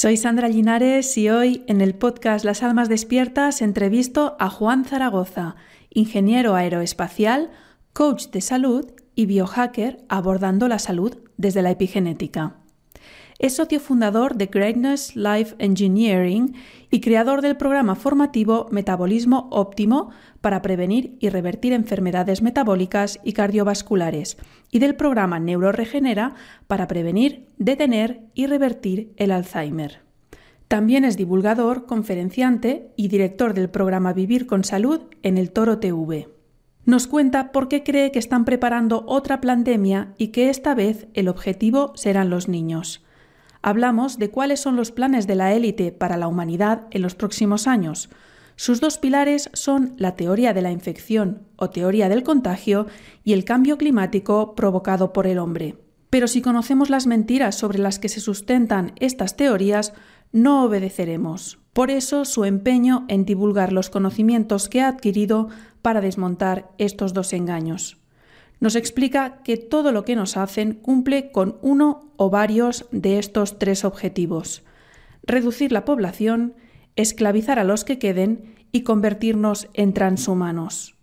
Soy Sandra Linares y hoy en el podcast Las Almas Despiertas entrevisto a Juan Zaragoza, ingeniero aeroespacial, coach de salud y biohacker abordando la salud desde la epigenética. Es socio fundador de Greatness Life Engineering y creador del programa formativo Metabolismo Óptimo para prevenir y revertir enfermedades metabólicas y cardiovasculares y del programa Neuroregenera para prevenir, detener y revertir el Alzheimer. También es divulgador, conferenciante y director del programa Vivir con Salud en el Toro TV. Nos cuenta por qué cree que están preparando otra pandemia y que esta vez el objetivo serán los niños hablamos de cuáles son los planes de la élite para la humanidad en los próximos años. Sus dos pilares son la teoría de la infección o teoría del contagio y el cambio climático provocado por el hombre. Pero si conocemos las mentiras sobre las que se sustentan estas teorías, no obedeceremos. Por eso su empeño en divulgar los conocimientos que ha adquirido para desmontar estos dos engaños nos explica que todo lo que nos hacen cumple con uno o varios de estos tres objetivos. Reducir la población, esclavizar a los que queden y convertirnos en transhumanos.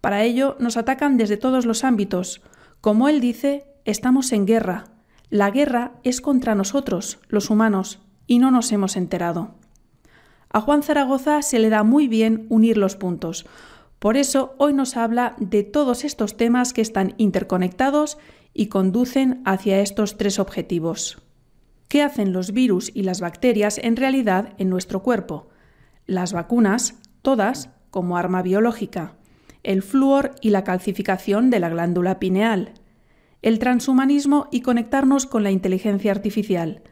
Para ello nos atacan desde todos los ámbitos. Como él dice, estamos en guerra. La guerra es contra nosotros, los humanos, y no nos hemos enterado. A Juan Zaragoza se le da muy bien unir los puntos, por eso hoy nos habla de todos estos temas que están interconectados y conducen hacia estos tres objetivos. ¿Qué hacen los virus y las bacterias en realidad en nuestro cuerpo? Las vacunas, todas, como arma biológica. El flúor y la calcificación de la glándula pineal. El transhumanismo y conectarnos con la inteligencia artificial.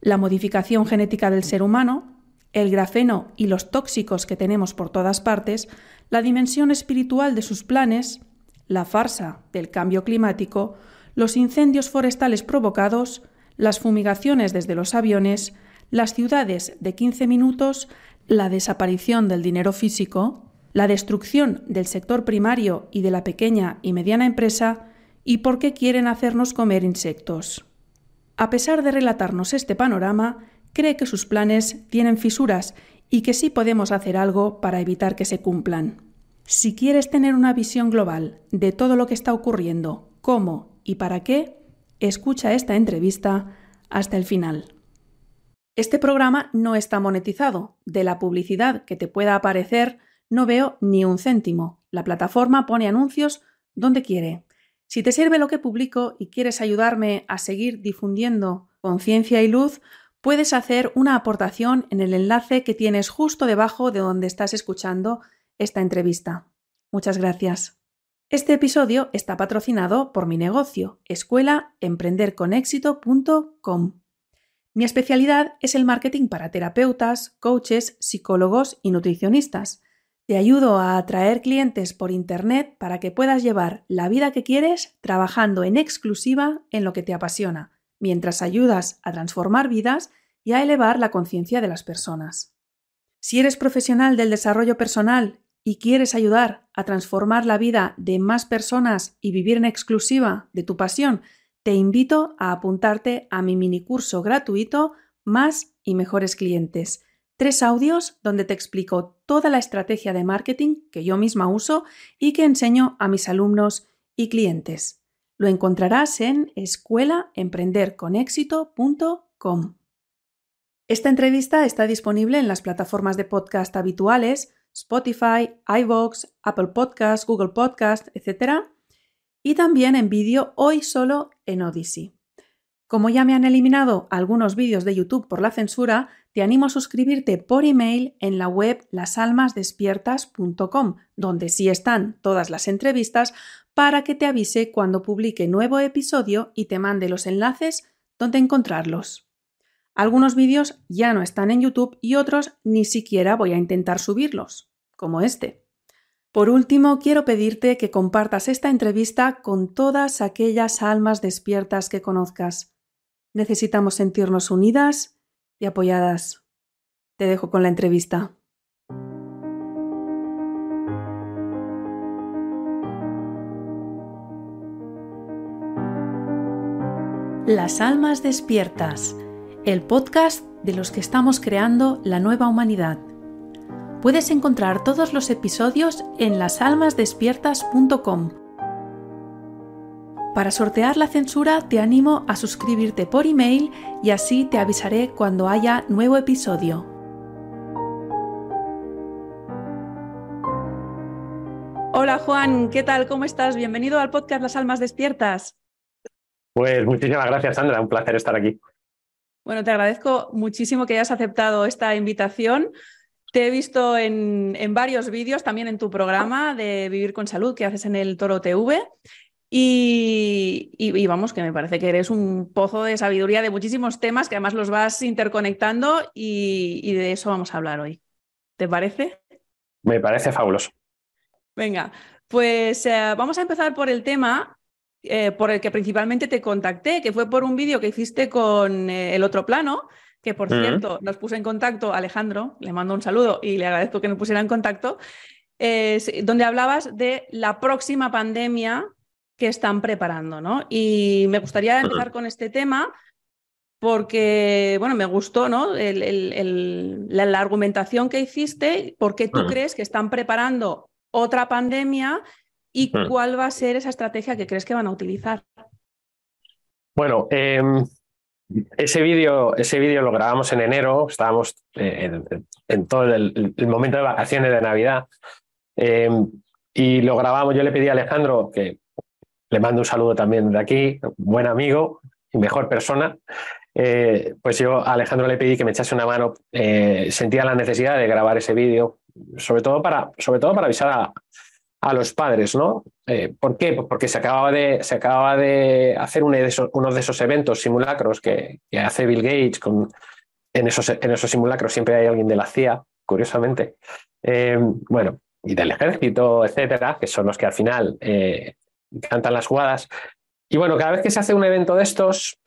La modificación genética del ser humano, el grafeno y los tóxicos que tenemos por todas partes, la dimensión espiritual de sus planes, la farsa del cambio climático, los incendios forestales provocados, las fumigaciones desde los aviones, las ciudades de 15 minutos, la desaparición del dinero físico, la destrucción del sector primario y de la pequeña y mediana empresa, y por qué quieren hacernos comer insectos. A pesar de relatarnos este panorama, cree que sus planes tienen fisuras y que sí podemos hacer algo para evitar que se cumplan. Si quieres tener una visión global de todo lo que está ocurriendo, cómo y para qué, escucha esta entrevista hasta el final. Este programa no está monetizado. De la publicidad que te pueda aparecer no veo ni un céntimo. La plataforma pone anuncios donde quiere. Si te sirve lo que publico y quieres ayudarme a seguir difundiendo conciencia y luz, puedes hacer una aportación en el enlace que tienes justo debajo de donde estás escuchando esta entrevista. Muchas gracias. Este episodio está patrocinado por mi negocio, escuelaemprenderconexito.com. Mi especialidad es el marketing para terapeutas, coaches, psicólogos y nutricionistas. Te ayudo a atraer clientes por Internet para que puedas llevar la vida que quieres trabajando en exclusiva en lo que te apasiona mientras ayudas a transformar vidas y a elevar la conciencia de las personas. Si eres profesional del desarrollo personal y quieres ayudar a transformar la vida de más personas y vivir en exclusiva de tu pasión, te invito a apuntarte a mi minicurso gratuito Más y mejores clientes. Tres audios donde te explico toda la estrategia de marketing que yo misma uso y que enseño a mis alumnos y clientes. Lo encontrarás en escuelaemprenderconexito.com. Esta entrevista está disponible en las plataformas de podcast habituales, Spotify, iVoox, Apple Podcasts, Google Podcasts, etc. Y también en vídeo hoy solo en Odyssey. Como ya me han eliminado algunos vídeos de YouTube por la censura, te animo a suscribirte por email en la web lasalmasdespiertas.com, donde sí están todas las entrevistas para que te avise cuando publique nuevo episodio y te mande los enlaces donde encontrarlos. Algunos vídeos ya no están en YouTube y otros ni siquiera voy a intentar subirlos, como este. Por último, quiero pedirte que compartas esta entrevista con todas aquellas almas despiertas que conozcas. Necesitamos sentirnos unidas y apoyadas. Te dejo con la entrevista. Las Almas Despiertas, el podcast de los que estamos creando la nueva humanidad. Puedes encontrar todos los episodios en lasalmasdespiertas.com. Para sortear la censura te animo a suscribirte por email y así te avisaré cuando haya nuevo episodio. Hola Juan, ¿qué tal? ¿Cómo estás? Bienvenido al podcast Las Almas Despiertas. Pues muchísimas gracias, Sandra. Un placer estar aquí. Bueno, te agradezco muchísimo que hayas aceptado esta invitación. Te he visto en, varios vídeos, también en tu programa de Vivir con Salud que haces en el Toro TV. Y, vamos, que me parece que eres un pozo de sabiduría de muchísimos temas que además los vas interconectando y de eso vamos a hablar hoy. ¿Te parece? Me parece fabuloso. Venga, pues eh, vamos a empezar por el tema eh, por el que principalmente te contacté, que fue por un vídeo que hiciste con eh, el otro plano, que por cierto nos puse en contacto Alejandro, le mando un saludo y le agradezco que nos pusiera en contacto, donde hablabas de la próxima pandemia que están preparando, ¿no? Y me gustaría empezar con este tema porque, bueno, me gustó, ¿no? la, argumentación que hiciste, porque tú crees que están preparando otra pandemia y hmm. cuál va a ser esa estrategia que crees que van a utilizar. Bueno, em, ese vídeo ese vídeo lo grabamos en enero, estábamos eh, en, todo el, momento de vacaciones de Navidad em, y lo grabamos. Yo le pedí a Alejandro, que le mando un saludo también de aquí, buen amigo y mejor persona. Eh, pues yo a Alejandro le pedí que me echase una mano. Eh, sentía la necesidad de grabar ese vídeo sobre todo para, sobre todo para avisar a, los padres, ¿no? Eh, ¿Por qué? Pues porque se acababa de, se acababa de hacer uno de, esos, uno de esos eventos simulacros que, hace Bill Gates. Con, en, esos, en esos simulacros siempre hay alguien de la CIA, curiosamente. Eh, bueno, y del ejército, etcétera, que son los que al final eh, cantan las jugadas. Y bueno, cada vez que se hace un evento de estos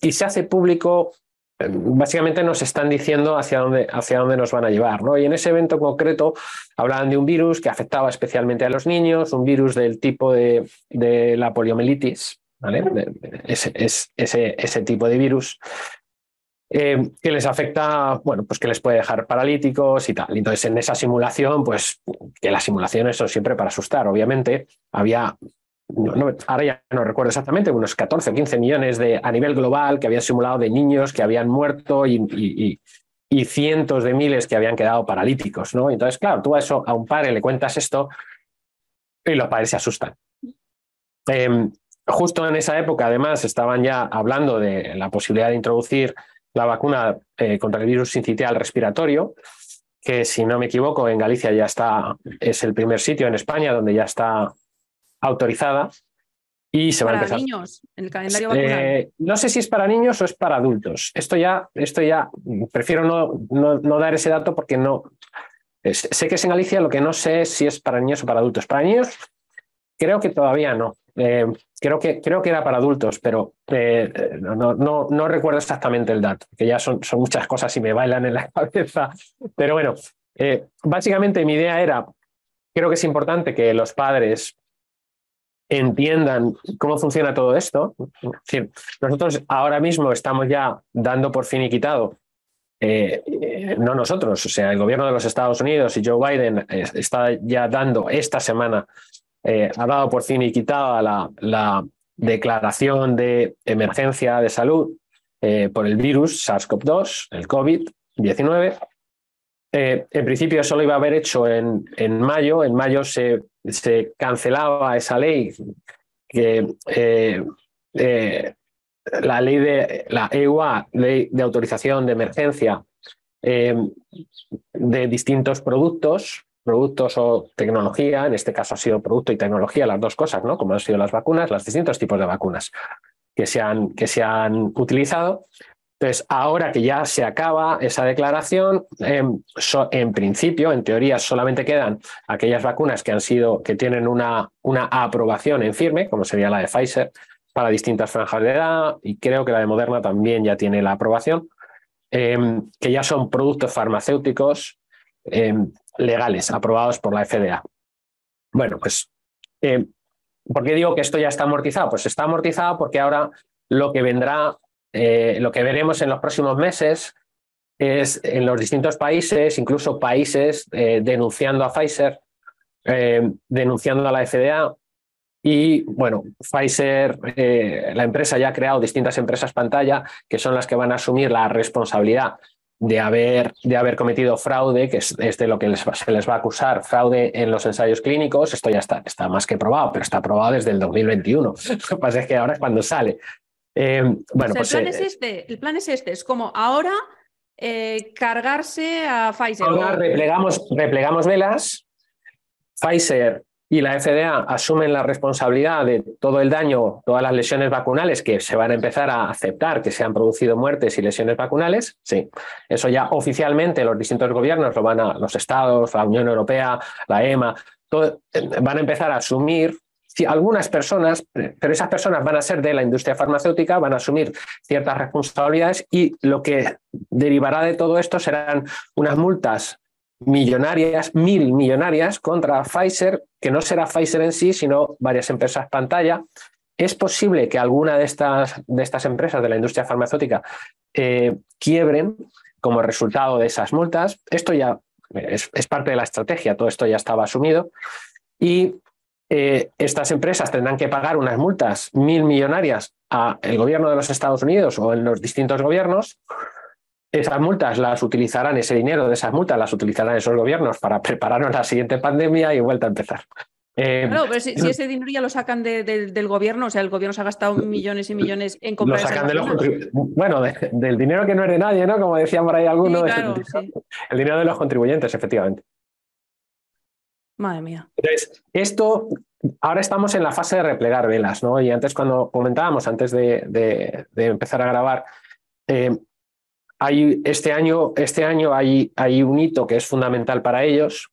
y se hace público, básicamente nos están diciendo hacia dónde, hacia dónde nos van a llevar. ¿no? Y en ese evento concreto hablaban de un virus que afectaba especialmente a los niños, un virus del tipo de, de la poliomielitis, ¿vale? ese, ese, ese, tipo de virus. Eh, que les afecta, bueno, pues que les puede dejar paralíticos y tal. Entonces, en esa simulación, pues que las simulaciones son siempre para asustar. Obviamente, había ahora ya no recuerdo exactamente, unos 14 o 15 millones de, a nivel global que habían simulado de niños que habían muerto y, cientos de miles que habían quedado paralíticos. ¿no? Entonces, claro, tú a eso a un padre le cuentas esto y los padres se asustan. Em, justo en esa época, además, estaban ya hablando de la posibilidad de introducir la vacuna eh, contra el virus sincitial respiratorio, que si no me equivoco, en Galicia ya está, es el primer sitio en España donde ya está autorizada y se va a empezar. niños, en el calendario eh, no sé si es para niños o es para adultos. Esto ya, esto ya prefiero no, no, dar ese dato porque no. sé que es en Galicia, lo que no sé es si es para niños o para adultos. Para niños, creo que todavía no. Eh, creo, que, creo que era para adultos, pero eh, no, no, no, recuerdo exactamente el dato, que ya son, son muchas cosas y me bailan en la cabeza. Pero bueno, básicamente mi idea era, creo que es importante que los padres entiendan cómo funciona todo esto. nosotros ahora mismo estamos ya dando por fin y quitado, eh, eh, no nosotros, o sea, el gobierno de los Estados Unidos y Joe Biden eh, está ya dando esta semana, ha dado por fin y quitado la, la declaración de emergencia de salud por el virus SARS-CoV-2, el COVID-19. en principio eso lo iba a haber hecho en, en mayo. En mayo se se cancelaba esa ley que eh, eh, la ley de la EUA, ley de autorización de emergencia eh, de distintos productos, productos o tecnología, en este caso ha sido producto y tecnología, las dos cosas, ¿no? Como han sido las vacunas, los distintos tipos de vacunas que se han, que se han utilizado. Entonces, ahora que ya se acaba esa declaración, em, en principio, en teoría, solamente quedan aquellas vacunas que han sido, que tienen una, una aprobación en firme, como sería la de Pfizer, para distintas franjas de edad, y creo que la de Moderna también ya tiene la aprobación, em, que ya son productos farmacéuticos em, legales, aprobados por la FDA. Bueno, pues, ¿por qué digo que esto ya está amortizado? Pues está amortizado porque ahora lo que vendrá eh, lo que veremos en los próximos meses es en los distintos países, incluso países eh, denunciando a Pfizer, eh, denunciando a la FDA. Y bueno, Pfizer, la empresa ya ha creado distintas empresas pantalla que son las que van a asumir la responsabilidad de haber, de haber cometido fraude, que es, de lo que se les va a acusar, fraude en los ensayos clínicos. Esto ya está, está más que probado, pero está probado desde el 2021. Lo que pasa es que ahora es cuando sale. Bueno, pues, el plan es este, el plan es este, es como ahora eh, cargarse a Pfizer. Ahora replegamos, replegamos velas. Pfizer y la FDA asumen la responsabilidad de todo el daño, todas las lesiones vacunales que se van a empezar a aceptar que se han producido muertes y lesiones vacunales. Sí, eso ya oficialmente los distintos gobiernos lo van a, los estados, la Unión Europea, la EMA, eh, van a empezar a asumir algunas personas, pero esas personas van a ser de la industria farmacéutica, van a asumir ciertas responsabilidades y lo que derivará de todo esto serán unas multas millonarias, mil millonarias contra Pfizer, que no será Pfizer en sí, sino varias empresas pantalla. Es posible que alguna de estas, de estas empresas de la industria farmacéutica eh, quiebren como resultado de esas multas. Esto ya es, es, parte de la estrategia, todo esto ya estaba asumido. Y eh, estas empresas tendrán que pagar unas multas mil millonarias al gobierno de los Estados Unidos o en los distintos gobiernos. Esas multas las utilizarán, ese dinero de esas multas las utilizarán esos gobiernos para prepararnos la siguiente pandemia y vuelta a empezar. Eh, claro, pero si, ese dinero ya lo sacan del gobierno, o sea, el gobierno se ha gastado millones y millones en comprar. Lo sacan de los Bueno, del dinero que no es de nadie, ¿no? Como decían por ahí algunos, el dinero de los contribuyentes, efectivamente. Madre mía. Entonces, esto, ahora estamos en la fase de replegar velas, ¿no? Y antes cuando comentábamos, antes de, empezar a grabar, eh, hay, este año, este año hay, hay un hito que es fundamental para ellos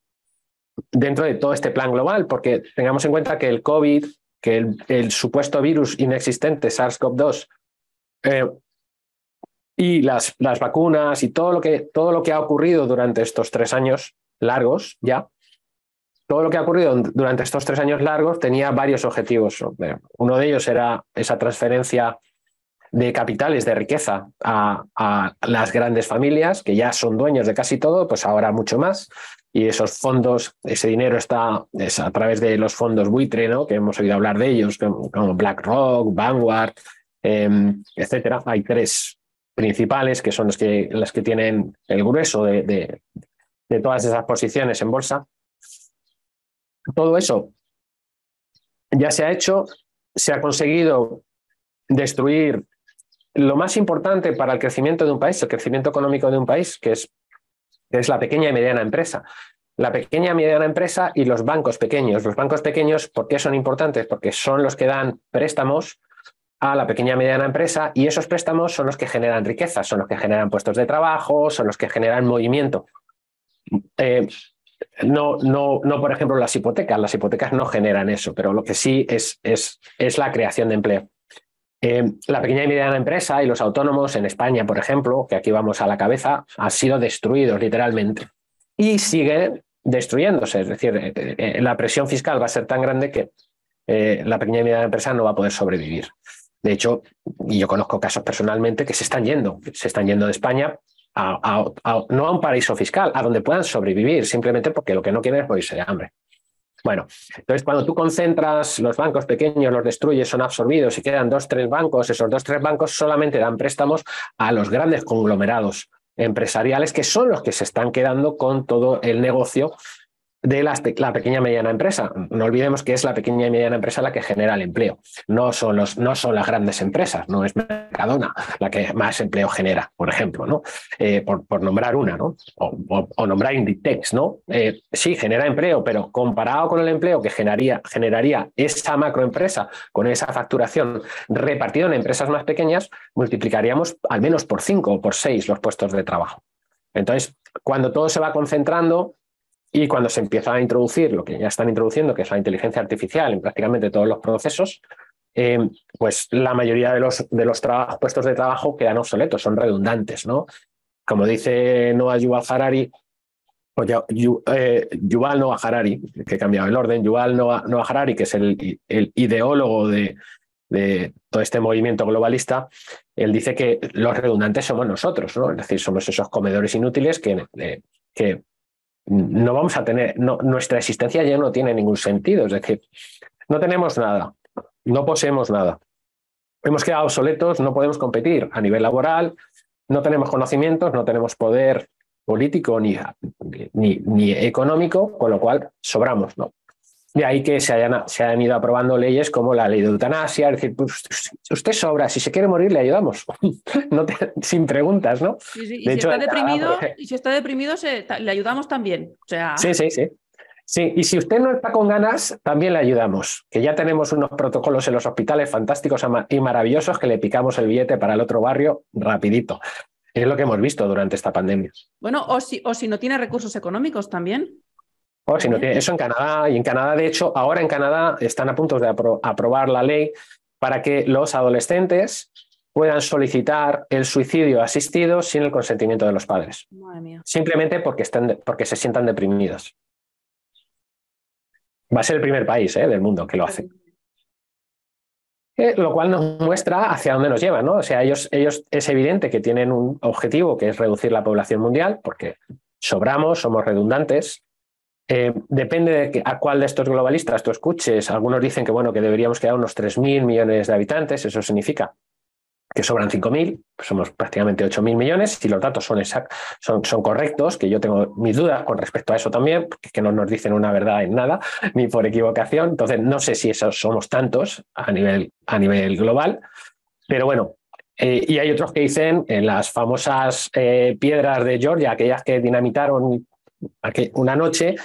dentro de todo este plan global, porque tengamos en cuenta que el COVID, que el, supuesto virus inexistente SARS-CoV-2, eh, y las, las, vacunas y todo lo, que, todo lo que ha ocurrido durante estos tres años largos ya, todo lo que ha ocurrido durante estos tres años largos tenía varios objetivos. Uno de ellos era esa transferencia de capitales, de riqueza a, las grandes familias, que ya son dueños de casi todo, pues ahora mucho más. Y esos fondos, ese dinero está a través de los fondos buitre, ¿no? que hemos oído hablar de ellos, como BlackRock, Vanguard, eh, etcétera. Hay tres principales que son los que, las que tienen el grueso de todas esas posiciones en bolsa. Todo eso ya se ha hecho, se ha conseguido destruir lo más importante para el crecimiento de un país, el crecimiento económico de un país, que es, es la pequeña y mediana empresa. La pequeña y mediana empresa y los bancos pequeños. Los bancos pequeños, ¿por qué son importantes? Porque son los que dan préstamos a la pequeña y mediana empresa y esos préstamos son los que generan riqueza, son los que generan puestos de trabajo, son los que generan movimiento. Eh, no, no, no, por ejemplo, las hipotecas. Las hipotecas no generan eso, pero lo que sí es, es, es la creación de empleo. Eh, la pequeña y mediana empresa y los autónomos en España, por ejemplo, que aquí vamos a la cabeza, han sido destruidos literalmente y sigue destruyéndose. Es decir, eh, eh, la presión fiscal va a ser tan grande que la pequeña y mediana empresa no va a poder sobrevivir. De hecho, y yo conozco casos personalmente que se están yendo, se están yendo de España no a un paraíso fiscal, a donde puedan sobrevivir, simplemente porque lo que no quieren es morirse de hambre. Bueno, entonces cuando tú concentras los bancos pequeños, los destruyes, son absorbidos y quedan dos, tres bancos, esos dos, tres bancos solamente dan préstamos a los grandes conglomerados empresariales que son los que se están quedando con todo el negocio de la, pequeña y mediana empresa. No olvidemos que es la pequeña y mediana empresa la que genera el empleo. No son, los, no son las grandes empresas, no es Mercadona la que más empleo genera, por ejemplo, ¿no? Eh, por, por, nombrar una, ¿no? O, nombrar Inditex, ¿no? Eh, sí, genera empleo, pero comparado con el empleo que generaría, generaría esa macroempresa con esa facturación repartido en empresas más pequeñas, multiplicaríamos al menos por cinco o por seis los puestos de trabajo. Entonces, cuando todo se va concentrando, y cuando se empieza a introducir lo que ya están introduciendo, que es la inteligencia artificial en prácticamente todos los procesos, eh, pues la mayoría de los, de los puestos de trabajo quedan obsoletos, son redundantes. ¿no? Como dice Noah Yuval Harari, o eh, Yuval Noah Harari, que he cambiado el orden, Yuval Noah, Harari, que es el, el ideólogo de, de todo este movimiento globalista, él dice que los redundantes somos nosotros, ¿no? Es decir, somos esos comedores inútiles que, eh, que no vamos a tener, nuestra existencia ya no tiene ningún sentido, es decir, no tenemos nada, no poseemos nada. Hemos quedado obsoletos, no podemos competir a nivel laboral, no tenemos conocimientos, no tenemos poder político ni, ni, ni económico, con lo cual sobramos, ¿no? De ahí que se hayan, se hayan ido aprobando leyes como la ley de eutanasia, es decir, pues, usted sobra, si se quiere morir le ayudamos, no sin preguntas, ¿no? Y, si, está deprimido, y si está deprimido le ayudamos también. O sea... Sí, sí, sí. Sí, y si usted no está con ganas, también le ayudamos, que ya tenemos unos protocolos en los hospitales fantásticos y maravillosos que le picamos el billete para el otro barrio rapidito. Es lo que hemos visto durante esta pandemia. Bueno, o si, o si no tiene recursos económicos también. O si no tiene eso en Canadá, y en Canadá, de hecho, ahora en Canadá están a punto de aprobar la ley para que los adolescentes puedan solicitar el suicidio asistido sin el consentimiento de los padres. Simplemente porque, estén, porque se sientan deprimidos. Va a ser el primer país ¿eh? del mundo que lo hace. Eh, lo cual nos muestra hacia dónde nos lleva, ¿no? O sea, ellos, ellos es evidente que tienen un objetivo que es reducir la población mundial, porque sobramos, somos redundantes. Eh, depende de a cuál de estos globalistas tú escuches. Algunos dicen que bueno, que deberíamos quedar unos 3.000 millones de habitantes. Eso significa que sobran 5.000, pues somos prácticamente 8.000 millones, si los datos son, son, son, correctos, que yo tengo mis dudas con respecto a eso también, que no nos dicen una verdad en nada, ni por equivocación, entonces no sé si esos somos tantos a nivel, a nivel global, pero bueno, eh, y hay otros que dicen en las famosas eh, piedras de Georgia, aquellas que dinamitaron una noche,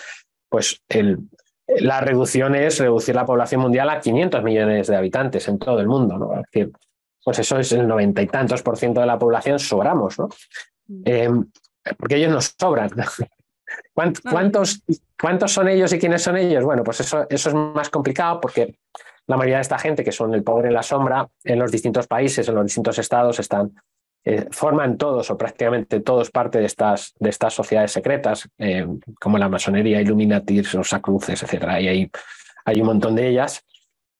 pues el, la reducción es reducir la población mundial a 500 millones de habitantes en todo el mundo, ¿no? Es decir, pues eso es el noventa y tantos por ciento de la población, sobramos, ¿no? Mm. Em, porque ellos nos sobran. ¿Cuántos, ¿Cuántos son ellos y quiénes son ellos? Bueno, pues eso, eso es más complicado porque la mayoría de esta gente que son el poder en la sombra en los distintos países, en los distintos estados, están, eh, forman todos o prácticamente todos parte de estas, de estas sociedades secretas, eh, como la masonería, Illuminati, los Acruces, etc. Y hay, hay un montón de ellas.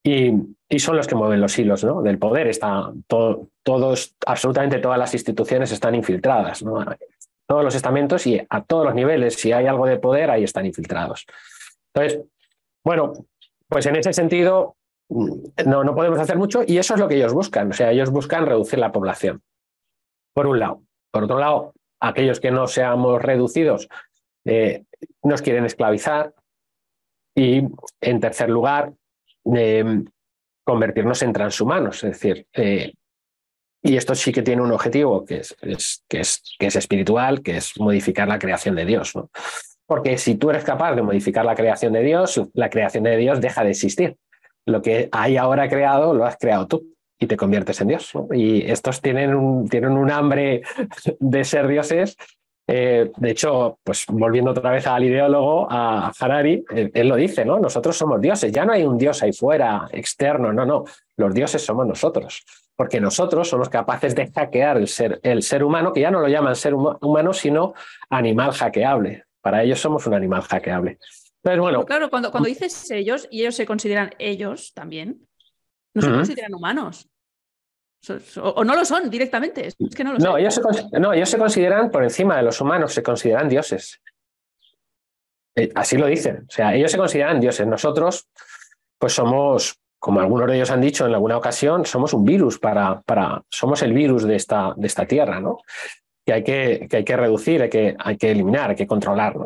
Y, son los que mueven los hilos ¿no? del poder. Está, todos, absolutamente todas las instituciones están infiltradas. Todos los estamentos y a todos los niveles, si hay algo de poder, ahí están infiltrados. Entonces, bueno, pues en ese sentido no, no podemos hacer mucho y eso es lo que ellos buscan. O sea, ellos buscan reducir la población, por un lado. Por otro lado, aquellos que no seamos reducidos eh, nos quieren esclavizar. Y en tercer lugar, convertirnos en transhumanos. Es decir, eh, y esto sí que tiene un objetivo que es, que, es, que es espiritual, que es modificar la creación de Dios. ¿no? Porque si tú eres capaz de modificar la creación de Dios, la creación de Dios deja de existir. Lo que hay ahora creado, lo has creado tú y te conviertes en Dios. Y estos tienen un, tienen un hambre de ser dioses eh, de hecho, pues volviendo otra vez al ideólogo, a Harari, él, lo dice, ¿no? Nosotros somos dioses, ya no hay un dios ahí fuera, externo, no, no, los dioses somos nosotros, porque nosotros somos capaces de hackear el ser, el ser humano, que ya no lo llaman ser humano, sino animal hackeable. Para ellos somos un animal hackeable. Pero bueno. Claro, cuando, cuando dices ellos, y ellos se consideran ellos también, no se consideran humanos. O, no lo son directamente. Es que no, no, ellos se, no, ellos se consideran por encima de los humanos, se consideran dioses. Eh, así lo dicen. O sea, ellos se consideran dioses. Nosotros, pues somos, como algunos de ellos han dicho en alguna ocasión, somos un virus para, para somos el virus de esta, de esta tierra, ¿no? Que hay que, que hay que reducir, hay que, hay que eliminar, hay que controlar.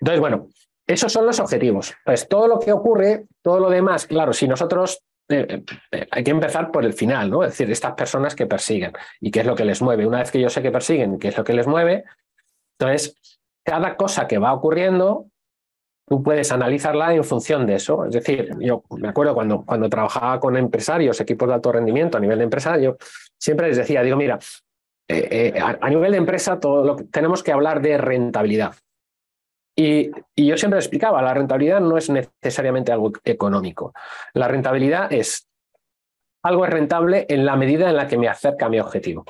Entonces, bueno, esos son los objetivos. Pues todo lo que ocurre, todo lo demás, claro, si nosotros eh, eh, hay que empezar por el final, ¿no? Es decir, estas personas que persiguen y qué es lo que les mueve. Una vez que yo sé que persiguen, qué es lo que les mueve, entonces cada cosa que va ocurriendo, tú puedes analizarla en función de eso. Es decir, yo me acuerdo cuando, cuando trabajaba con empresarios, equipos de alto rendimiento a nivel de empresa, yo siempre les decía, digo, mira, eh, a, nivel de empresa todo lo tenemos que hablar de rentabilidad. Y, yo siempre explicaba, la rentabilidad no es necesariamente algo económico. La rentabilidad es algo rentable en la medida en la que me acerca a mi objetivo.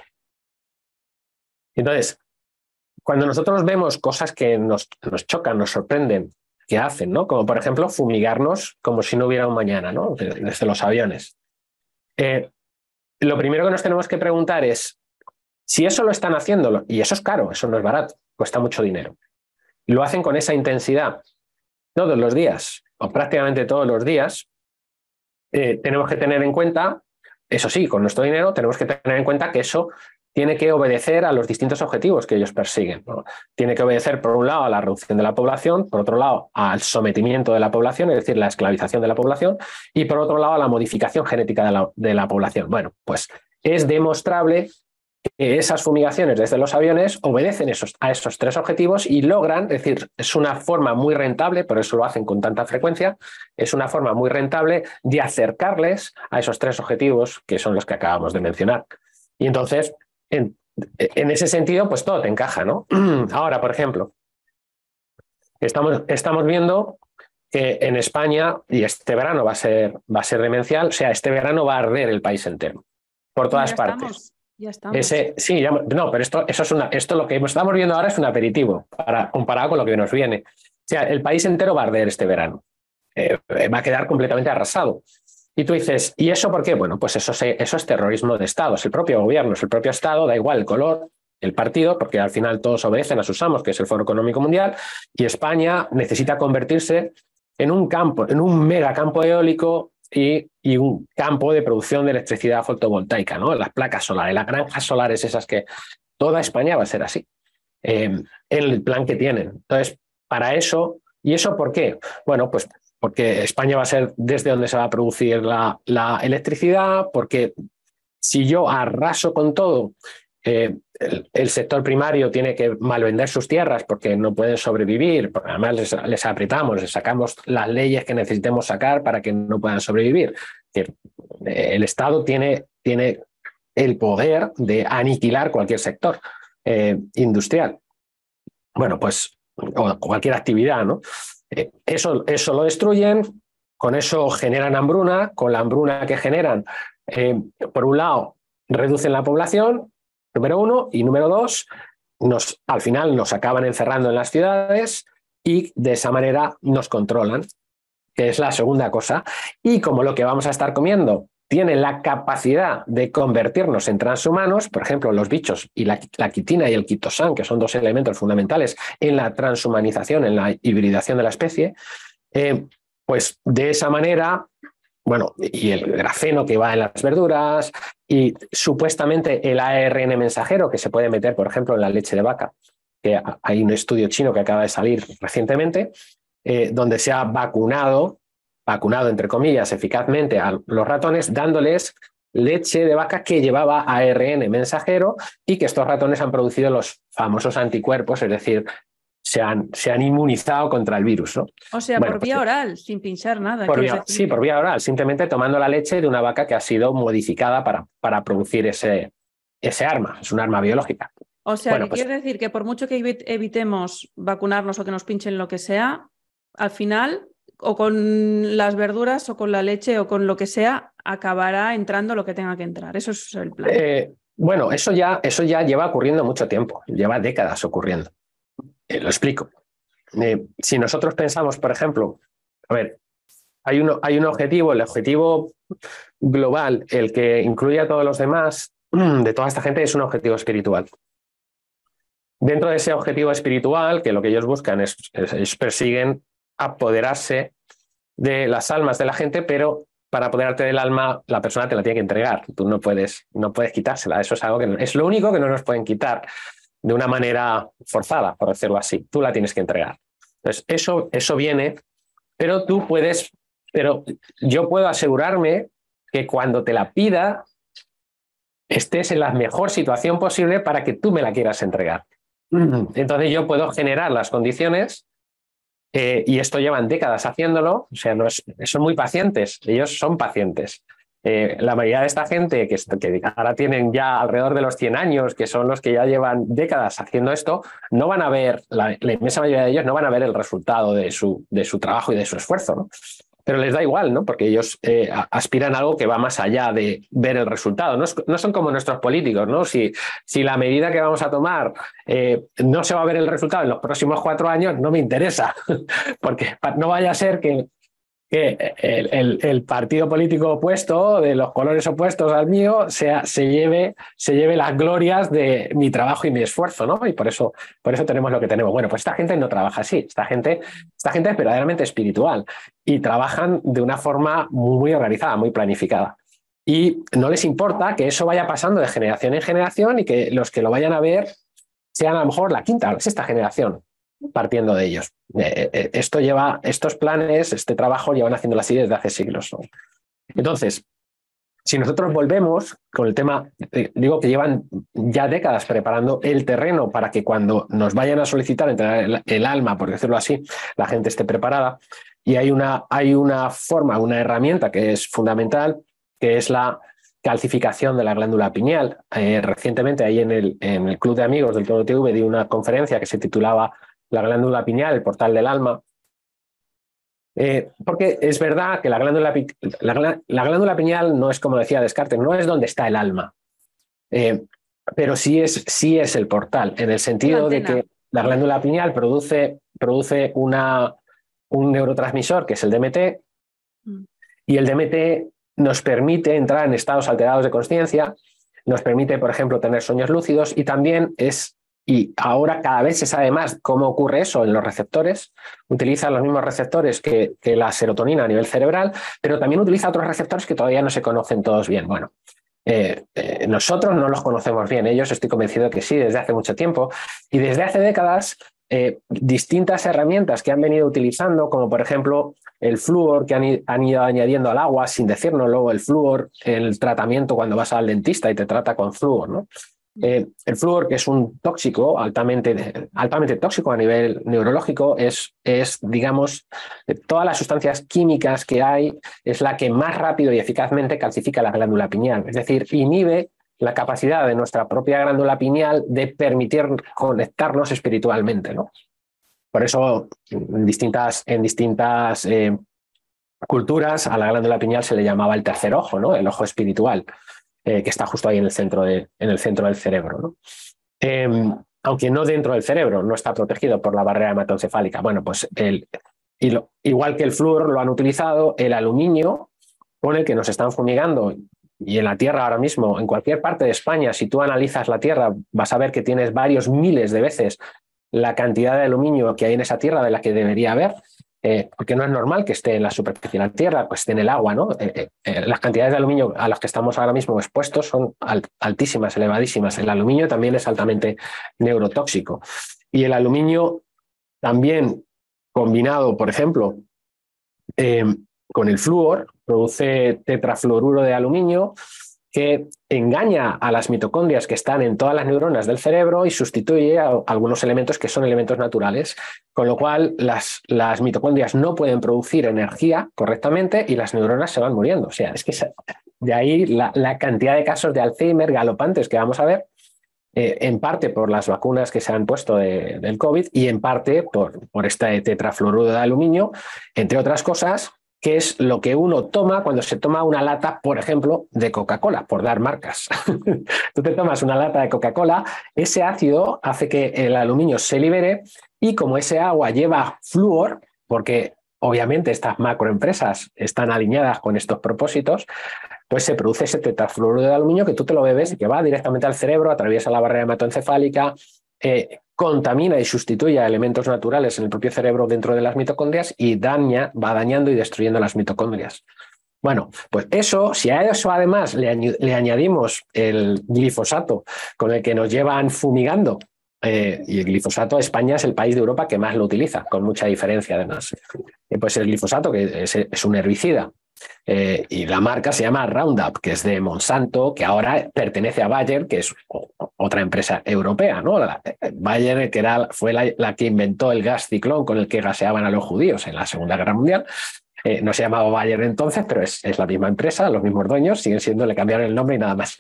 Entonces, cuando nosotros vemos cosas que nos, nos chocan, nos sorprenden, que hacen, ¿no? Como por ejemplo fumigarnos como si no hubiera un mañana, ¿no? Desde los aviones. Eh, lo primero que nos tenemos que preguntar es, si eso lo están haciendo, y eso es caro, eso no es barato, cuesta mucho dinero, lo hacen con esa intensidad todos los días, o prácticamente todos los días, eh, tenemos que tener en cuenta, eso sí, con nuestro dinero tenemos que tener en cuenta que eso tiene que obedecer a los distintos objetivos que ellos persiguen. Tiene que obedecer, por un lado, a la reducción de la población, por otro lado, al sometimiento de la población, es decir, la esclavización de la población, y por otro lado, a la modificación genética de la, población. Bueno, pues es demostrable esas fumigaciones desde los aviones obedecen esos, a esos tres objetivos y logran, es decir, es una forma muy rentable, por eso lo hacen con tanta frecuencia, es una forma muy rentable de acercarles a esos tres objetivos que son los que acabamos de mencionar. Y entonces, en, en ese sentido, pues todo te encaja, ¿no? Ahora, por ejemplo, estamos, estamos viendo que en España, y este verano va a ser, va a ser demencial, o sea, este verano va a arder el país entero, por todas partes. Ya estamos. Ese, sí, no, pero esto, eso es una, esto lo que estamos viendo ahora es un aperitivo para, comparado con lo que nos viene. O sea, el país entero va a arder este verano. Eh, va a quedar completamente arrasado. Y tú dices, ¿y eso por qué? Bueno, pues eso, eso es terrorismo de Estado, es el propio gobierno, es el propio Estado, da igual el color, el partido, porque al final todos obedecen a sus amos, que es el Foro Económico Mundial, y España necesita convertirse en un campo, en un mega campo eólico y, un campo de producción de electricidad fotovoltaica, ¿no? Las placas solares, las granjas solares esas que toda España va a ser así, en el plan que tienen. Entonces, para eso, ¿y eso por qué? Bueno, pues porque España va a ser desde donde se va a producir la, la electricidad, porque si yo arraso con todo eh, el, sector primario tiene que malvender sus tierras porque no pueden sobrevivir, además les, apretamos, les sacamos las leyes que necesitemos sacar para que no puedan sobrevivir. el Estado tiene, tiene el poder de aniquilar cualquier sector eh, industrial. Bueno, pues o cualquier actividad, ¿no? Eh, eso, eso lo destruyen, con eso generan hambruna, con la hambruna que generan, por un lado, reducen la población, número uno. Y número dos, nos, al final nos acaban encerrando en las ciudades y de esa manera nos controlan, que es la segunda cosa. Y como lo que vamos a estar comiendo tiene la capacidad de convertirnos en transhumanos, por ejemplo, los bichos y la, quitina y el quitosan, que son dos elementos fundamentales en la transhumanización, en la hibridación de la especie, eh, pues de esa manera bueno, y el grafeno que va en las verduras y supuestamente el ARN mensajero que se puede meter, por ejemplo, en la leche de vaca, que hay un estudio chino que acaba de salir recientemente, eh, donde se ha vacunado, vacunado entre comillas, eficazmente a los ratones, dándoles leche de vaca que llevaba ARN mensajero y que estos ratones han producido los famosos anticuerpos, es decir, se han, se han inmunizado contra el virus. ¿no? O sea, por vía pues, oral, sin pinchar nada. sí, por vía oral, simplemente tomando la leche de una vaca que ha sido modificada para, para producir ese, ese arma. Es un arma biológica. O sea, pues quiere decir que por mucho que evitemos vacunarnos o que nos pinchen lo que sea, al final, o con las verduras o con la leche o con lo que sea, acabará entrando lo que tenga que entrar. Eso es el plan. Eh, bueno, eso ya, eso ya lleva ocurriendo mucho tiempo, lleva décadas ocurriendo. Eh, lo explico. Eh, si nosotros pensamos, por ejemplo, a ver, hay, uno, hay un objetivo, el objetivo global, el que incluye a todos los demás, de toda esta gente, es un objetivo espiritual. Dentro de ese objetivo espiritual, que lo que ellos buscan es, persiguen apoderarse de las almas de la gente, pero para apoderarte del alma, la persona te la tiene que entregar. Tú no puedes, no puedes quitársela. Eso es algo que es lo único que no nos pueden quitar de una manera forzada, por decirlo así. Tú la tienes que entregar. Entonces, eso, eso viene, pero tú puedes, pero yo puedo asegurarme que cuando te la pida, estés en la mejor situación posible para que tú me la quieras entregar. Entonces yo puedo generar las condiciones eh, y esto llevan décadas haciéndolo, o sea, no es, son muy pacientes, ellos son pacientes. Eh, la mayoría de esta gente que, que, ahora tienen ya alrededor de los 100 años, que son los que ya llevan décadas haciendo esto, no van a ver, la, inmensa mayoría de ellos no van a ver el resultado de su, de su trabajo y de su esfuerzo, ¿no? Pero les da igual, ¿no? Porque ellos eh, aspiran a algo que va más allá de ver el resultado. No, no, son como nuestros políticos, ¿no? Si, si la medida que vamos a tomar eh, no se va a ver el resultado en los próximos cuatro años, no me interesa, porque no vaya a ser que que el, partido político opuesto, de los colores opuestos al mío, sea, se, lleve, se lleve las glorias de mi trabajo y mi esfuerzo, ¿no? Y por eso, por eso tenemos lo que tenemos. Bueno, pues esta gente no trabaja así, esta gente, esta gente es verdaderamente espiritual y trabajan de una forma muy organizada, muy planificada. Y no les importa que eso vaya pasando de generación en generación y que los que lo vayan a ver sean a lo mejor la quinta o la sexta generación partiendo de ellos. Eh, eh, esto lleva, estos planes, este trabajo llevan haciéndolo así desde hace siglos. Entonces, si nosotros volvemos con el tema, eh, digo que llevan ya décadas preparando el terreno para que cuando nos vayan a solicitar entregar el, alma, por decirlo así, la gente esté preparada. Y hay una, hay una forma, una herramienta que es fundamental, que es la calcificación de la glándula pineal. recientemente, ahí en el, en el Club de Amigos del Todo TV, di una conferencia que se titulaba la glándula pineal, el portal del alma. Eh, porque es verdad que la glándula, la, glándula, pineal no es como decía Descartes, no es donde está el alma, eh, pero sí es, sí es el portal, en el sentido de que la glándula pineal produce, produce una, un neurotransmisor que es el DMT, mm. y el DMT nos permite entrar en estados alterados de conciencia, nos permite, por ejemplo, tener sueños lúcidos y también es y ahora cada vez se sabe más cómo ocurre eso en los receptores. Utiliza los mismos receptores que, la serotonina a nivel cerebral, pero también utiliza otros receptores que todavía no se conocen todos bien. Bueno, eh, eh, nosotros no los conocemos bien, ellos estoy convencido que sí, desde hace mucho tiempo. Y desde hace décadas, eh, distintas herramientas que han venido utilizando, como por ejemplo el flúor que han, ido añadiendo al agua sin decírnoslo, el flúor, el tratamiento cuando vas al dentista y te trata con flúor, ¿no? Eh, el flúor, que es un tóxico, altamente, altamente tóxico a nivel neurológico, es, es, digamos, de todas las sustancias químicas que hay, es la que más rápido y eficazmente calcifica la glándula pineal. Es decir, inhibe la capacidad de nuestra propia glándula pineal de permitir conectarnos espiritualmente. ¿no? Por eso, en distintas, en distintas eh, culturas, a la glándula pineal se le llamaba el tercer ojo, ¿no? el ojo espiritual. Eh, que está justo ahí en el centro, de, en el centro del cerebro. Em, aunque no dentro del cerebro, no está protegido por la barrera hematoencefálica. Bueno, pues el, igual que el flúor lo han utilizado, el aluminio con el que nos están fumigando y en la Tierra ahora mismo, en cualquier parte de España, si tú analizas la Tierra, vas a ver que tienes varios miles de veces la cantidad de aluminio que hay en esa Tierra de la que debería haber. Eh, porque no es normal que esté en la superficie de la Tierra, pues esté en el agua, ¿no? Eh, eh, las cantidades de aluminio a las que estamos ahora mismo expuestos son altísimas, elevadísimas. El aluminio también es altamente neurotóxico. Y el aluminio también combinado, por ejemplo, con el flúor, produce tetrafluoruro de aluminio, que engaña a las mitocondrias que están en todas las neuronas del cerebro y sustituye a algunos elementos que son elementos naturales, con lo cual las, las mitocondrias no pueden producir energía correctamente y las neuronas se van muriendo. O sea, es que de ahí la, cantidad de casos de Alzheimer galopantes que vamos a ver, eh, en parte por las vacunas que se han puesto del COVID y en parte por, por este tetrafluoruro de aluminio, entre otras cosas, que es lo que uno toma cuando se toma una lata, por ejemplo, de Coca-Cola, por dar marcas. Tú te tomas una lata de Coca-Cola, ese ácido hace que el aluminio se libere y como ese agua lleva flúor, porque obviamente estas macroempresas están alineadas con estos propósitos, pues se produce ese tetrafluoruro de aluminio que tú te lo bebes y que va directamente al cerebro, atraviesa la barrera hematoencefálica, eh, contamina y sustituye a elementos naturales en el propio cerebro dentro de las mitocondrias y daña, va dañando y destruyendo las mitocondrias. Bueno, pues eso, si a eso además le, añadimos el glifosato con el que nos llevan fumigando, eh, y el glifosato, España es el país de Europa que más lo utiliza, con mucha diferencia además. Eh, pues el glifosato, que es un herbicida, eh, y la marca se llama Roundup, que es de Monsanto, que ahora pertenece a Bayer, que es otra empresa europea. ¿no? Eh, Bayer, que era, fue la, que inventó el gas ciclón con el que gaseaban a los judíos en la Segunda Guerra Mundial. Eh, no se llamaba Bayer entonces, pero es, es, la misma empresa, los mismos dueños, siguen siendo, le cambiaron el nombre y nada más.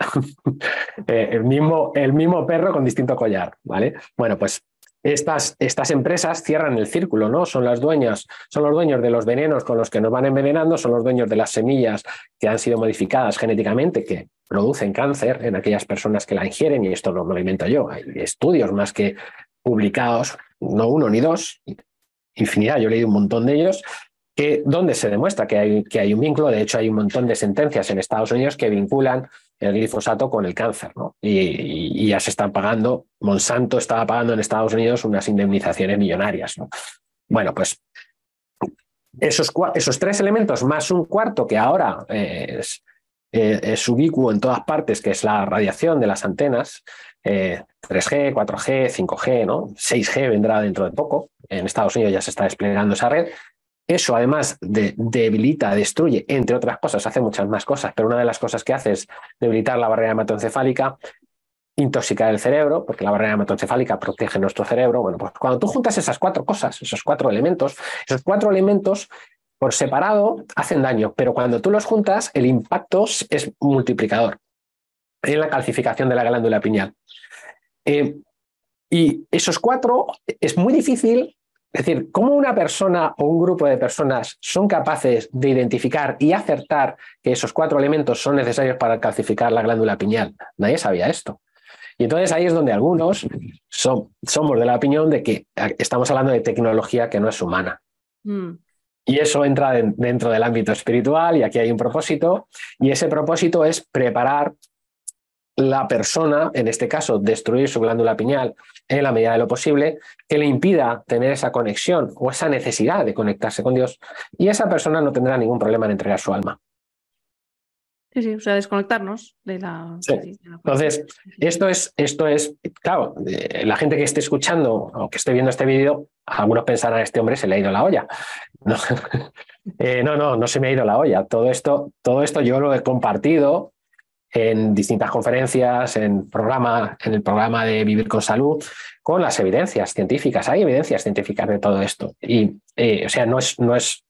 el, mismo, el mismo perro con distinto collar. ¿vale? Bueno, pues estas, estas, empresas cierran el círculo, ¿no? Son las dueñas, son los dueños de los venenos con los que nos van envenenando, son los dueños de las semillas que han sido modificadas genéticamente, que producen cáncer en aquellas personas que la ingieren, y esto no, lo invento yo. Hay estudios más que publicados, no uno ni dos, infinidad, yo he leído un montón de ellos, donde se demuestra que hay, que hay un vínculo. De hecho, hay un montón de sentencias en Estados Unidos que vinculan el glifosato con el cáncer, ¿no? Y, ya se están pagando, Monsanto estaba pagando en Estados Unidos unas indemnizaciones millonarias, ¿no? Bueno, pues esos, esos tres elementos más un cuarto que ahora es, eh, es ubicuo en todas partes, que es la radiación de las antenas, 3G, 4G, 5G, ¿no? 6G vendrá dentro de poco. En Estados Unidos ya se está desplegando esa red. Eso además de, debilita, destruye, entre otras cosas, hace muchas más cosas, pero una de las cosas que hace es debilitar la barrera hematoencefálica, intoxicar el cerebro, porque la barrera hematoencefálica protege nuestro cerebro. Bueno, pues cuando tú juntas esas cuatro cosas, esos cuatro elementos, esos cuatro elementos por separado hacen daño, pero cuando tú los juntas, el impacto es multiplicador en la calcificación de la glándula pineal. Eh, y esos cuatro es muy difícil es decir, ¿cómo una persona o un grupo de personas son capaces de identificar y acertar que esos cuatro elementos son necesarios para calcificar la glándula pineal? Nadie sabía esto. Y entonces ahí es donde algunos son, somos de la opinión de que estamos hablando de tecnología que no es humana. Mm. Y eso entra dentro del ámbito espiritual y aquí hay un propósito. Y ese propósito es preparar la persona, en este caso, destruir su glándula pineal en la medida de lo posible, que le impida tener esa conexión o esa necesidad de conectarse con Dios, y esa persona no tendrá ningún problema en entregar su alma. Sí, sí, o sea, desconectarnos de la. Entonces, esto es, esto es, claro, eh, la gente que esté escuchando o que esté viendo este vídeo, algunos pensarán, este hombre se le ha ido la olla. No, eh, no, no, no se me ha ido la olla. Todo esto, todo esto yo lo he compartido en distintas conferencias, en, programa, en el programa de Vivir con Salud, con las evidencias científicas. Hay evidencias científicas de todo esto. Y, eh, o sea, no es, no es,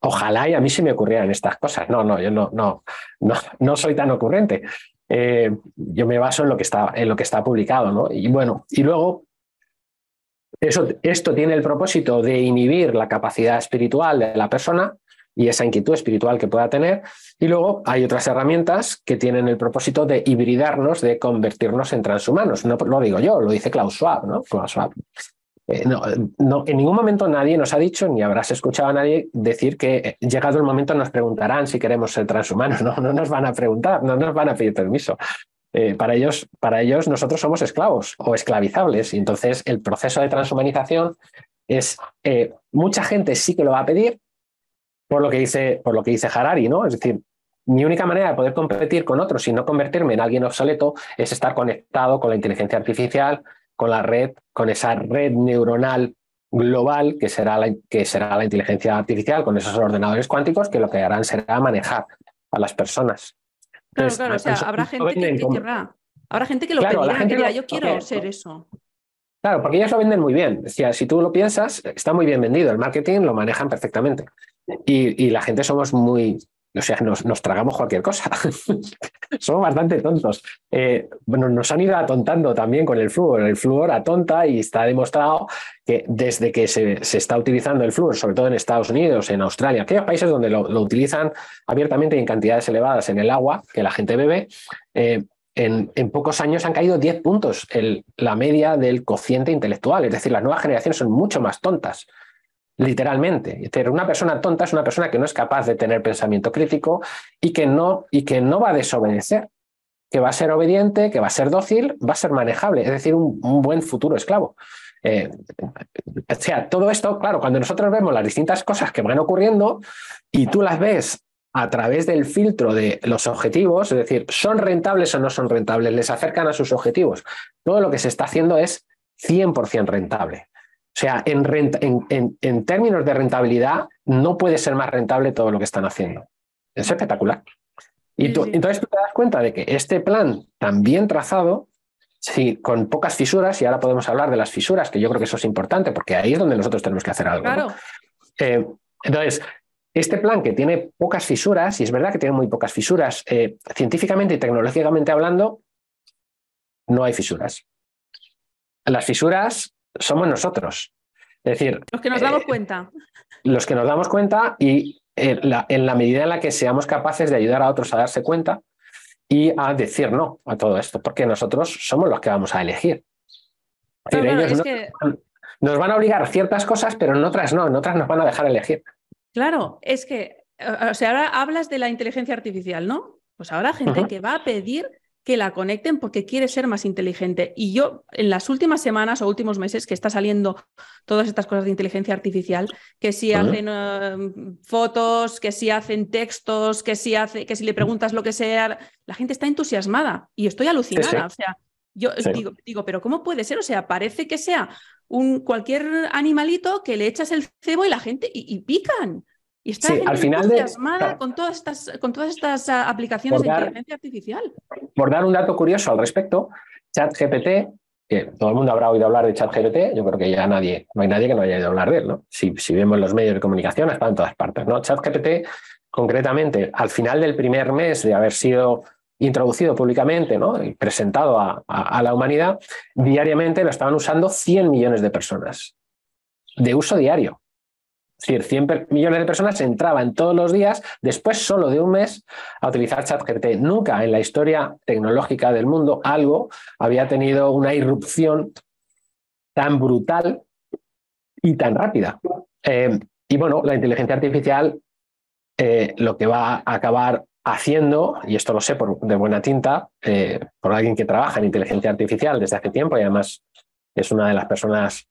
ojalá y a mí se me ocurrieran estas cosas. No, no, yo no, no, no, no soy tan ocurrente. Eh, yo me baso en lo que está, en lo que está publicado, ¿no? Y bueno, y luego eso, esto tiene el propósito de inhibir la capacidad espiritual de la persona y esa inquietud espiritual que pueda tener. Y luego hay otras herramientas que tienen el propósito de hibridarnos, de convertirnos en transhumanos. No lo digo yo, lo dice Klaus Schwab, ¿no? Klaus Schwab. Eh, no, no, en ningún momento nadie nos ha dicho, ni habrás escuchado a nadie decir que eh, llegado el momento nos preguntarán si queremos ser transhumanos. No, no nos van a preguntar, no nos van a pedir permiso. Eh, para, ellos, para ellos nosotros somos esclavos o esclavizables. Y entonces el proceso de transhumanización es, mucha gente sí que lo va a pedir, por lo que dice, por lo que dice Harari, ¿no? Es decir, mi única manera de poder competir con otros y no convertirme en alguien obsoleto es estar conectado con la inteligencia artificial, con la red, con esa red neuronal global que será la, que será la inteligencia artificial, con esos ordenadores cuánticos que lo que harán será manejar a las personas. Claro, claro, o sea, habrá gente que, querrá. Habrá gente que lo pedirá, que dirá, yo quiero ser eso. Claro, porque ellos lo venden muy bien. si tú lo piensas, está muy bien vendido. El marketing lo manejan perfectamente. Y, la gente somos muy, o sea, nos, tragamos cualquier cosa. Somos bastante tontos. Eh, bueno, nos han ido atontando también con el flúor. El flúor atonta y está demostrado que desde que se, está utilizando el flúor, sobre todo en Estados Unidos, en Australia, aquellos países donde lo, utilizan abiertamente y en cantidades elevadas en el agua que la gente bebe, eh, en, pocos años han caído 10 puntos la media del cociente intelectual. Es decir, las nuevas generaciones son mucho más tontas literalmente. Una persona tonta es una persona que no es capaz de tener pensamiento crítico y que no, y que no va a desobedecer, que va a ser obediente, que va a ser dócil, va a ser manejable, es decir, un, buen futuro esclavo. Eh, o sea, todo esto, claro, cuando nosotros vemos las distintas cosas que van ocurriendo y tú las ves a través del filtro de los objetivos, es decir, ¿son rentables o no son rentables? ¿Les acercan a sus objetivos? Todo lo que se está haciendo es 100% rentable. O sea, en, términos de rentabilidad, no puede ser más rentable todo lo que están haciendo. Es espectacular. Y entonces tú te das cuenta de que este plan tan bien trazado, sí, con pocas fisuras, y ahora podemos hablar de las fisuras, que yo creo que eso es importante, porque ahí es donde nosotros tenemos que hacer algo. Claro. Eh, entonces, este plan que tiene pocas fisuras, y es verdad que tiene muy pocas fisuras, eh, científicamente y tecnológicamente hablando, no hay fisuras. Las fisuras somos nosotros. Es decir, los que nos damos eh, cuenta. Los que nos damos cuenta y en la, medida en la que seamos capaces de ayudar a otros a darse cuenta y a decir no a todo esto, porque nosotros somos los que vamos a elegir. ellos nos van a obligar a ciertas cosas, pero en otras no, en otras nos van a dejar elegir. Claro, es que, o sea, ahora hablas de la inteligencia artificial, ¿no? Pues habrá gente que va a pedir que la conecten porque quiere ser más inteligente. Y yo, en las últimas semanas o últimos meses que está saliendo todas estas cosas de inteligencia artificial, que si hacen eh, fotos, que si hacen textos, que si, hace, que si le preguntas lo que sea, la gente está entusiasmada y estoy alucinada. O sea, yo digo, digo, pero ¿cómo puede ser? O sea, parece que sea un cualquier animalito que le echas el cebo y la gente y pican. Y está al final entusiasmada con, todas estas, con todas estas ah, aplicaciones de inteligencia artificial. Por dar un dato curioso al respecto, ChatGPT, que todo el mundo habrá oído hablar de ChatGPT, yo creo que ya nadie, no hay nadie que no haya oído hablar de él, ¿no? Si, si vemos los medios de comunicación, está en todas partes, ¿no? ChatGPT, concretamente, al final del primer mes de haber sido introducido públicamente ¿no? y presentado a, a, la humanidad, diariamente lo estaban usando 100 millones de personas de uso diario. Es decir, 100 millones de personas entraban todos los días, después solo de un mes, a utilizar ChatGPT. Nunca en la historia tecnológica del mundo algo había tenido una irrupción tan brutal y tan rápida. Eh, y bueno, la inteligencia artificial eh, lo que va a acabar haciendo, y esto lo sé por, de buena tinta, eh, por alguien que trabaja en inteligencia artificial desde hace tiempo y además es una de las personas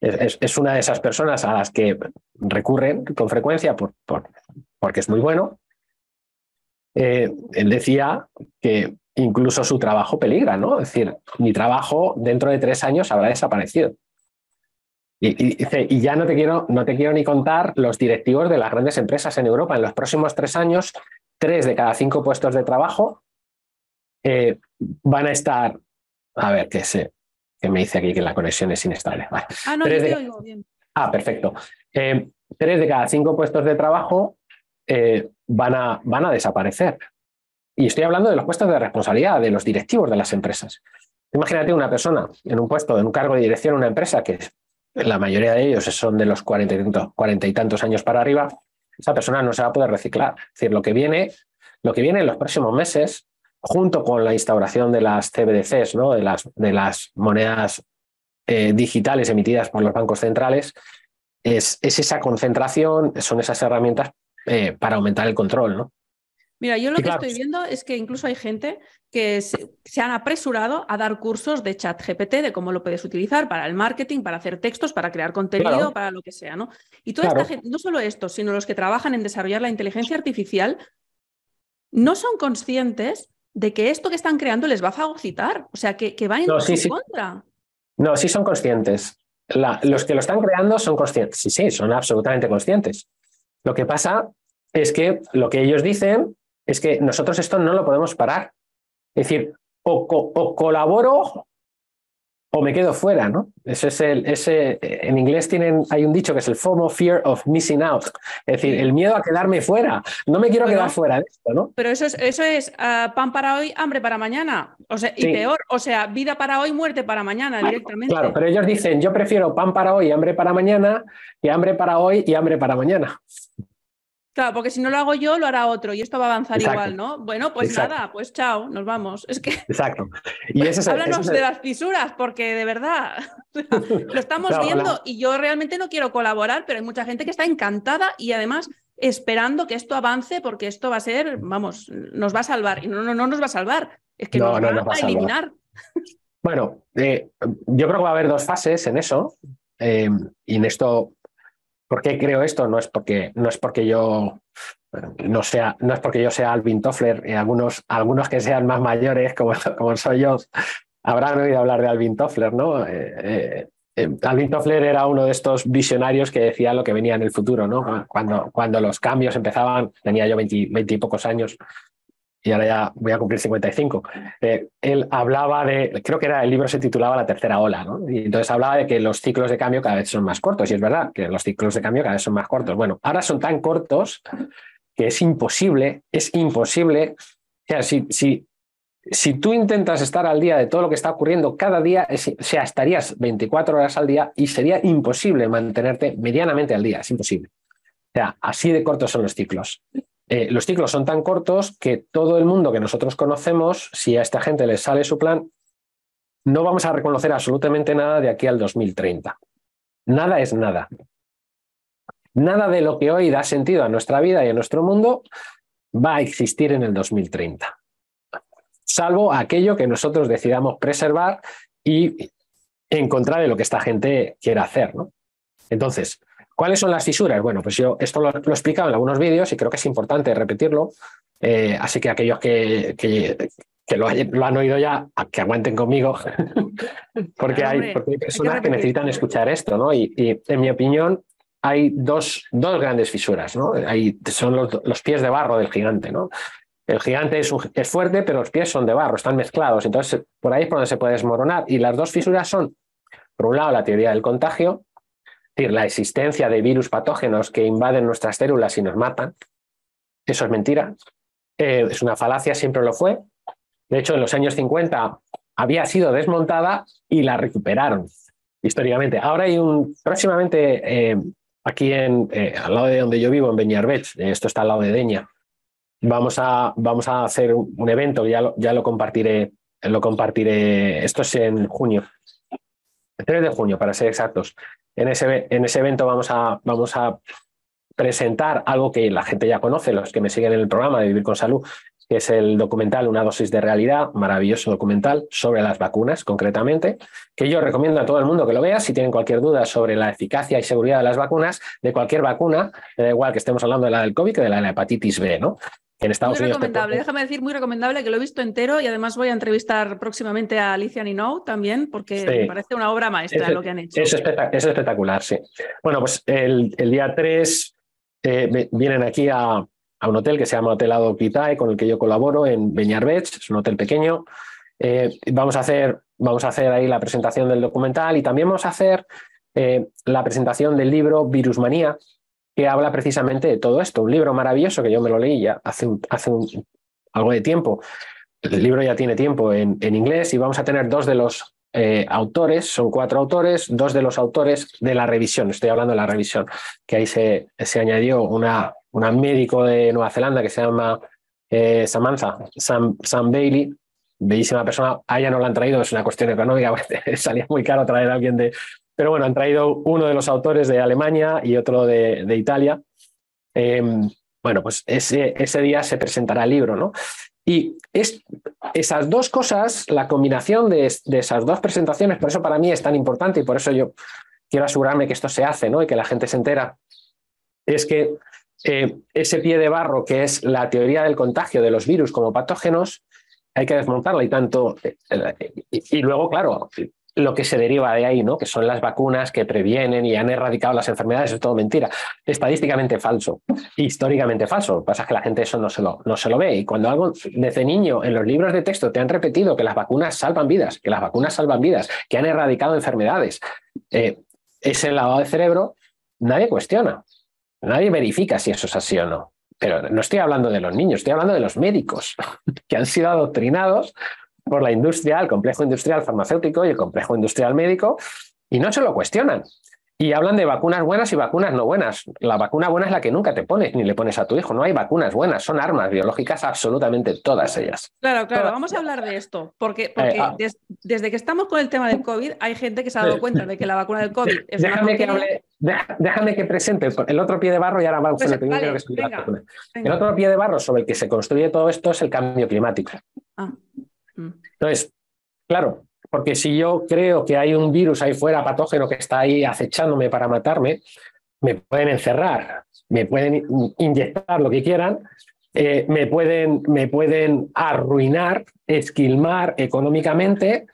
es, una de esas personas a las que recurren con frecuencia por, porque es muy bueno. Eh, él decía que incluso su trabajo peligra, ¿no? Es decir, mi trabajo dentro de tres años habrá desaparecido. Y, y, ya no te, quiero, no te quiero ni contar los directivos de las grandes empresas en Europa. En los próximos tres años, tres de cada cinco puestos de trabajo eh, van a estar, a ver, qué sé, que me dice aquí que la conexión es inestable. Ah, no, yo te oigo bien. Ah, perfecto. Eh, tres de cada cinco puestos de trabajo eh, van, a, van a desaparecer. Y estoy hablando de los puestos de responsabilidad, de los directivos de las empresas. Imagínate una persona en un puesto, en un cargo de dirección en una empresa, que la mayoría de ellos son de los cuarenta y, tantos, cuarenta y tantos años para arriba, esa persona no se va a poder reciclar. Es decir, lo que viene, lo que viene en los próximos meses junto con la instauración de las CBDCs, ¿no? de, las, de las monedas eh, digitales emitidas por los bancos centrales, es, es, esa concentración, son esas herramientas eh, para aumentar el control. ¿no? Mira, yo lo que estoy viendo es que incluso hay gente que se, han apresurado a dar cursos de chat GPT, de cómo lo puedes utilizar para el marketing, para hacer textos, para crear contenido, para lo que sea, ¿no? Y toda esta gente, no solo esto, sino los que trabajan en desarrollar la inteligencia artificial, no son conscientes de que esto que están creando les va a fagocitar, o sea, que, que va en su contra. No, sí son conscientes. los que lo están creando son conscientes. Sí, sí, son absolutamente conscientes. Lo que pasa es que lo que ellos dicen es que nosotros esto no lo podemos parar. Es decir, o colaboro o me quedo fuera, ¿no? Ese es el, ese, en inglés tienen, hay un dicho que es el FOMO, Fear of Missing Out, es decir, el miedo a quedarme fuera. No me quiero quedar fuera de esto, ¿no? Pero eso es, eso es ah, pan para hoy, hambre para mañana. O sea, y peor, o sea, vida para hoy, muerte para mañana directamente. Claro, pero ellos dicen, yo prefiero pan para hoy, hambre para mañana, que hambre para hoy y hambre para mañana. Claro, porque si no lo hago yo, lo hará otro y esto va a avanzar igual, ¿no? Bueno, pues nada, pues chao, nos vamos. Es que. Exacto. Y Háblanos de las fisuras, porque de verdad lo estamos viendo y yo realmente no quiero colaborar, pero hay mucha gente que está encantada y además esperando que esto avance porque esto va a ser, vamos, nos va a salvar. Y no, no, no nos va a salvar, es que nos, va, a eliminar. Bueno, eh, yo creo que va a haber dos fases en eso. Eh, y en esto ¿Por qué creo esto? No es porque, no es porque yo no sea, no es porque yo sea Alvin Toffler y algunos, algunos que sean más mayores, como, como soy yo, habrán oído hablar de Alvin Toffler, ¿no? Eh, eh, eh, Alvin Toffler era uno de estos visionarios que decía lo que venía en el futuro, ¿no? Cuando, cuando los cambios empezaban, tenía yo 20 y pocos años, y ahora ya voy a cumplir 55. Eh, él hablaba de, creo que era el libro se titulaba La tercera ola, ¿no? Y entonces hablaba de que los ciclos de cambio cada vez son más cortos, y es verdad que los ciclos de cambio cada vez son más cortos. Bueno, ahora son tan cortos que es imposible, es imposible. O sea, si, si, si tú intentas estar al día de todo lo que está ocurriendo cada día, o sea, estarías 24 horas al día y sería imposible mantenerte medianamente al día, es imposible. O sea, así de cortos son los ciclos. Eh, los ciclos son tan cortos que todo el mundo que nosotros conocemos, si a esta gente les sale su plan, no vamos a reconocer absolutamente nada de aquí al 2030. Nada es nada. Nada de lo que hoy da sentido a nuestra vida y a nuestro mundo va a existir en el 2030, salvo aquello que nosotros decidamos preservar y en contra de lo que esta gente quiere hacer. ¿no? Entonces, ¿cuáles son las fisuras? Bueno, pues yo esto lo, he explicado en algunos vídeos y creo que es importante repetirlo. Eh, así que aquellos que, que, lo, han oído ya, que aguanten conmigo, porque, hay, personas que, necesitan escuchar esto, ¿no? Y, en mi opinión, hay dos, dos grandes fisuras, ¿no? Hay, son los, los, pies de barro del gigante, ¿no? El gigante es, es, fuerte, pero los pies son de barro, están mezclados. Entonces, por ahí es por donde se puede desmoronar. Y las dos fisuras son, por un lado, la teoría del contagio, decir, la existencia de virus patógenos que invaden nuestras células y nos matan. Eso es mentira. Eh, es una falacia, siempre lo fue. De hecho, en los años 50 había sido desmontada y la recuperaron históricamente. Ahora hay un, próximamente, eh, aquí en, eh, al lado de donde yo vivo, en Beñarbech, esto está al lado de Deña, vamos a, vamos a hacer un evento, ya lo, ya lo compartiré, lo compartiré, esto es en junio, 3 de junio para ser exactos. En ese, en ese evento vamos a, vamos a presentar algo que la gente ya conoce, los que me siguen en el programa de Vivir con Salud, que es el documental Una dosis de realidad, maravilloso documental sobre las vacunas concretamente, que yo recomiendo a todo el mundo que lo vea si tienen cualquier duda sobre la eficacia y seguridad de las vacunas, de cualquier vacuna, da igual que estemos hablando de la del COVID que de la, hepatitis B, ¿no? En Estados muy recomendable, déjame decir, muy recomendable, que lo he visto entero y además voy a entrevistar próximamente a Alicia Ninou también, porque me parece una obra maestra lo que han hecho. Es, espectacular, sí. Bueno, pues el, día 3 eh, vienen aquí a, a un hotel que se llama Hotel Ado con el que yo colaboro en Beñarbech, es un hotel pequeño. Eh, vamos, a hacer, vamos a hacer ahí la presentación del documental y también vamos a hacer eh, la presentación del libro Virusmanía, que habla precisamente de todo esto. Un libro maravilloso que yo me lo leí ya hace, hace algo de tiempo. El libro ya tiene tiempo en, en inglés y vamos a tener dos de los eh, autores, son cuatro autores, dos de los autores de la revisión, estoy hablando de la revisión, que ahí se, se añadió una, una médico de Nueva Zelanda que se llama eh, Samantha, Sam, Bailey, bellísima persona, a ella no la han traído, es una cuestión económica, salía muy caro traer a alguien de... Pero bueno, han traído uno de los autores de Alemania y otro de, Italia. Em, bueno, pues ese, día se presentará el libro, ¿no? Y es, esas dos cosas, la combinación de, de, esas dos presentaciones, por eso para mí es tan importante y por eso yo quiero asegurarme que esto se hace ¿no? y que la gente se entera, es que eh, ese pie de barro que es la teoría del contagio de los virus como patógenos, hay que desmontarla y tanto. Eh, eh, y, luego, claro, lo que se deriva de ahí, ¿no? que son las vacunas que previenen y han erradicado las enfermedades, es todo mentira. Estadísticamente falso, históricamente falso. Lo que pasa es que la gente eso no se, lo, no se lo ve. Y cuando algo desde niño en los libros de texto te han repetido que las vacunas salvan vidas, que las vacunas salvan vidas, que han erradicado enfermedades, ese lavado de cerebro, nadie cuestiona. Nadie verifica si eso es así o no. Pero no estoy hablando de los niños, estoy hablando de los médicos que han sido adoctrinados por la industria, el complejo industrial farmacéutico y el complejo industrial médico, y no se lo cuestionan. Y hablan de vacunas buenas y vacunas no buenas. La vacuna buena es la que nunca te pones ni le pones a tu hijo. No hay vacunas buenas, son armas biológicas absolutamente todas ellas. Claro, claro, vamos a hablar de esto, porque, eh, ah. desde que estamos con el tema del COVID hay gente que se ha dado cuenta de que la vacuna del COVID es déjame que hable, déjame que presente el otro pie de barro y ahora vamos pues, a el que El otro pie de barro sobre el que se construye todo esto es el cambio climático. Ah. Entonces, claro, porque si yo creo que hay un virus ahí fuera patógeno que está ahí acechándome para matarme, me pueden encerrar, me pueden inyectar lo que quieran, eh, me, pueden, me pueden arruinar, esquilmar económicamente,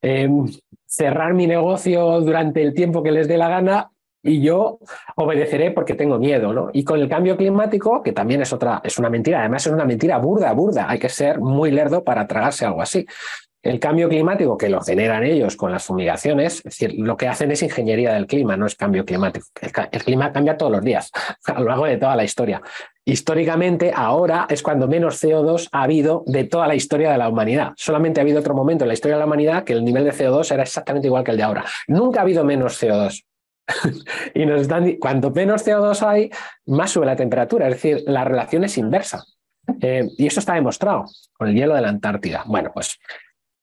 em, cerrar mi negocio durante el tiempo que les dé la gana y yo obedeceré porque tengo miedo, ¿no? Y con el cambio climático, que también es otra, es una mentira, además es una mentira burda, burda, hay que ser muy lerdo para tragarse algo así. El cambio climático que lo generan ellos con las fumigaciones, es decir, lo que hacen es ingeniería del clima, no es cambio climático. El, clima cambia todos los días, a lo largo de toda la historia. Históricamente, ahora es cuando menos CO2 ha habido de toda la historia de la humanidad. Solamente ha habido otro momento en la historia de la humanidad que el nivel de CO2 era exactamente igual que el de ahora. Nunca ha habido menos CO2. y nos están, cuanto menos CO2 hay, más sube la temperatura. Es decir, la relación es inversa. Eh, y eso está demostrado con el hielo de la Antártida. Bueno, pues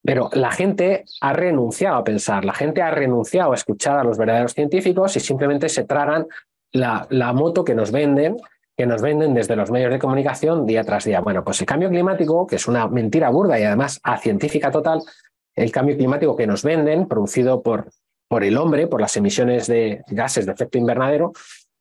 pero la gente ha renunciado a pensar, la gente ha renunciado a escuchar a los verdaderos científicos y simplemente se tragan la, la moto que nos venden que nos venden desde los medios de comunicación día tras día. Bueno, pues el cambio climático, que es una mentira burda y además a científica total, el cambio climático que nos venden, producido por, por el hombre, por las emisiones de gases de efecto invernadero,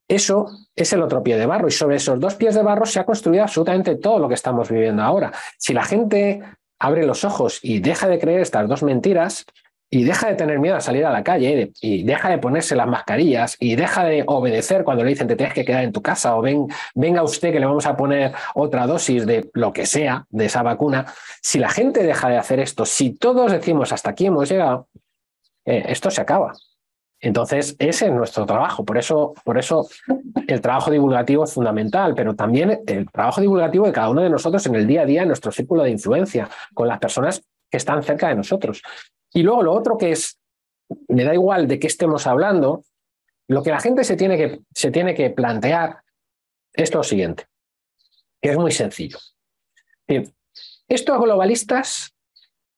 eso es el otro pie de barro y sobre esos dos pies de barro se ha construido absolutamente todo lo que estamos viviendo ahora. Si la gente abre los ojos y deja de creer estas dos mentiras, y deja de tener miedo a salir a la calle y deja de ponerse las mascarillas y deja de obedecer cuando le dicen te tienes que quedar en tu casa o ven, venga usted que le vamos a poner otra dosis de lo que sea, de esa vacuna. Si la gente deja de hacer esto, si todos decimos hasta aquí hemos llegado, eh, esto se acaba. Entonces, ese es nuestro trabajo. Por eso, por eso el trabajo divulgativo es fundamental, pero también el trabajo divulgativo de cada uno de nosotros en el día a día, en nuestro círculo de influencia, con las personas que están cerca de nosotros. Y luego lo otro que es, me da igual de qué estemos hablando, lo que la gente se tiene que, se tiene que plantear es lo siguiente, que es muy sencillo. Estos globalistas,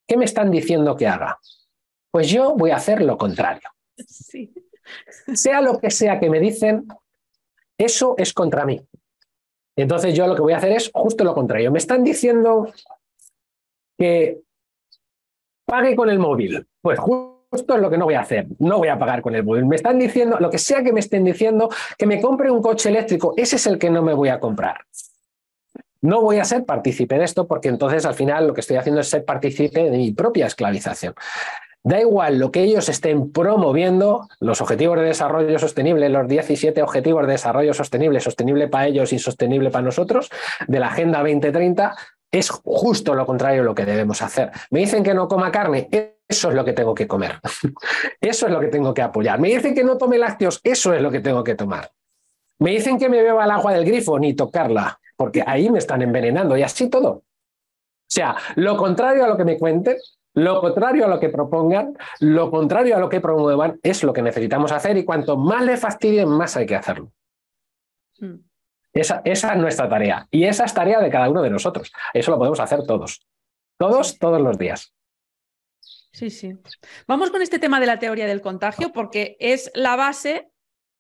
¿qué me están diciendo que haga? Pues yo voy a hacer lo contrario. Sea lo que sea que me dicen, eso es contra mí. Entonces yo lo que voy a hacer es justo lo contrario. Me están diciendo que pague con el móvil. Pues justo es lo que no voy a hacer. No voy a pagar con el móvil. Me están diciendo, lo que sea que me estén diciendo, que me compre un coche eléctrico. Ese es el que no me voy a comprar. No voy a ser partícipe de esto porque entonces al final lo que estoy haciendo es ser partícipe de mi propia esclavización. Da igual lo que ellos estén promoviendo, los objetivos de desarrollo sostenible, los 17 objetivos de desarrollo sostenible, sostenible para ellos y sostenible para nosotros, de la Agenda 2030, es justo lo contrario de lo que debemos hacer. Me dicen que no coma carne, eso es lo que tengo que comer. Eso es lo que tengo que apoyar. Me dicen que no tome lácteos, eso es lo que tengo que tomar. Me dicen que me beba el agua del grifo, ni tocarla, porque ahí me están envenenando y así todo. O sea, lo contrario a lo que me cuenten, lo contrario a lo que propongan, lo contrario a lo que promuevan, es lo que necesitamos hacer y cuanto más le fastidien, más hay que hacerlo. Hmm. Esa, es nuestra tarea. Y esa es tarea de cada uno de nosotros. Eso lo podemos hacer todos. Todos, todos los días. Sí, sí. Vamos con este tema de la teoría del contagio porque es la base,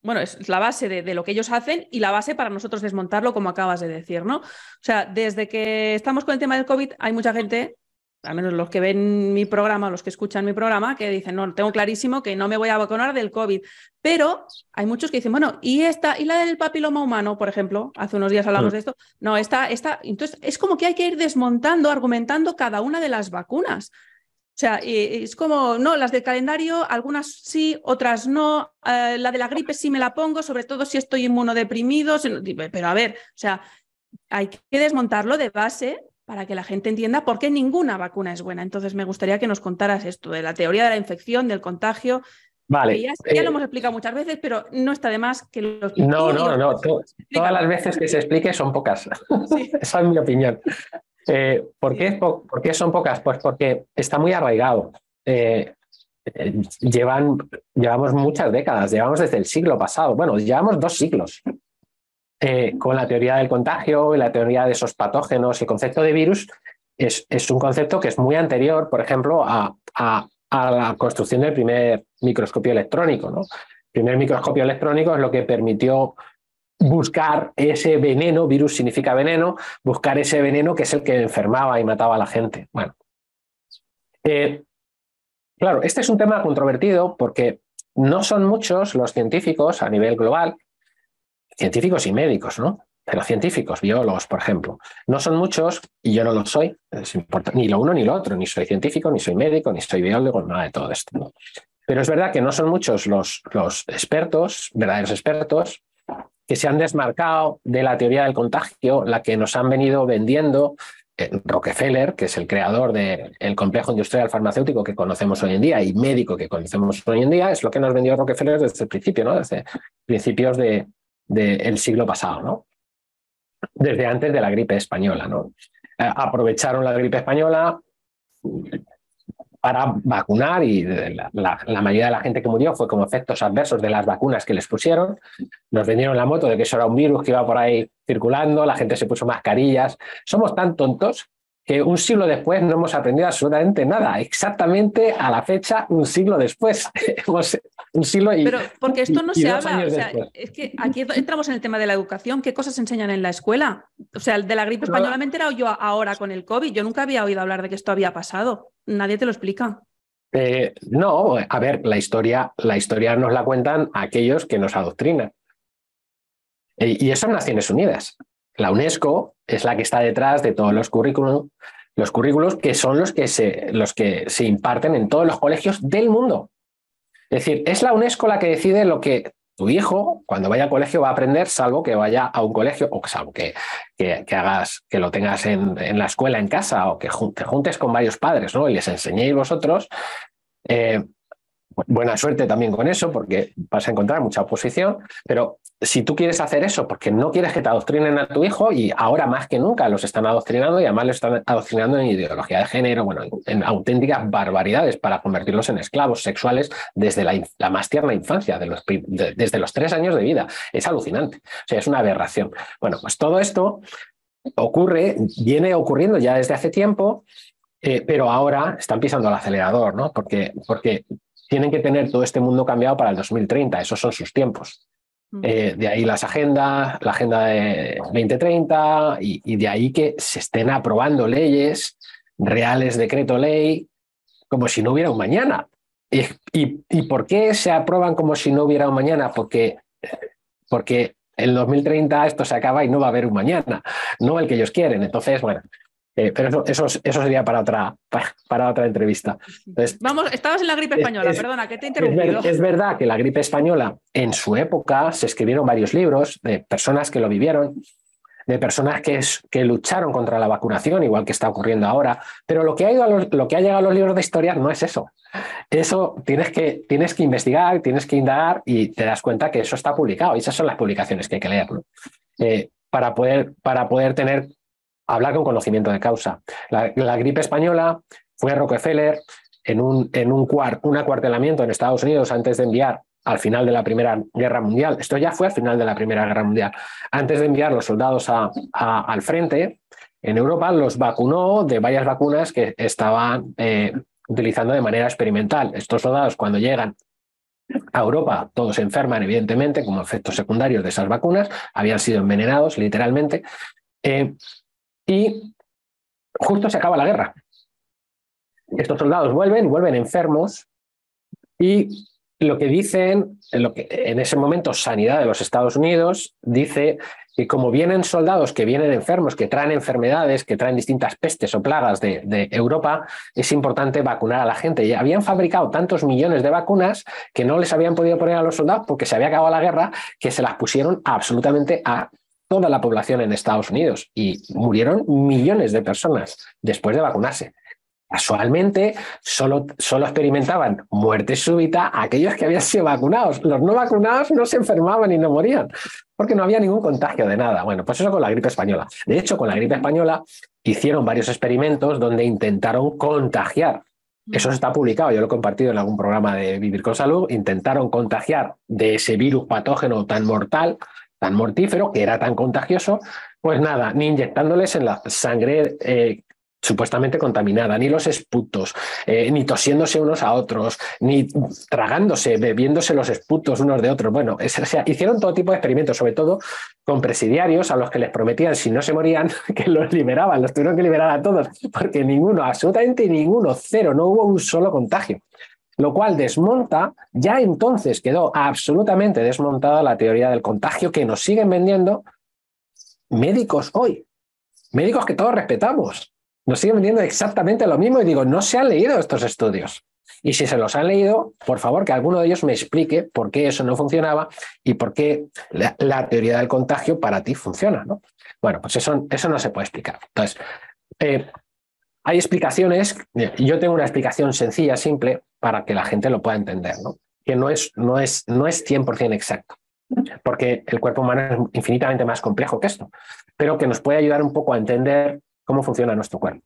bueno, es la base de, de, lo que ellos hacen y la base para nosotros desmontarlo, como acabas de decir, ¿no? O sea, desde que estamos con el tema del COVID, hay mucha gente al menos los que ven mi programa, los que escuchan mi programa, que dicen, no, tengo clarísimo que no me voy a vacunar del COVID. Pero hay muchos que dicen, bueno, ¿y esta, y la del papiloma humano, por ejemplo? Hace unos días hablamos mm. de esto. No, esta, esta. Entonces, es como que hay que ir desmontando, argumentando cada una de las vacunas. O sea, es como, no, las del calendario, algunas sí, otras no. Eh, la de la gripe sí me la pongo, sobre todo si estoy inmunodeprimido. Pero a ver, o sea, hay que desmontarlo de base para que la gente entienda por qué ninguna vacuna es buena. Entonces, me gustaría que nos contaras esto de la teoría de la infección, del contagio. Vale. Ya, lo eh, hemos explicado muchas veces, pero no está de más que lo No, no, no. todas las veces que se explique son pocas. Esa es mi opinión. Eh, ¿por, qué, son pocas? Pues porque está muy arraigado. Eh, llevan, llevamos muchas décadas, llevamos desde el siglo pasado. Bueno, llevamos dos siglos eh, con la teoría del contagio y la teoría de esos patógenos, el concepto de virus es, un concepto que es muy anterior, por ejemplo, a, la construcción del primer microscopio electrónico. El primer microscopio electrónico es lo que permitió buscar ese veneno, virus significa veneno, buscar ese veneno que es el que enfermaba y mataba a la gente. Bueno, eh, claro, este es un tema controvertido porque no son muchos los científicos a nivel global científicos y médicos, ¿no? Pero científicos, biólogos, por ejemplo. No son muchos, y yo no lo soy, ni lo uno ni lo otro, ni soy científico, ni soy médico, ni soy biólogo, nada de todo esto. Pero es verdad que no son muchos los, los expertos, verdaderos expertos, que se han desmarcado de la teoría del contagio, la que nos han venido vendiendo eh, Rockefeller, que es el creador del complejo industrial farmacéutico que conocemos hoy en día y médico que conocemos hoy en día, es lo que nos vendió Rockefeller desde el principio, ¿no? desde principios de, del siglo pasado, ¿no? Desde antes de la gripe española, ¿no? Eh, aprovecharon la gripe española para vacunar y la, mayoría de la gente que murió fue como efectos adversos de las vacunas que les pusieron. Nos vendieron la moto de que eso era un virus que iba por ahí circulando, la gente se puso mascarillas. Somos tan tontos que un siglo después no hemos aprendido absolutamente nada. Exactamente a la fecha, un siglo después. un siglo y. Pero porque esto no se habla. O sea, es que aquí entramos en el tema de la educación. ¿Qué cosas enseñan en la escuela? O sea, de la gripe española me he enterado yo ahora con el COVID. Yo nunca había oído hablar de que esto había pasado. Nadie te lo explica. Eh, no, a ver, la historia, la historia nos la cuentan aquellos que nos adoctrinan. Y eso en Naciones Unidas. La UNESCO es la que está detrás de todos los currículos, los currículos que son los que, se, los que se imparten en todos los colegios del mundo. Es decir, es la UNESCO la que decide lo que tu hijo, cuando vaya al colegio, va a aprender, salvo que vaya a un colegio, o salvo que, que, hagas, que lo tengas en, en, la escuela, en casa, o que te juntes con varios padres, ¿no? Y les enseñéis vosotros. Eh, buena suerte también con eso, porque vas a encontrar mucha oposición, pero si tú quieres hacer eso porque no quieres que te adoctrinen a tu hijo, y ahora más que nunca los están adoctrinando y además los están adoctrinando en ideología de género, bueno, en, auténticas barbaridades para convertirlos en esclavos sexuales desde la, más tierna infancia, desde los tres años de vida. Es alucinante, o sea, es una aberración. Bueno, pues todo esto ocurre, viene ocurriendo ya desde hace tiempo, eh, pero ahora están pisando el acelerador, ¿no? Porque, porque tienen que tener todo este mundo cambiado para el 2030, esos son sus tiempos. Eh, de ahí las agendas, la agenda de 2030 y, de ahí que se estén aprobando leyes, reales decreto ley, como si no hubiera un mañana. ¿Y, y, por qué se aprueban como si no hubiera un mañana? Porque, porque el 2030 esto se acaba y no va a haber un mañana, no el que ellos quieren. Entonces, bueno, eh, pero eso, eso, sería para otra, para, otra entrevista. Vamos, estabas en la gripe española, perdona, que te he interrumpido. Es, verdad que la gripe española, en su época, se escribieron varios libros de personas que lo vivieron, de personas que, que lucharon contra la vacunación, igual que está ocurriendo ahora. Pero lo que ha, ido lo que ha llegado a los libros de historia no es eso. Eso tienes que, tienes que investigar, tienes que indagar y te das cuenta que eso está publicado. Y esas son las publicaciones que hay que leer. Eh, para, poder, para poder tener hablar con conocimiento de causa. La, gripe española fue Rockefeller en un, en un, un acuartelamiento en Estados Unidos antes de enviar al final de la Primera Guerra Mundial. Esto ya fue al final de la Primera Guerra Mundial. Antes de enviar los soldados al frente, en Europa los vacunó de varias vacunas que estaban eh, utilizando de manera experimental. Estos soldados cuando llegan a Europa, todos se enferman, evidentemente, como efectos secundarios de esas vacunas, habían sido envenenados, literalmente. Eh, y justo se acaba la guerra. Estos soldados vuelven, vuelven enfermos y lo que dicen, lo que en ese momento Sanidad de los Estados Unidos dice que como vienen soldados que vienen enfermos, que traen enfermedades, que traen distintas pestes o plagas de, de, Europa, es importante vacunar a la gente. Y habían fabricado tantos millones de vacunas que no les habían podido poner a los soldados porque se había acabado la guerra, que se las pusieron absolutamente a toda la población en Estados Unidos y murieron millones de personas después de vacunarse. Casualmente, solo, solo experimentaban muerte súbita aquellos que habían sido vacunados. Los no vacunados no se enfermaban y no morían, porque no había ningún contagio de nada. Bueno, pues eso con la gripe española. De hecho, con la gripe española hicieron varios experimentos donde intentaron contagiar. Eso está publicado, yo lo he compartido en algún programa de Vivir con Salud. Intentaron contagiar de ese virus patógeno tan mortal tan mortífero, que era tan contagioso, pues nada, ni inyectándoles en la sangre eh, supuestamente contaminada, ni los esputos, eh, ni tosiéndose unos a otros, ni tragándose, bebiéndose los esputos unos de otros. Bueno, hicieron todo tipo de experimentos, sobre todo con presidiarios a los que les prometían, si no se morían, que los liberaban, los tuvieron que liberar a todos, porque ninguno, absolutamente ninguno, cero, no hubo un solo contagio lo cual desmonta, ya entonces quedó absolutamente desmontada la teoría del contagio que nos siguen vendiendo médicos hoy, médicos que todos respetamos, nos siguen vendiendo exactamente lo mismo y digo, no se han leído estos estudios. Y si se los han leído, por favor, que alguno de ellos me explique por qué eso no funcionaba y por qué la, teoría del contagio para ti funciona. ¿no? Bueno, pues eso, no se puede explicar. Entonces, eh, hay explicaciones, yo tengo una explicación sencilla, simple, para que la gente lo pueda entender, ¿no? que no es, no, es, no es 100% exacto, porque el cuerpo humano es infinitamente más complejo que esto, pero que nos puede ayudar un poco a entender cómo funciona nuestro cuerpo.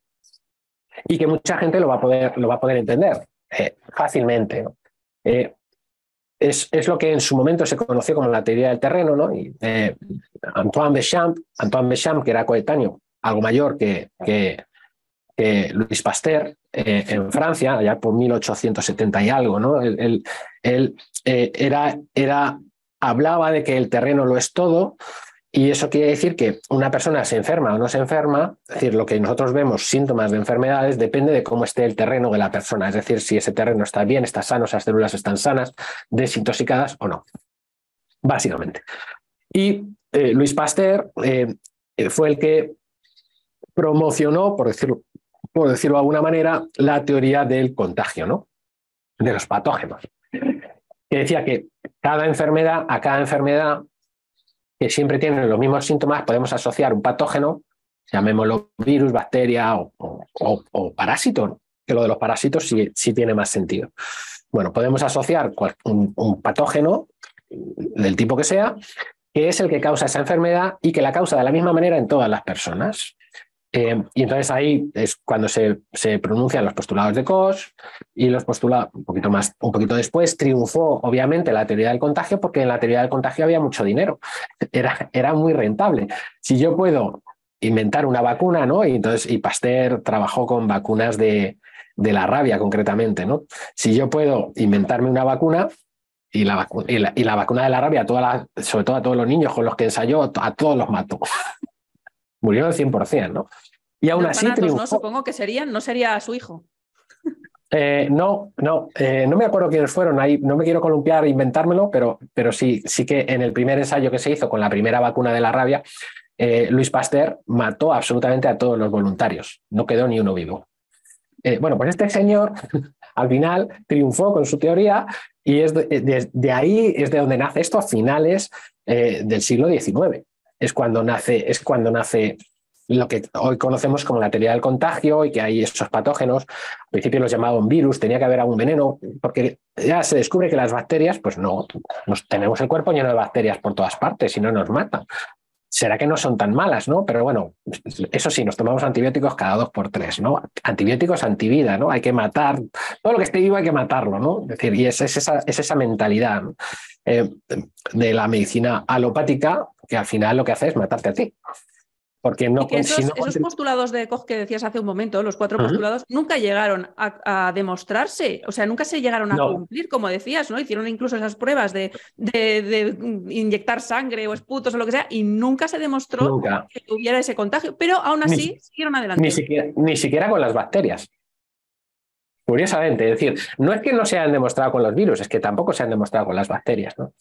Y que mucha gente lo va a poder, lo va a poder entender eh, fácilmente. Eh, es, es, lo que en su momento se conoció como la teoría del terreno, ¿no? Y, eh, Antoine Béchamp, Antoine que era coetáneo, algo mayor que, que, que Luis Pasteur eh, en Francia, allá por 1870 y algo, ¿no? Él, él, eh, era, era, hablaba de que el terreno lo es todo, y eso quiere decir que una persona se enferma o no se enferma, es decir, lo que nosotros vemos síntomas de enfermedades depende de cómo esté el terreno de la persona, es decir, si ese terreno está bien, está sano, esas células están sanas, desintoxicadas o no, básicamente. Y eh, Luis Pasteur eh, fue el que promocionó, por decirlo, por decirlo de alguna manera, la teoría del contagio, ¿no? De los patógenos. Que decía que cada enfermedad, a cada enfermedad que siempre tienen los mismos síntomas, podemos asociar un patógeno, llamémoslo virus, bacteria o, parásito, que lo de los parásitos sí, sí, tiene más sentido. Bueno, podemos asociar un, patógeno del tipo que sea, que es el que causa esa enfermedad y que la causa de la misma manera en todas las personas. Eh, y entonces ahí es cuando se, se, pronuncian los postulados de Koch y los postulados, un poquito más, un poquito después, triunfó obviamente la teoría del contagio porque en la teoría del contagio había mucho dinero, era, era muy rentable. Si yo puedo inventar una vacuna, ¿no? Y entonces, y Pasteur trabajó con vacunas de, de la rabia concretamente, ¿no? Si yo puedo inventarme una vacuna, y la, la, y la, vacuna de la rabia, sobre todo a todos los niños con los que ensayó, a todos los mató. Murió al 100%, ¿no? Y aún así ¿no? Supongo que serían, no sería su hijo. Eh, no, no, eh, no me acuerdo quiénes fueron. Ahí no me quiero columpiar e inventármelo, pero, pero sí, sí que en el primer ensayo que se hizo con la primera vacuna de la rabia, eh, Luis Pasteur mató absolutamente a todos los voluntarios. No quedó ni uno vivo. bueno, pues este señor al final triunfó con su teoría y es de, ahí es de donde nace esto a finales del siglo XIX es cuando nace, es cuando nace lo que hoy conocemos como la teoría del contagio y que hay esos patógenos. Al principio los llamaban virus, tenía que haber algún veneno, porque ya se descubre que las bacterias, pues no, nos, tenemos el cuerpo lleno de bacterias por todas partes y no nos matan. Será que no son tan malas, ¿no? Pero bueno, eso sí, nos tomamos antibióticos cada dos por tres, ¿no? Antibióticos antivida, ¿no? Hay que matar, todo lo que esté vivo hay que matarlo, ¿no? Es decir, y es, esa, es esa mentalidad. Eh, de la medicina alopática, que al final lo que hace es matarte a ti. Porque no, esos, postulados de Koch que decías hace un momento, los cuatro postulados, nunca llegaron a, demostrarse, o sea, nunca se llegaron a cumplir, como decías, ¿no? Hicieron incluso esas pruebas de, de, inyectar sangre o esputos o lo que sea, y nunca se demostró que hubiera ese contagio, pero aún así siguieron adelante. Ni siquiera, ni siquiera con las bacterias. Curiosamente, es decir, no es que no se hayan demostrado con los virus, es que tampoco se han demostrado con las bacterias. ¿no?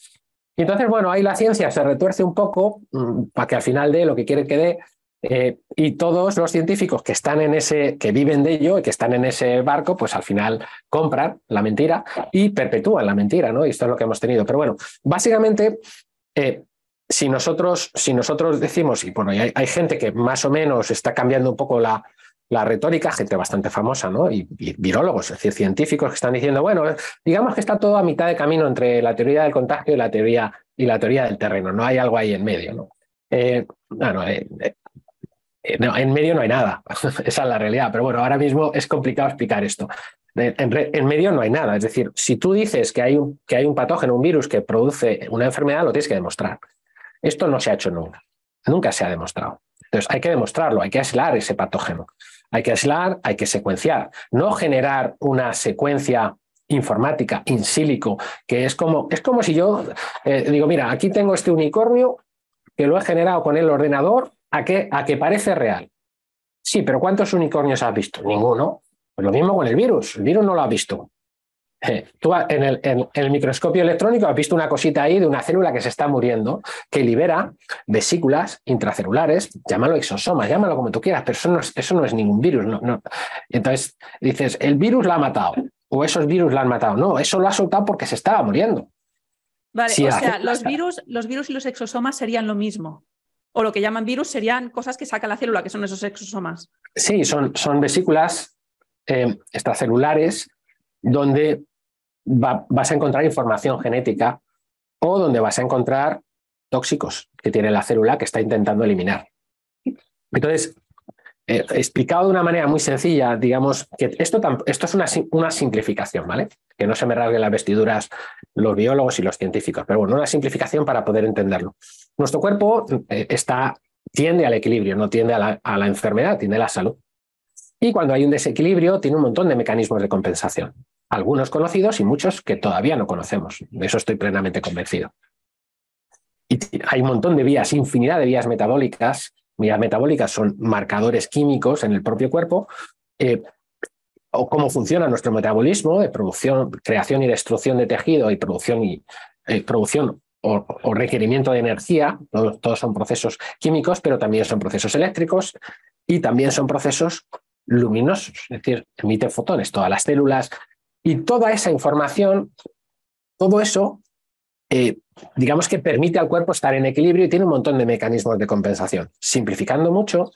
Y entonces, bueno, ahí la ciencia se retuerce un poco mm, para que al final dé lo que quiere que dé. Eh, y todos los científicos que están en ese, que viven de ello y que están en ese barco, pues al final compran la mentira y perpetúan la mentira, ¿no? Y esto es lo que hemos tenido. Pero bueno, básicamente, eh, si nosotros, si nosotros decimos, y bueno, hay, gente que más o menos está cambiando un poco la, la retórica, gente bastante famosa, ¿no? Y, virólogos, es decir, científicos que están diciendo, bueno, digamos que está todo a mitad de camino entre la teoría del contagio y la teoría, y la teoría del terreno, no hay algo ahí en medio, ¿no? Eh, eh, eh, en medio no hay nada, esa es la realidad, pero bueno, ahora mismo es complicado explicar esto. En, medio no hay nada, es decir, si tú dices que hay, un, que hay un patógeno, un virus que produce una enfermedad, lo tienes que demostrar. Esto no se ha hecho nunca, nunca se ha demostrado. Entonces hay que demostrarlo, hay que aislar ese patógeno. Hay que aislar, hay que secuenciar, no generar una secuencia informática in sílico, que es como, es como si yo eh, digo, mira, aquí tengo este unicornio que lo he generado con el ordenador a que, a que parece real. Sí, pero ¿cuántos unicornios has visto? Ninguno. Pues lo mismo con el virus. El virus no lo ha visto. Eh, tú en el, microscopio electrónico has visto una cosita ahí de una célula que se está muriendo, que libera vesículas intracelulares, llámalo exosomas, llámalo como tú quieras, pero eso no es, ningún virus. No, Entonces dices, el virus la ha matado, o esos virus la han matado. No, eso lo ha soltado porque se estaba muriendo. Vale, o sea, los virus, los virus y los exosomas serían lo mismo. O lo que llaman virus serían cosas que saca la célula, que son esos exosomas. Sí, son, son vesículas eh, extracelulares donde vas a encontrar información genética o donde vas a encontrar tóxicos que tiene la célula que está intentando eliminar. Entonces, eh, explicado de una manera muy sencilla, digamos que esto, esto es una, una, simplificación, ¿vale? Que no se me rasguen las vestiduras los biólogos y los científicos, pero bueno, una simplificación para poder entenderlo. Nuestro cuerpo eh, está, tiende al equilibrio, no tiende a la, enfermedad, tiende a la salud. Y cuando hay un desequilibrio, tiene un montón de mecanismos de compensación. Algunos conocidos y muchos que todavía no conocemos. De eso estoy plenamente convencido. Y hay un montón de vías, infinidad de vías metabólicas. Vías metabólicas son marcadores químicos en el propio cuerpo. Eh, o cómo funciona nuestro metabolismo de producción, creación y destrucción de tejido y producción y eh, producción o, requerimiento de energía. Todos, son procesos químicos, pero también son procesos eléctricos y también son procesos luminosos, es decir, emiten fotones, todas las células y toda esa información, todo eso eh, digamos que permite al cuerpo estar en equilibrio y tiene un montón de mecanismos de compensación. Simplificando mucho,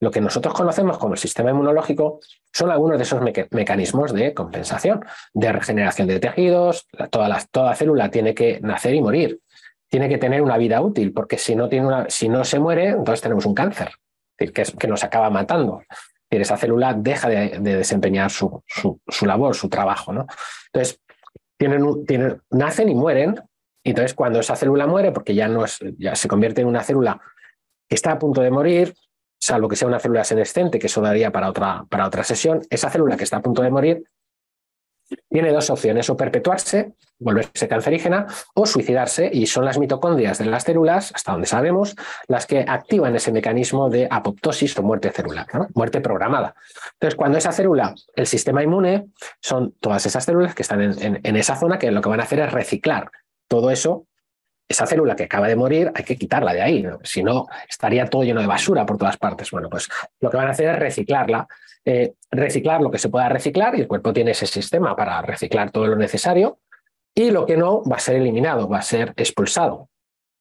lo que nosotros conocemos como el sistema inmunológico son algunos de esos mecanismos de compensación, de regeneración de tejidos. Toda, toda célula tiene que nacer y morir, tiene que tener una vida útil, porque si no, se muere, entonces tenemos un cáncer, que, nos acaba matando. esa célula deja de, desempeñar su, labor, su trabajo. ¿no? Entonces, nacen y mueren y entonces, cuando esa célula muere, porque ya, no es, ya se convierte en una célula que está a punto de morir, salvo que sea una célula senescente, que eso daría para otra, para otra sesión, esa célula que está a punto de morir tiene dos opciones, o perpetuarse, volverse cancerígena, o suicidarse, y son las mitocondrias de las células, hasta donde sabemos, las que activan ese mecanismo de apoptosis o muerte celular, muerte programada. Entonces, cuando esa célula, el sistema inmune, son todas esas células que están en esa zona que lo que van a hacer es reciclar todo eso, esa célula que acaba de morir, hay que quitarla de ahí, si no estaría todo lleno de basura por todas partes. Bueno, pues lo que van a hacer es reciclarla, eh, reciclar lo que se pueda reciclar y el cuerpo tiene ese sistema para reciclar todo lo necesario y lo que no va a ser eliminado, va a ser expulsado.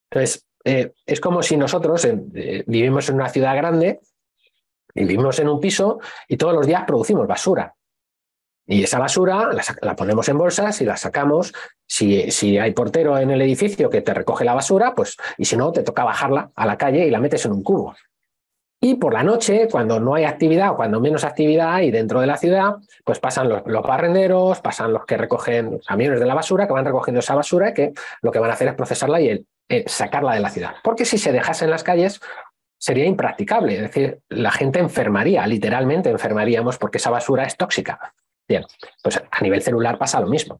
Entonces, eh, es como si nosotros eh, vivimos en una ciudad grande y vivimos en un piso y todos los días producimos basura. Y esa basura la, ponemos en bolsas y la sacamos. Si, si, hay portero en el edificio que te recoge la basura, pues, y si no, te toca bajarla a la calle y la metes en un cubo. Y por la noche, cuando no hay actividad, cuando menos actividad hay dentro de la ciudad, pues pasan los, barrenderos, pasan los que recogen camiones de la basura, que van recogiendo esa basura y que lo que van a hacer es procesarla y sacarla de la ciudad. Porque si se dejase en las calles, sería impracticable. Es decir, la gente enfermaría, literalmente enfermaríamos porque esa basura es tóxica. Bien, pues a nivel celular pasa lo mismo.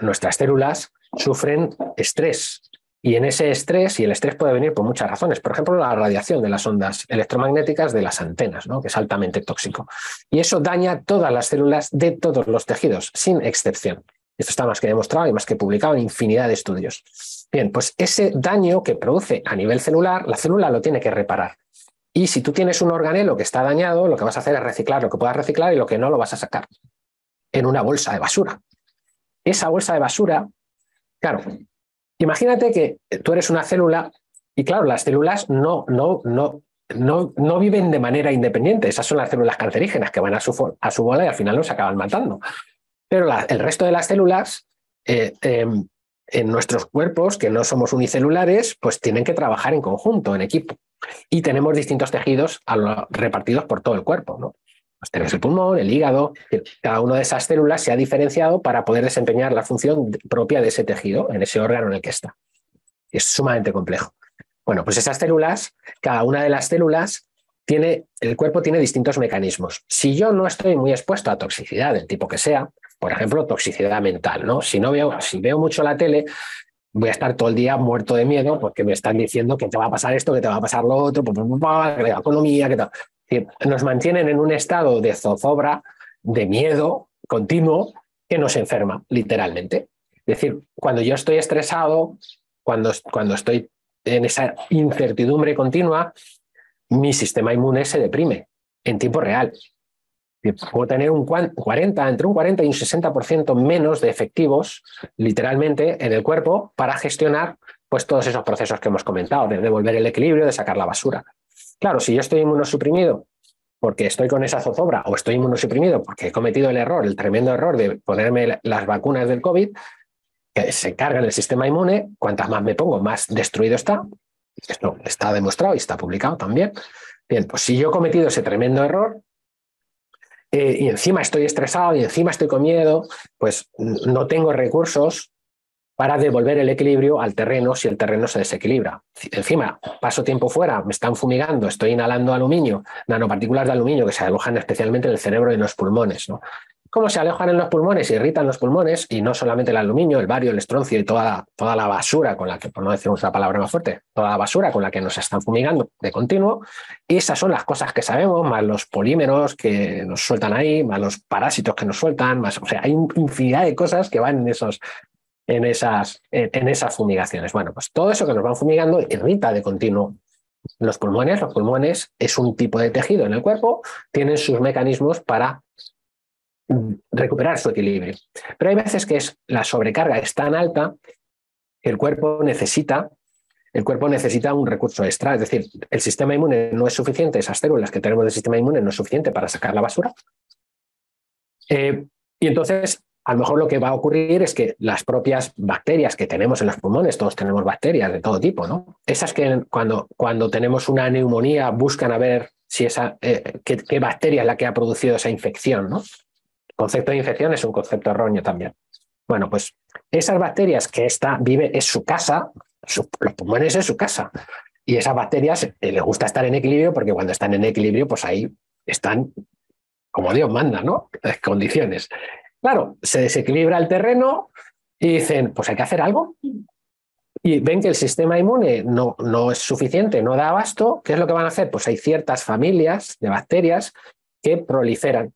Nuestras células sufren estrés y en ese estrés, y el estrés puede venir por muchas razones, por ejemplo, la radiación de las ondas electromagnéticas de las antenas, ¿no? que es altamente tóxico. Y eso daña todas las células de todos los tejidos, sin excepción. Esto está más que demostrado y más que publicado en infinidad de estudios. Bien, pues ese daño que produce a nivel celular, la célula lo tiene que reparar. Y si tú tienes un organelo que está dañado, lo que vas a hacer es reciclar lo que puedas reciclar y lo que no lo vas a sacar en una bolsa de basura. Esa bolsa de basura, claro, imagínate que tú eres una célula y claro, las células no, no, no, no, no viven de manera independiente. Esas son las células cancerígenas que van a su, a su bola y al final nos acaban matando. Pero el resto de las células eh, em, en nuestros cuerpos, que no somos unicelulares, pues tienen que trabajar en conjunto, en equipo. Y tenemos distintos tejidos repartidos por todo el cuerpo. ¿no? Pues tenemos el pulmón, el hígado, cada una de esas células se ha diferenciado para poder desempeñar la función propia de ese tejido, en ese órgano en el que está. Es sumamente complejo. Bueno, pues esas células, cada una de las células tiene, el cuerpo tiene distintos mecanismos. Si yo no estoy muy expuesto a toxicidad del tipo que sea, por ejemplo, toxicidad mental, ¿no? Si no veo, si veo mucho la tele, voy a estar todo el día muerto de miedo porque me están diciendo que te va a pasar esto, que te va a pasar lo otro, la economía, que tal nos mantienen en un estado de zozobra, de miedo continuo, que nos enferma, literalmente. Es decir, cuando yo estoy estresado, cuando, cuando estoy en esa incertidumbre continua, mi sistema inmune se deprime en tiempo real. Puedo tener un 40, entre un 40 y un 60% menos de efectivos, literalmente, en el cuerpo para gestionar pues, todos esos procesos que hemos comentado, de devolver el equilibrio, de sacar la basura. Claro, si yo estoy inmunosuprimido porque estoy con esa zozobra o estoy inmunosuprimido porque he cometido el error, el tremendo error de ponerme las vacunas del COVID, que se cargan el sistema inmune, cuantas más me pongo, más destruido está. Esto está demostrado y está publicado también. Bien, pues si yo he cometido ese tremendo error eh, y encima estoy estresado y encima estoy con miedo, pues no tengo recursos para devolver el equilibrio al terreno si el terreno se desequilibra. Encima, paso tiempo fuera, me están fumigando, estoy inhalando aluminio, nanopartículas de aluminio que se alojan especialmente en el cerebro y en los pulmones. ¿Cómo se alojan en los pulmones? Irritan los pulmones y no solamente el aluminio, el bario, el estroncio y toda, toda la basura con la que, por no decir una palabra más fuerte, toda la basura con la que nos están fumigando de continuo. Y esas son las cosas que sabemos, más los polímeros que nos sueltan ahí, más los parásitos que nos sueltan, más, o sea, hay infinidad de cosas que van en esos en esas, en esas fumigaciones. Bueno, pues todo eso que nos van fumigando irrita de continuo los pulmones. Los pulmones es un tipo de tejido en el cuerpo, tienen sus mecanismos para recuperar su equilibrio. Pero hay veces que es, la sobrecarga es tan alta que el cuerpo necesita el cuerpo necesita un recurso extra, es decir, el sistema inmune no es suficiente, esas células que tenemos del sistema inmune no es suficiente para sacar la basura. Eh, y entonces a lo mejor lo que va a ocurrir es que las propias bacterias que tenemos en los pulmones, todos tenemos bacterias de todo tipo, ¿no? Esas que cuando, cuando tenemos una neumonía buscan a ver si esa, eh, qué, bacteria es la que ha producido esa infección, ¿no? El concepto de infección es un concepto erróneo también. Bueno, pues esas bacterias que esta vive es su casa, los pulmones es su casa. Y esas bacterias eh, les gusta estar en equilibrio porque cuando están en equilibrio, pues ahí están como Dios manda, ¿no? Las condiciones. Claro, se desequilibra el terreno y dicen, pues hay que hacer algo. Y ven que el sistema inmune no, no es suficiente, no da abasto. ¿Qué es lo que van a hacer? Pues hay ciertas familias de bacterias que proliferan.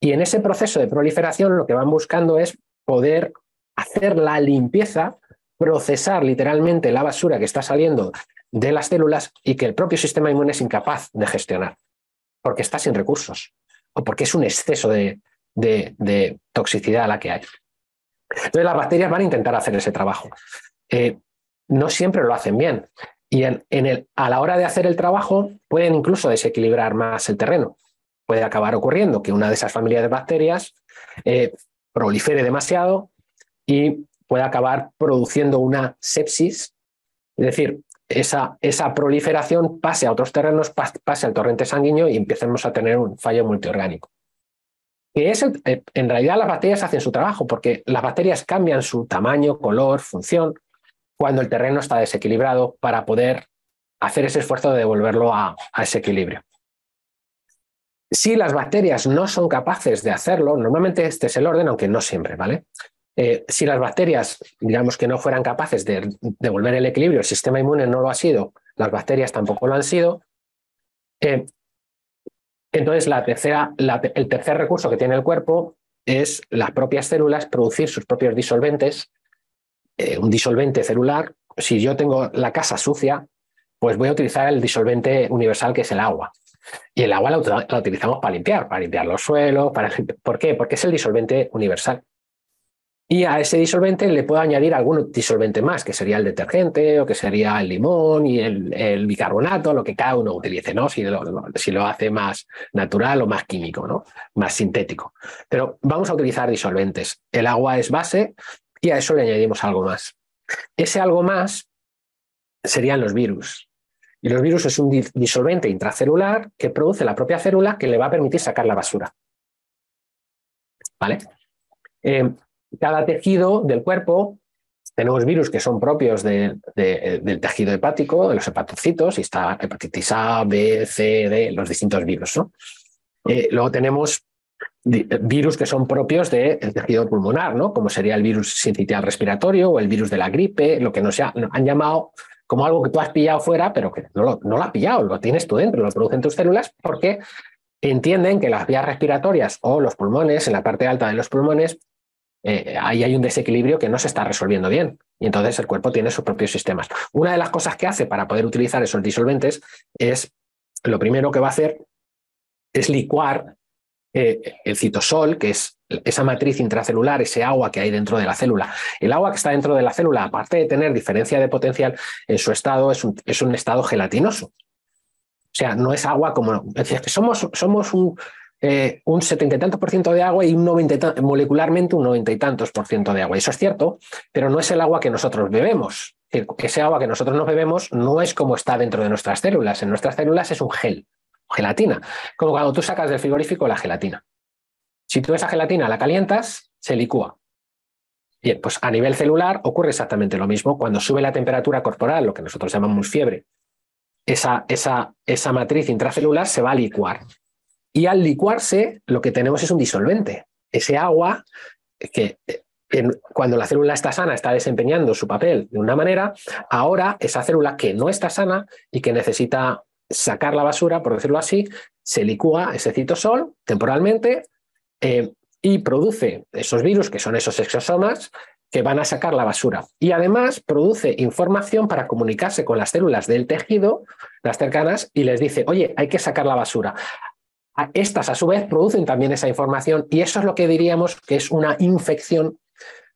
Y en ese proceso de proliferación lo que van buscando es poder hacer la limpieza, procesar literalmente la basura que está saliendo de las células y que el propio sistema inmune es incapaz de gestionar, porque está sin recursos o porque es un exceso de, de, toxicidad a la que hay. Entonces las bacterias van a intentar hacer ese trabajo. Eh, no siempre lo hacen bien. Y en, el, a la hora de hacer el trabajo pueden incluso desequilibrar más el terreno. Puede acabar ocurriendo que una de esas familias de bacterias eh, prolifere demasiado y puede acabar produciendo una sepsis. Es decir, esa, esa proliferación pase a otros terrenos, pase al torrente sanguíneo y empecemos a tener un fallo multiorgánico que es eh, en realidad las bacterias hacen su trabajo, porque las bacterias cambian su tamaño, color, función, cuando el terreno está desequilibrado para poder hacer ese esfuerzo de devolverlo a, ese equilibrio. Si las bacterias no son capaces de hacerlo, normalmente este es el orden, aunque no siempre, ¿vale? Eh, si las bacterias, digamos que no fueran capaces de devolver el equilibrio, el sistema inmune no lo ha sido, las bacterias tampoco lo han sido, eh, entonces, el tercer recurso que tiene el cuerpo es las propias células producir sus propios disolventes. Eh, un disolvente celular, si yo tengo la casa sucia, pues voy a utilizar el disolvente universal que es el agua. Y el agua la, la utilizamos para limpiar, para limpiar los suelos. Para... ¿Por qué? Porque es el disolvente universal. Y a ese disolvente le puedo añadir algún disolvente más, que sería el detergente o que sería el limón y el, bicarbonato, lo que cada uno utilice, ¿no? Si lo, si lo, hace más natural o más químico, ¿no? Más sintético. Pero vamos a utilizar disolventes. El agua es base y a eso le añadimos algo más. Ese algo más serían los virus. Y los virus es un disolvente intracelular que produce la propia célula que le va a permitir sacar la basura. ¿Vale? Eh, cada tejido del cuerpo, tenemos virus que son propios del tejido hepático, de los hepatocitos, y está hepatitis A, B, C, D, los distintos virus. ¿no? Eh, luego tenemos virus que son propios del tejido pulmonar, ¿no? como sería el virus sincitial respiratorio o el virus de la gripe, lo que nos, han llamado como algo que tú has pillado fuera, pero que no lo, no lo has pillado, lo tienes tú dentro, lo producen tus células, porque entienden que las vías respiratorias o los pulmones, en la parte alta de los pulmones, eh, ahí hay un desequilibrio que no se está resolviendo bien. Y entonces el cuerpo tiene sus propios sistemas. Una de las cosas que hace para poder utilizar esos disolventes es, lo primero que va a hacer es licuar eh, el citosol, que es esa matriz intracelular, ese agua que hay dentro de la célula. El agua que está dentro de la célula, aparte de tener diferencia de potencial, en su estado es un, es un estado gelatinoso. O sea, no es agua como... Es somos, somos un, eh, un setenta y tantos por ciento de agua y un noventa molecularmente un noventa y tantos por ciento de agua. Eso es cierto, pero no es el agua que nosotros bebemos. Ese agua que nosotros nos bebemos no es como está dentro de nuestras células. En nuestras células es un gel, gelatina, como cuando tú sacas del frigorífico la gelatina. Si tú esa gelatina la calientas, se licúa. Bien, pues a nivel celular ocurre exactamente lo mismo. Cuando sube la temperatura corporal, lo que nosotros llamamos fiebre, esa, esa, esa matriz intracelular se va a licuar. Y al licuarse, lo que tenemos es un disolvente. Ese agua que cuando la célula está sana está desempeñando su papel de una manera, ahora esa célula que no está sana y que necesita sacar la basura, por decirlo así, se licúa ese citosol temporalmente eh, y produce esos virus, que son esos exosomas, que van a sacar la basura. Y además produce información para comunicarse con las células del tejido, las cercanas, y les dice, oye, hay que sacar la basura. Estas a su vez producen también esa información y eso es lo que diríamos que es una infección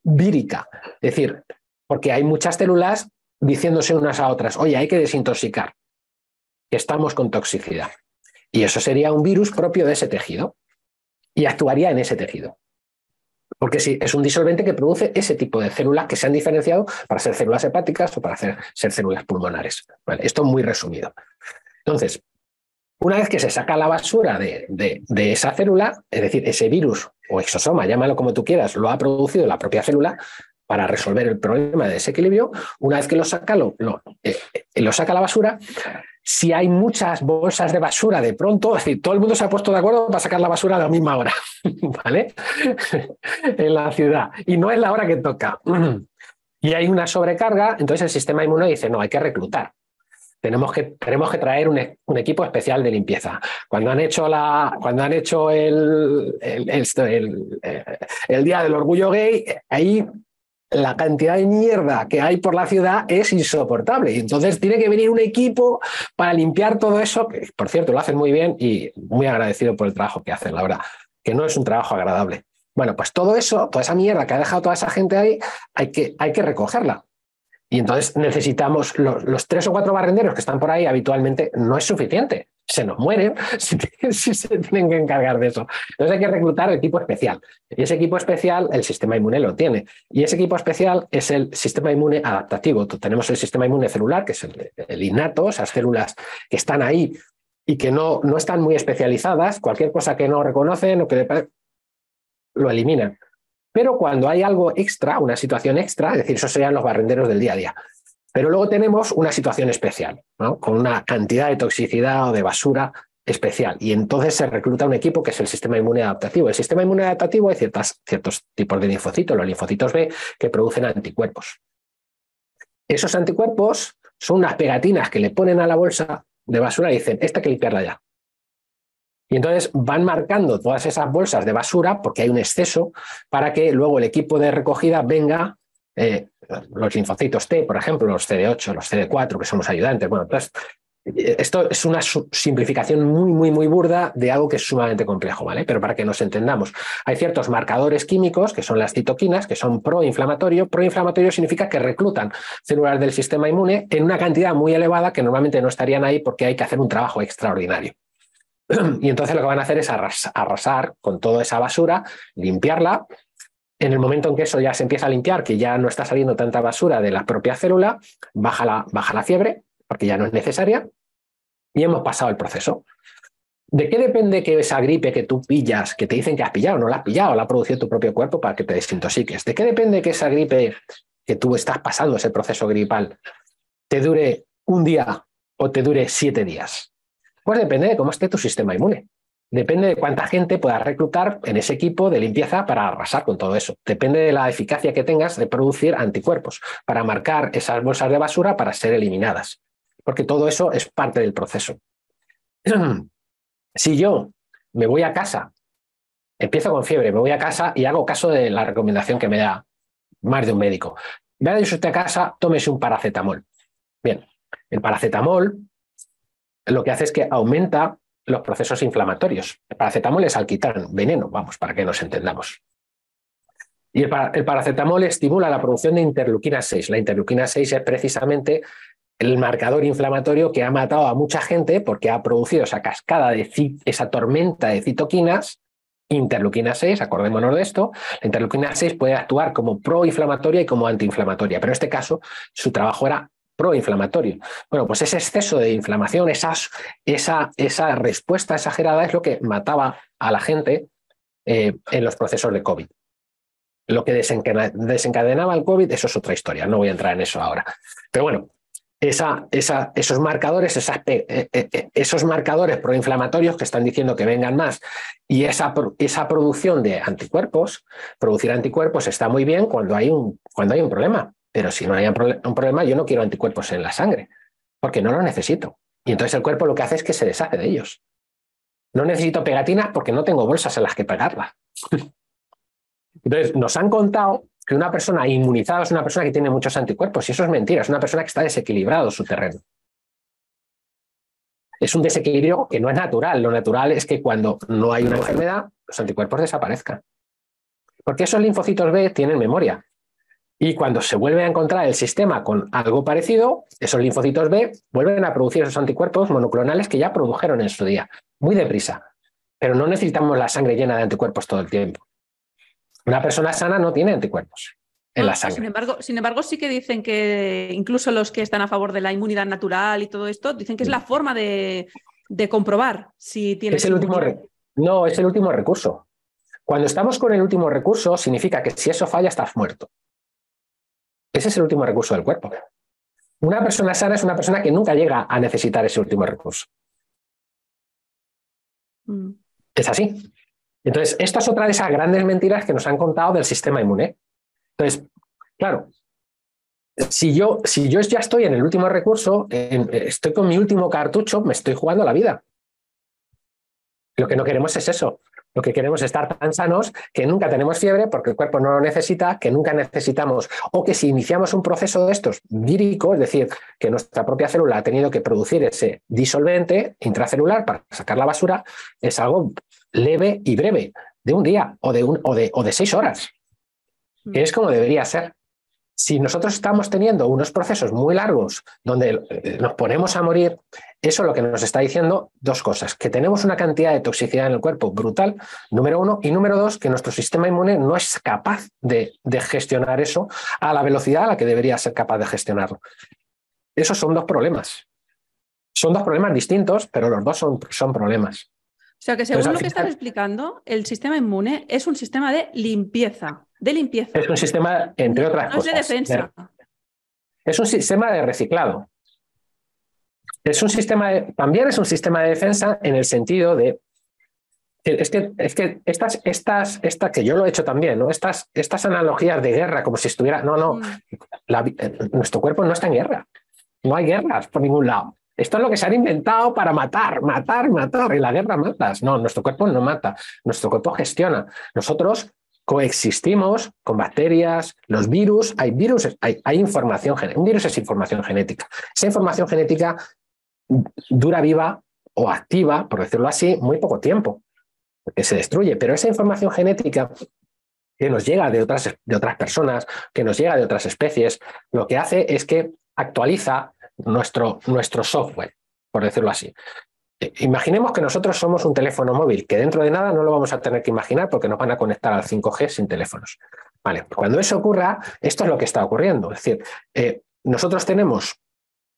vírica. Es decir, porque hay muchas células diciéndose unas a otras, oye, hay que desintoxicar, estamos con toxicidad. Y eso sería un virus propio de ese tejido y actuaría en ese tejido. Porque sí, es un disolvente que produce ese tipo de células que se han diferenciado para ser células hepáticas o para ser células pulmonares. esto muy resumido. Entonces, una vez que se saca la basura de, esa célula, es decir, ese virus o exosoma, llámalo como tú quieras, lo ha producido la propia célula para resolver el problema de desequilibrio, una vez que lo saca, lo, eh, lo saca la basura, si hay muchas bolsas de basura de pronto, es decir, todo el mundo se ha puesto de acuerdo para sacar la basura a la misma hora, ¿vale? en la ciudad. Y no es la hora que toca. y hay una sobrecarga, entonces el sistema inmune dice, no, hay que reclutar tenemos que, tenemos que traer un, un, equipo especial de limpieza. Cuando han hecho, la, cuando han hecho el, el, el, Día del Orgullo Gay, ahí la cantidad de mierda que hay por la ciudad es insoportable. Y entonces tiene que venir un equipo para limpiar todo eso, que por cierto lo hacen muy bien y muy agradecido por el trabajo que hacen, la verdad, que no es un trabajo agradable. Bueno, pues todo eso, toda esa mierda que ha dejado toda esa gente ahí, hay que, hay que recogerla. Y entonces necesitamos los, tres o cuatro barrenderos que están por ahí habitualmente, no es suficiente. Se nos mueren si, se tienen que encargar de eso. Entonces hay que reclutar equipo especial. Y ese equipo especial, el sistema inmune lo tiene. Y ese equipo especial es el sistema inmune adaptativo. Tenemos el sistema inmune celular, que es el, innato, esas células que están ahí y que no, no están muy especializadas. Cualquier cosa que no reconocen o que lo eliminan. Pero cuando hay algo extra, una situación extra, es decir, esos serían los barrenderos del día a día. Pero luego tenemos una situación especial, con una cantidad de toxicidad o de basura especial. Y entonces se recluta un equipo que es el sistema inmune adaptativo. El sistema inmune adaptativo hay ciertas, ciertos tipos de linfocitos, los linfocitos B, que producen anticuerpos. Esos anticuerpos son unas pegatinas que le ponen a la bolsa de basura y dicen, esta hay que limpiarla ya. Y entonces van marcando todas esas bolsas de basura porque hay un exceso para que luego el equipo de recogida venga, eh, los linfocitos T, por ejemplo, los CD8, los CD4, que son los ayudantes. Bueno, entonces, eh, esto es una simplificación muy, muy, muy burda de algo que es sumamente complejo, ¿vale? Pero para que nos entendamos, hay ciertos marcadores químicos, que son las citoquinas, que son proinflamatorio. Proinflamatorio significa que reclutan células del sistema inmune en una cantidad muy elevada que normalmente no estarían ahí porque hay que hacer un trabajo extraordinario. Y entonces lo que van a hacer es arrasar con toda esa basura, limpiarla. En el momento en que eso ya se empieza a limpiar, que ya no está saliendo tanta basura de la propia célula, baja la, baja la fiebre, porque ya no es necesaria, y hemos pasado el proceso. ¿De qué depende que esa gripe que tú pillas, que te dicen que has pillado, no la has pillado, la ha producido tu propio cuerpo para que te desintoxiques? ¿De qué depende que esa gripe que tú estás pasando, ese proceso gripal, te dure un día o te dure siete días? Pues depende de cómo esté tu sistema inmune. Depende de cuánta gente puedas reclutar en ese equipo de limpieza para arrasar con todo eso. Depende de la eficacia que tengas de producir anticuerpos para marcar esas bolsas de basura para ser eliminadas. Porque todo eso es parte del proceso. Si yo me voy a casa, empiezo con fiebre, me voy a casa y hago caso de la recomendación que me da más de un médico. Vaya usted a casa, tómese un paracetamol. Bien, el paracetamol lo que hace es que aumenta los procesos inflamatorios. El paracetamol es alquitrán, veneno, vamos, para que nos entendamos. Y el, paracetamol estimula la producción de interleuquina 6. La interleuquina 6 es precisamente el marcador inflamatorio que ha matado a mucha gente porque ha producido esa cascada de esa tormenta de citoquinas, interleuquina 6, acordémonos de esto, la interleuquina 6 puede actuar como proinflamatoria y como antiinflamatoria, pero en este caso su trabajo era proinflamatorio. Bueno, pues ese exceso de inflamación, esa, esa respuesta exagerada es lo que mataba a la gente eh, en los procesos de COVID. Lo que desencadenaba el COVID, eso es otra historia, no voy a entrar en eso ahora. Pero bueno, esa, esa, esos marcadores, eh, eh, esos marcadores proinflamatorios que están diciendo que vengan más y esa, esa producción de anticuerpos, producir anticuerpos está muy bien cuando hay un, cuando hay un problema, pero si no hay un problema, yo no quiero anticuerpos en la sangre, porque no lo necesito. Y entonces el cuerpo lo que hace es que se deshace de ellos. No necesito pegatinas porque no tengo bolsas en las que pegarlas. Entonces, nos han contado que una persona inmunizada es una persona que tiene muchos anticuerpos, y eso es mentira, es una persona que está desequilibrado su terreno. Es un desequilibrio que no es natural. Lo natural es que cuando no hay una enfermedad, los anticuerpos desaparezcan. Porque esos linfocitos B tienen memoria. Y cuando se vuelve a encontrar el sistema con algo parecido, esos linfocitos B vuelven a producir esos anticuerpos monoclonales que ya produjeron en su día, muy deprisa. Pero no necesitamos la sangre llena de anticuerpos todo el tiempo. Una persona sana no tiene anticuerpos en la sangre. Sin embargo, sin embargo, sí que dicen que incluso los que están a favor de la inmunidad natural y todo esto, dicen que es la forma de, comprobar si tienes. Es el último no, es el último recurso. Cuando estamos con el último recurso, significa que si eso falla, estás muerto. Ese es el último recurso del cuerpo. Una persona sana es una persona que nunca llega a necesitar ese último recurso. Mm. Es así. Entonces, esta es otra de esas grandes mentiras que nos han contado del sistema inmune. Entonces, claro, si yo, si yo ya estoy en el último recurso, estoy con mi último cartucho, me estoy jugando la vida. Lo que no queremos es eso. Lo que queremos es estar tan sanos que nunca tenemos fiebre porque el cuerpo no lo necesita, que nunca necesitamos, o que si iniciamos un proceso de estos vírico, es decir, que nuestra propia célula ha tenido que producir ese disolvente intracelular para sacar la basura, es algo leve y breve, de un día o de, un, o de, o de seis horas, que es como debería ser. Si nosotros estamos teniendo unos procesos muy largos donde eh, nos ponemos a morir, eso lo que nos está diciendo dos cosas, que tenemos una cantidad de toxicidad en el cuerpo brutal, número uno, y número dos, que nuestro sistema inmune no es capaz de, gestionar eso a la velocidad a la que debería ser capaz de gestionarlo. Esos son dos problemas. Son dos problemas distintos, pero los dos son, son problemas. O sea que según lo que estás explicando, el sistema inmune es un sistema de limpieza, de limpieza. Es un sistema, entre otras cosas. Es de defensa. es un sistema de reciclado. Es un sistema también es un sistema de defensa en el sentido de es que, es que estas, estas, estas, que yo lo he hecho también, ¿no? Estas, estas analogías de guerra, como si estuviera. No, no. Mm. nuestro cuerpo no está en guerra. No hay guerras por ningún lado. Esto es lo que se han inventado para matar, matar, matar. Y la guerra matas. No, nuestro cuerpo no mata, nuestro cuerpo gestiona. Nosotros coexistimos con bacterias, los virus, hay virus, hay, hay información genética. Un virus es información genética. Esa información genética dura viva o activa, por decirlo así, muy poco tiempo, porque se destruye. Pero esa información genética que nos llega de otras, de otras personas, que nos llega de otras especies, lo que hace es que actualiza nuestro, nuestro software, por decirlo así. Eh, imaginemos que nosotros somos un teléfono móvil, que dentro de nada no lo vamos a tener que imaginar porque nos van a conectar al 5G sin teléfonos. Vale, cuando eso ocurra, esto es lo que está ocurriendo. Es decir, eh, nosotros tenemos,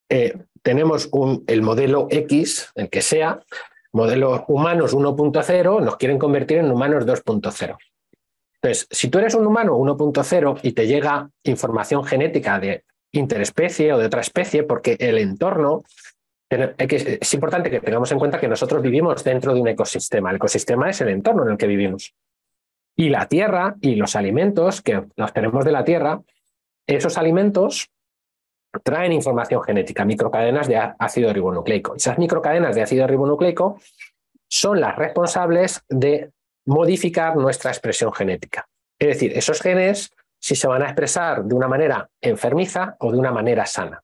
eh, tenemos el modelo X, el que sea, modelos humanos 1.0, nos quieren convertir en humanos 2.0. Entonces, si tú eres un humano 1.0 y te llega información genética de interespecie o de otra especie, porque el entorno es importante que tengamos en cuenta que nosotros vivimos dentro de un ecosistema. El ecosistema es el entorno en el que vivimos. Y la tierra y los alimentos que los tenemos de la tierra, esos alimentos traen información genética, microcadenas de ácido ribonucleico. Esas microcadenas de ácido ribonucleico son las responsables de modificar nuestra expresión genética. Es decir, esos genes si se van a expresar de una manera enfermiza o de una manera sana.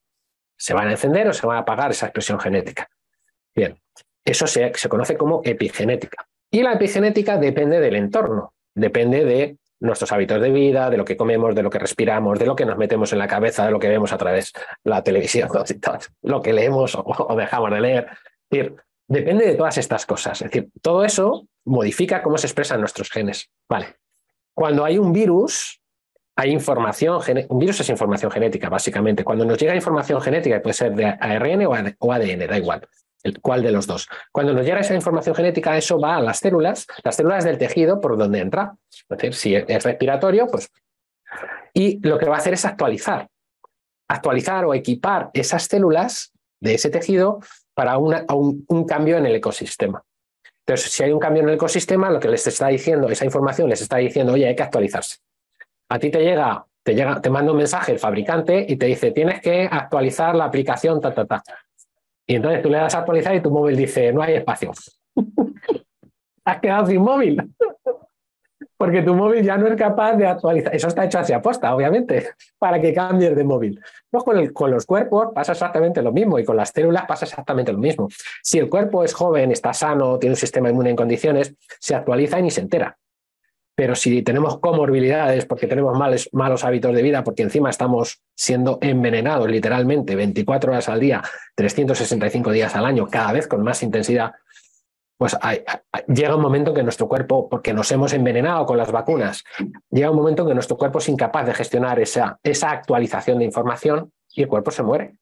Se van a encender o se va a apagar esa expresión genética. Bien, eso se, se conoce como epigenética. Y la epigenética depende del entorno, depende de nuestros hábitos de vida, de lo que comemos, de lo que respiramos, de lo que nos metemos en la cabeza, de lo que vemos a través de la televisión, lo que leemos o, dejamos de leer. Es decir, depende de todas estas cosas. Es decir, todo eso modifica cómo se expresan nuestros genes. Vale. Cuando hay un virus, hay información, un virus es información genética, básicamente. Cuando nos llega información genética, puede ser de ARN o ADN, da igual. El, cuál de los dos. Cuando nos llega esa información genética, eso va a las células, las células del tejido por donde entra. Es decir, si es respiratorio, pues... Y lo que va a hacer es actualizar. Actualizar o equipar esas células de ese tejido para un, un cambio en el ecosistema. Entonces, si hay un cambio en el ecosistema, lo que les está diciendo, esa información les está diciendo, oye, hay que actualizarse. A ti te llega, te llega, te manda un mensaje el fabricante y te dice, tienes que actualizar la aplicación, ta, ta, ta. Y entonces tú le das a actualizar y tu móvil dice, no hay espacio. Has quedado sin móvil. Porque tu móvil ya no es capaz de actualizar. Eso está hecho hacia aposta, obviamente, para que cambies de móvil. Pues con, con los cuerpos pasa exactamente lo mismo y con las células pasa exactamente lo mismo. Si el cuerpo es joven, está sano, tiene un sistema inmune en condiciones, se actualiza y ni se entera. Pero si tenemos comorbilidades, porque tenemos malos hábitos de vida, porque encima estamos siendo envenenados literalmente 24 horas al día, 365 días al año, cada vez con más intensidad, pues llega un momento que nuestro cuerpo, porque nos hemos envenenado con las vacunas, llega un momento que nuestro cuerpo es incapaz de gestionar esa, esa actualización de información y el cuerpo se muere.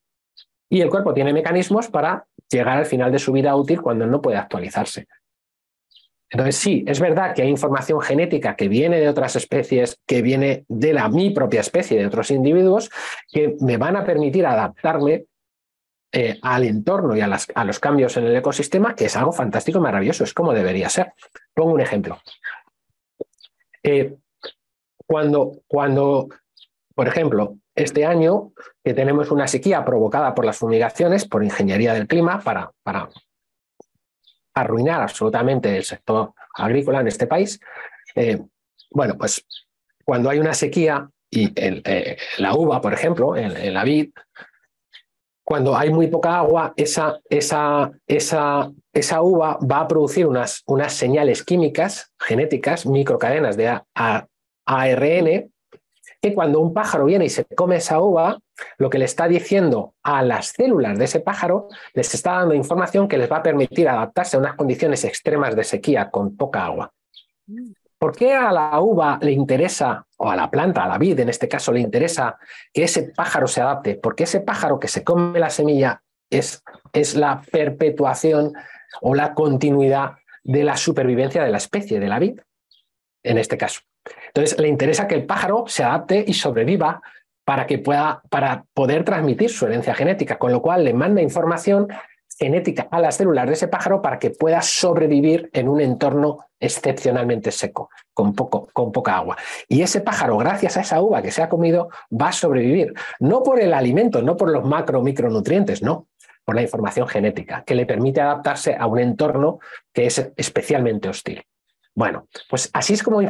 Y el cuerpo tiene mecanismos para llegar al final de su vida útil cuando no puede actualizarse. Entonces, sí, es verdad que hay información genética que viene de otras especies, que viene de la mi propia especie, de otros individuos, que me van a permitir adaptarme eh, al entorno y a, los cambios en el ecosistema, que es algo fantástico y maravilloso, es como debería ser. Pongo un ejemplo. Eh, cuando, cuando, por ejemplo, este año que tenemos una sequía provocada por las fumigaciones, por ingeniería del clima, para, para arruinar absolutamente el sector agrícola en este país. Eh, bueno, pues cuando hay una sequía y eh, la uva, por ejemplo, en, la vid, cuando hay muy poca agua, esa, esa, esa, esa uva va a producir unas, unas señales químicas, genéticas, microcadenas de ARN, que cuando un pájaro viene y se come esa uva, lo que le está diciendo a las células de ese pájaro, les está dando información que les va a permitir adaptarse a unas condiciones extremas de sequía con poca agua. ¿Por qué a la uva le interesa, o a la planta, a la vid en este caso, le interesa que ese pájaro se adapte? Porque ese pájaro que se come la semilla es, es la perpetuación o la continuidad de la supervivencia de la especie, de la vid, en este caso. Entonces, le interesa que el pájaro se adapte y sobreviva para que pueda, para poder transmitir su herencia genética, con lo cual le manda información genética a las células de ese pájaro para que pueda sobrevivir en un entorno excepcionalmente seco, con, poco, con poca agua. Y ese pájaro, gracias a esa uva que se ha comido, va a sobrevivir, no por el alimento, no por los macro micronutrientes, no, por la información genética, que le permite adaptarse a un entorno que es especialmente hostil. Bueno, pues así es como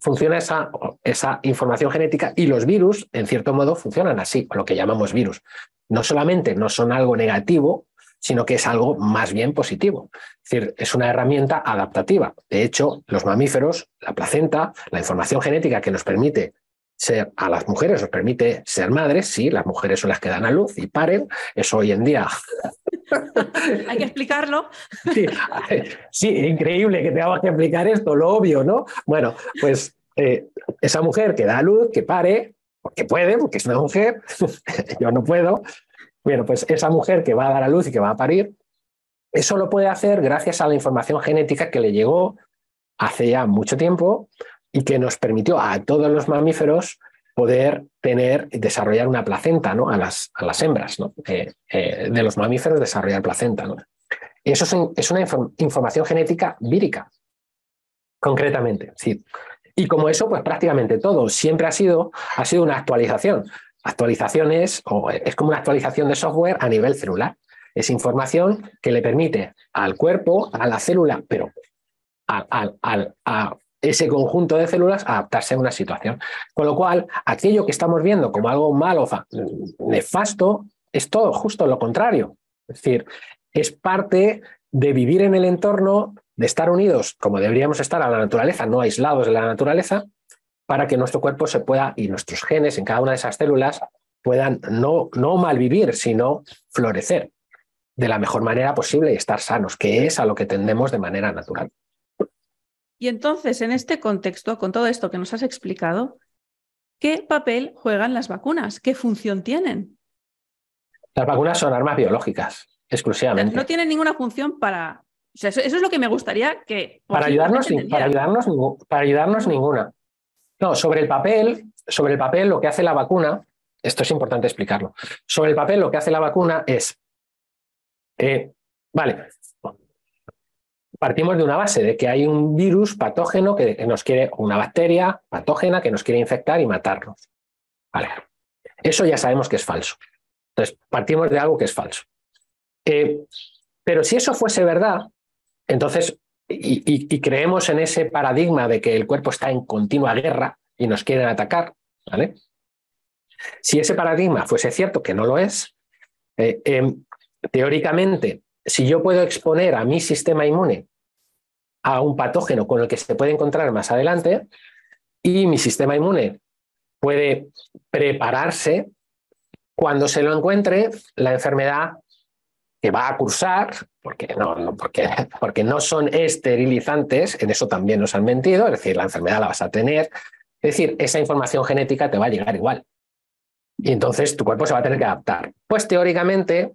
funciona esa, esa información genética y los virus, en cierto modo, funcionan así, lo que llamamos virus. No solamente no son algo negativo, sino que es algo más bien positivo. Es decir, es una herramienta adaptativa. De hecho, los mamíferos, la placenta, la información genética que nos permite ser, a las mujeres nos permite ser madres, sí, las mujeres son las que dan a luz y paren, eso hoy en día Hay que explicarlo. Sí, sí, increíble que tengamos que explicar esto, lo obvio, ¿no? Bueno, pues eh, esa mujer que da a luz, que pare, porque puede, porque es una mujer, yo no puedo. Bueno, pues esa mujer que va a dar a luz y que va a parir, eso lo puede hacer gracias a la información genética que le llegó hace ya mucho tiempo y que nos permitió a todos los mamíferos poder tener, desarrollar una placenta ¿no? a, las, a las hembras ¿no? Eh, eh, de los mamíferos, desarrollar placenta. Eso es, una información genética vírica, concretamente. Sí. Y como eso, pues prácticamente todo siempre ha sido, ha sido una actualización. Actualizaciones, o es como una actualización de software a nivel celular. Es información que le permite al cuerpo, a la célula, pero al, al, a ese conjunto de células adaptarse a una situación. Con lo cual, aquello que estamos viendo como algo malo, nefasto, es todo justo lo contrario. Es decir, es parte de vivir en el entorno, de estar unidos como deberíamos estar a la naturaleza, no aislados de la naturaleza, para que nuestro cuerpo se pueda, y nuestros genes en cada una de esas células, puedan no, no malvivir, sino florecer de la mejor manera posible y estar sanos, que es a lo que tendemos de manera natural. Y entonces, en este contexto, con todo esto que nos has explicado, ¿qué papel juegan las vacunas? ¿Qué función tienen? Las vacunas son armas biológicas. exclusivamente. No tiene ninguna función para. O sea, eso, es lo que me gustaría que. Para ayudarnos, para ayudarnos, para ayudarnos ninguna. No, sobre el papel, sobre el papel lo que hace la vacuna, esto es importante explicarlo. Sobre el papel lo que hace la vacuna es, eh, vale, partimos de una base de que hay un virus patógeno que nos quiere, una bacteria patógena que nos quiere infectar y matarnos. Vale. Eso ya sabemos que es falso. Entonces, partimos de algo que es falso. Eh, pero si eso fuese verdad, entonces, y, creemos en ese paradigma de que el cuerpo está en continua guerra y nos quieren atacar, ¿vale? Si ese paradigma fuese cierto, que no lo es, eh, em, teóricamente si yo puedo exponer a mi sistema inmune a un patógeno con el que se puede encontrar más adelante y mi sistema inmune puede prepararse cuando se lo encuentre la enfermedad que va a cursar, porque no, porque, porque no son esterilizantes, en eso también nos han mentido, es decir, la enfermedad la vas a tener, es decir, esa información genética te va a llegar igual. Y entonces tu cuerpo se va a tener que adaptar. Pues teóricamente,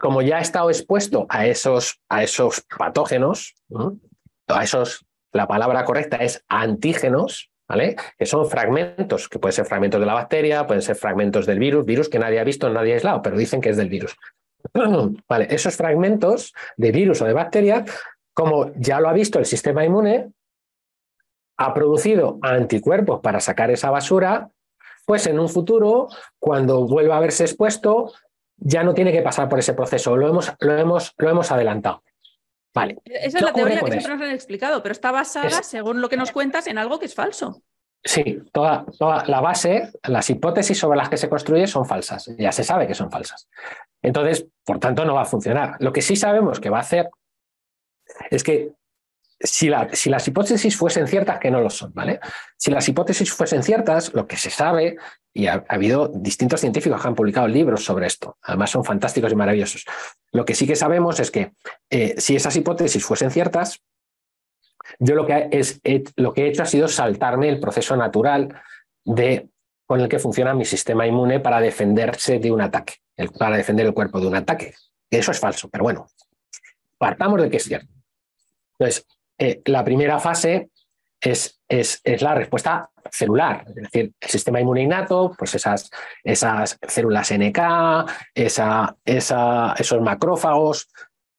como, ya ha estado expuesto a esos, patógenos, a esos, la palabra correcta es antígenos, ¿vale? Que son fragmentos, que pueden ser fragmentos de la bacteria, pueden ser fragmentos del virus, virus que nadie ha visto, nadie ha aislado, pero dicen que es del virus. Vale, esos fragmentos de virus o de bacteria, como ya lo ha visto el sistema inmune, ha producido anticuerpos para sacar esa basura, pues en un futuro, cuando vuelva a verse expuesto, ya no tiene que pasar por ese proceso, lo hemos, lo hemos, lo hemos adelantado. Vale. Esa es la teoría que siempre nos han explicado, pero está basada, según lo que nos cuentas, en algo que es falso. Sí, toda, toda, la base, las hipótesis sobre las que se construye son falsas. Ya se sabe que son falsas. Entonces, por tanto, no va a funcionar. Lo que sí sabemos que va a hacer es que si, las hipótesis fuesen ciertas, que no lo son, ¿vale? Si las hipótesis fuesen ciertas, lo que se sabe, y ha, habido distintos científicos que han publicado libros sobre esto, además son fantásticos y maravillosos. Lo que sí que sabemos es que eh, si esas hipótesis fuesen ciertas, yo lo que, he hecho ha sido saltarme el proceso natural de, con el que funciona mi sistema inmune para defenderse de un ataque, para defender el cuerpo de un ataque. Eso es falso, pero bueno, partamos de que es cierto. Entonces, eh, la primera fase es, es, es, la respuesta celular, es decir, el sistema inmune innato, pues esas, esas células NK, esa, esa, esos macrófagos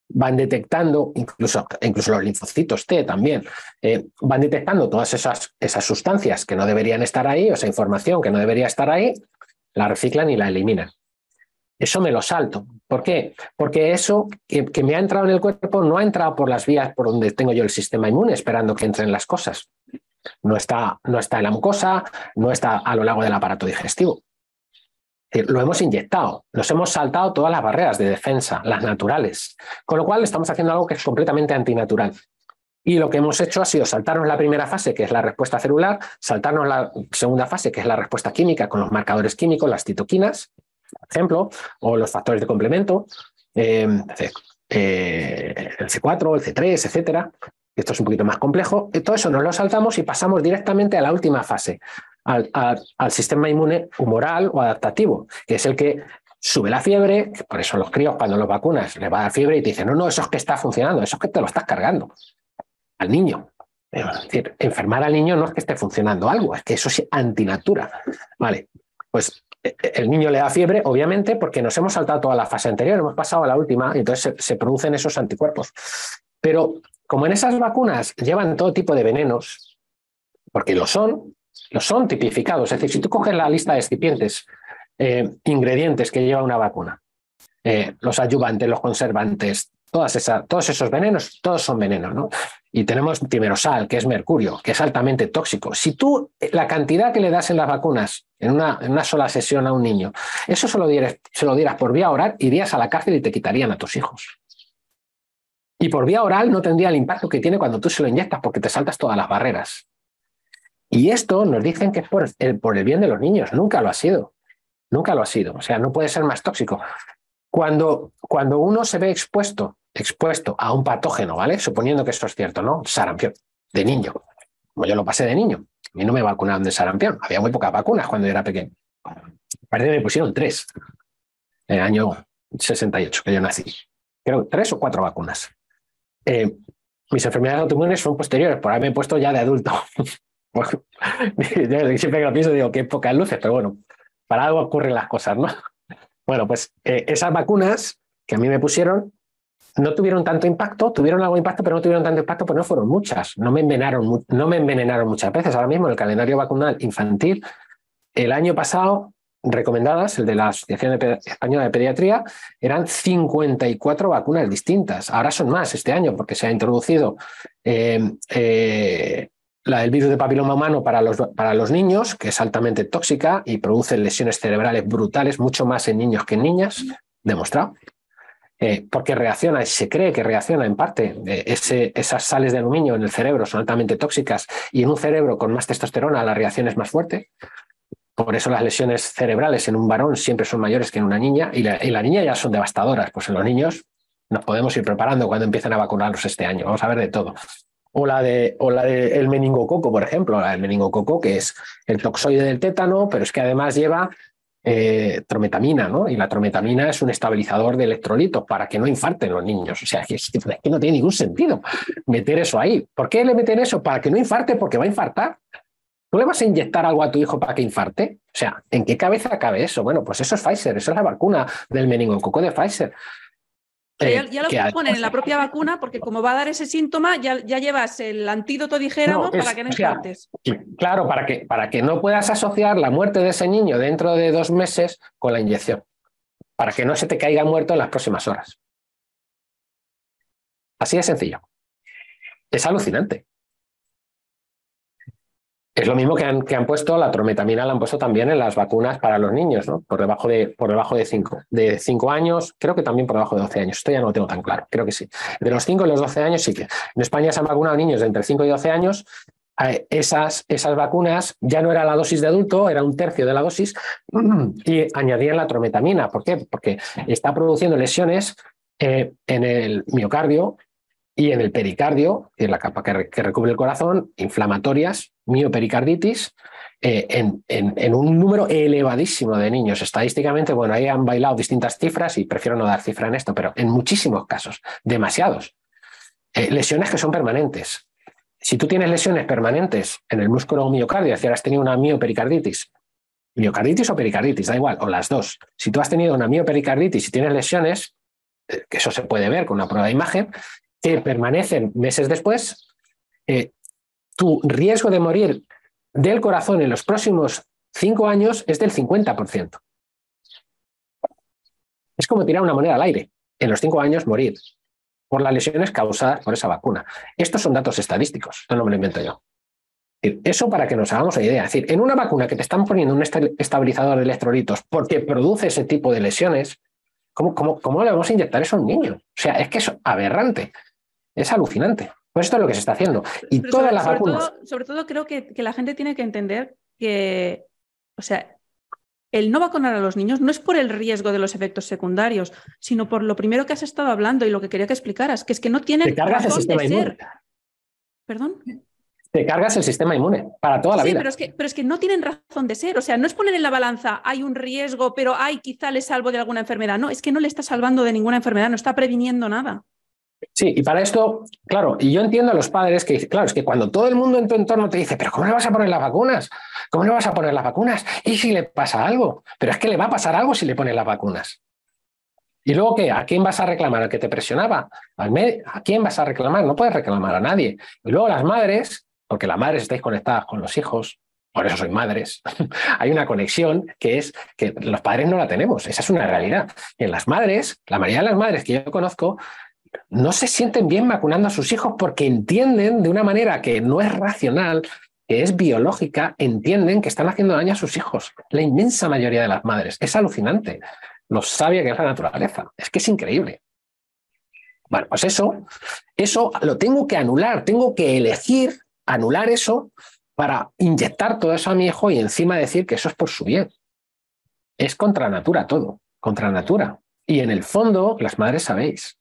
van detectando, incluso, incluso los linfocitos T también, eh, van detectando todas esas, esas sustancias que no deberían estar ahí, esa información que no debería estar ahí, la reciclan y la eliminan. Eso me lo salto. ¿Por qué? Porque eso que, me ha entrado en el cuerpo no ha entrado por las vías por donde tengo yo el sistema inmune esperando que entren las cosas. No está, no está en la mucosa, no está a lo largo del aparato digestivo. Lo hemos inyectado, nos hemos saltado todas las barreras de defensa, las naturales, con lo cual estamos haciendo algo que es completamente antinatural. Y lo que hemos hecho ha sido saltarnos la primera fase, que es la respuesta celular, saltarnos la segunda fase, que es la respuesta química con los marcadores químicos, las citoquinas, por ejemplo, o los factores de complemento, eh, eh, el C4, el C3, etcétera. Esto es un poquito más complejo. Y todo eso nos lo saltamos y pasamos directamente a la última fase, al, sistema inmune humoral o adaptativo, que es el que sube la fiebre, por eso los críos cuando los vacunas le va a dar fiebre y te dicen, no, no, eso es que está funcionando, eso es que te lo estás cargando al niño. Es decir, enfermar al niño no es que esté funcionando algo, es que eso es antinatura. Vale, pues el niño le da fiebre, obviamente, porque nos hemos saltado toda la fase anterior, hemos pasado a la última, y entonces se, producen esos anticuerpos. Pero como en esas vacunas llevan todo tipo de venenos, porque lo son, lo son tipificados. Es decir, si tú coges la lista de excipientes, eh, ingredientes que lleva una vacuna, eh, los ayudantes, los conservantes, todos esos venenos, todos son venenos, ¿no? Y tenemos timerosal, que es mercurio, que es altamente tóxico. Si tú, la cantidad que le das en las vacunas en una, sola sesión a un niño, eso se lo, dieras, se lo dieras por vía oral, irías a la cárcel y te quitarían a tus hijos. Y por vía oral no tendría el impacto que tiene cuando tú se lo inyectas porque te saltas todas las barreras. Y esto nos dicen que es por el, por el bien de los niños. Nunca lo ha sido. Nunca lo ha sido. O sea, no puede ser más tóxico. Cuando, cuando uno se ve expuesto, expuesto a un patógeno, ¿vale? Suponiendo que esto es cierto, ¿no? Sarampión, de niño. Como yo lo pasé de niño. A mí no me vacunaron de sarampión. Había muy pocas vacunas cuando yo era pequeño. Parece que me pusieron tres. En el año 68, que yo nací. Creo tres o cuatro vacunas. Eh, mis enfermedades autoinmunes son posteriores, por haberme puesto ya de adulto. siempre que lo pienso digo, qué pocas luces, pero bueno, para algo ocurren las cosas, ¿no? Bueno, pues eh, esas vacunas que a mí me pusieron no tuvieron tanto impacto, tuvieron algo de impacto, pero no tuvieron tanto impacto, pues no fueron muchas. No me envenenaron, no me envenenaron muchas veces. Ahora mismo en el calendario vacunal infantil, el año pasado, recomendadas, el de la Asociación Española de Pediatría, eran 54 vacunas distintas. Ahora son más este año porque se ha introducido eh, eh, la del virus de papiloma humano para los, para los niños, que es altamente tóxica y produce lesiones cerebrales brutales, mucho más en niños que en niñas, demostrado. Eh, porque reacciona, se cree que reacciona en parte, eh, esas sales de aluminio en el cerebro son altamente tóxicas y en un cerebro con más testosterona la reacción es más fuerte. Por eso las lesiones cerebrales en un varón siempre son mayores que en una niña y la, la niña ya son devastadoras. Pues en los niños nos podemos ir preparando cuando empiecen a vacunarlos este año. Vamos a ver de todo o la de o la del meningococo, por ejemplo, la del meningococo, que es el toxoide del tétano, pero es que además lleva eh, trometamina, ¿no? Y la trometamina es un estabilizador de electrolitos para que no infarten los niños. O sea, es que no tiene ningún sentido meter eso ahí. ¿Por qué le meten eso? Para que no infarte, porque va a infartar. ¿Tú le vas a inyectar algo a tu hijo para que infarte? O sea, ¿en qué cabeza cabe eso? Bueno, pues eso es Pfizer, eso es la vacuna del meningococo de Pfizer. Ya, lo ponen en la propia vacuna, porque como va a dar ese síntoma, ya, ya llevas el antídoto, dijéramos, para que no infartes. claro, para que, para que no puedas asociar la muerte de ese niño dentro de dos meses con la inyección. Para que no se te caiga muerto en las próximas horas. Así de sencillo. Es alucinante. Es lo mismo que han, que han, puesto, la trometamina la han puesto también en las vacunas para los niños, ¿no? Por debajo de, por debajo de 5 de cinco años, creo que también por debajo de 12 años. Esto ya no lo tengo tan claro, creo que sí. De los 5 y los 12 años sí que. En España se han vacunado niños de entre 5 y 12 años. Eh, esas, esas vacunas ya no era la dosis de adulto, era un tercio de la dosis, y añadían la trometamina. ¿Por qué? Porque está produciendo lesiones eh, en el miocardio y en el pericardio, en la capa que, recubre el corazón, inflamatorias, miopericarditis, eh, en, un número elevadísimo de niños. Estadísticamente, bueno, ahí han bailado distintas cifras y prefiero no dar cifra en esto, pero en muchísimos casos, demasiados. Eh, lesiones que son permanentes. Si tú tienes lesiones permanentes en el músculo miocardio, si ahora has tenido una miopericarditis, miocarditis o pericarditis, da igual, o las dos. Si tú has tenido una miopericarditis y tienes lesiones, eh, que eso se puede ver con una prueba de imagen, que permanecen meses después, eh, tu riesgo de morir del corazón en los próximos cinco años es del 50%. Es como tirar una moneda al aire. En los cinco años morir por las lesiones causadas por esa vacuna. Estos son datos estadísticos, no me lo invento yo. Eso para que nos hagamos la idea. Es decir, en una vacuna que te están poniendo un estabilizador de electrolitos porque produce ese tipo de lesiones, ¿cómo, cómo, cómo le vamos a inyectar eso a un niño? O sea, es que es aberrante. Es alucinante. Pues esto es lo que se está haciendo. Y todas sobre, las vacunas. Todo, sobre todo creo que, que, la gente tiene que entender que, o sea, el no vacunar a los niños no es por el riesgo de los efectos secundarios, sino por lo primero que has estado hablando y lo que quería que explicaras, que es que no tienen Te cargas el sistema inmune. ¿Perdón? Te cargas el sistema inmune para toda la sí, vida. Pero es, que, pero es que no tienen razón de ser. O sea, no es poner en la balanza, hay un riesgo, pero hay quizá le salvo de alguna enfermedad. No, es que no le está salvando de ninguna enfermedad, no está previniendo nada. Sí, y para esto, claro, y yo entiendo a los padres que, claro, es que cuando todo el mundo en tu entorno te dice, pero ¿cómo le vas a poner las vacunas? ¿Cómo le vas a poner las vacunas? ¿Y si le pasa algo? Pero es que le va a pasar algo si le pones las vacunas. ¿Y luego qué? ¿A quién vas a reclamar? ¿Al que te presionaba? ¿Al ¿A quién vas a reclamar? No puedes reclamar a nadie. Y luego las madres, porque las madres estáis conectadas con los hijos, por eso soy madres, hay una conexión que es que los padres no la tenemos, esa es una realidad. en las madres, la mayoría de las madres que yo conozco, no se sienten bien vacunando a sus hijos porque entienden de una manera que no es racional, que es biológica, entienden que están haciendo daño a sus hijos. La inmensa mayoría de las madres. Es alucinante lo sabia que es la naturaleza. Es que es increíble. Bueno, pues eso, eso lo tengo que anular, tengo que elegir anular eso para inyectar todo eso a mi hijo y encima decir que eso es por su bien. Es contra natura todo, contra natura. Y en el fondo, las madres sabéis,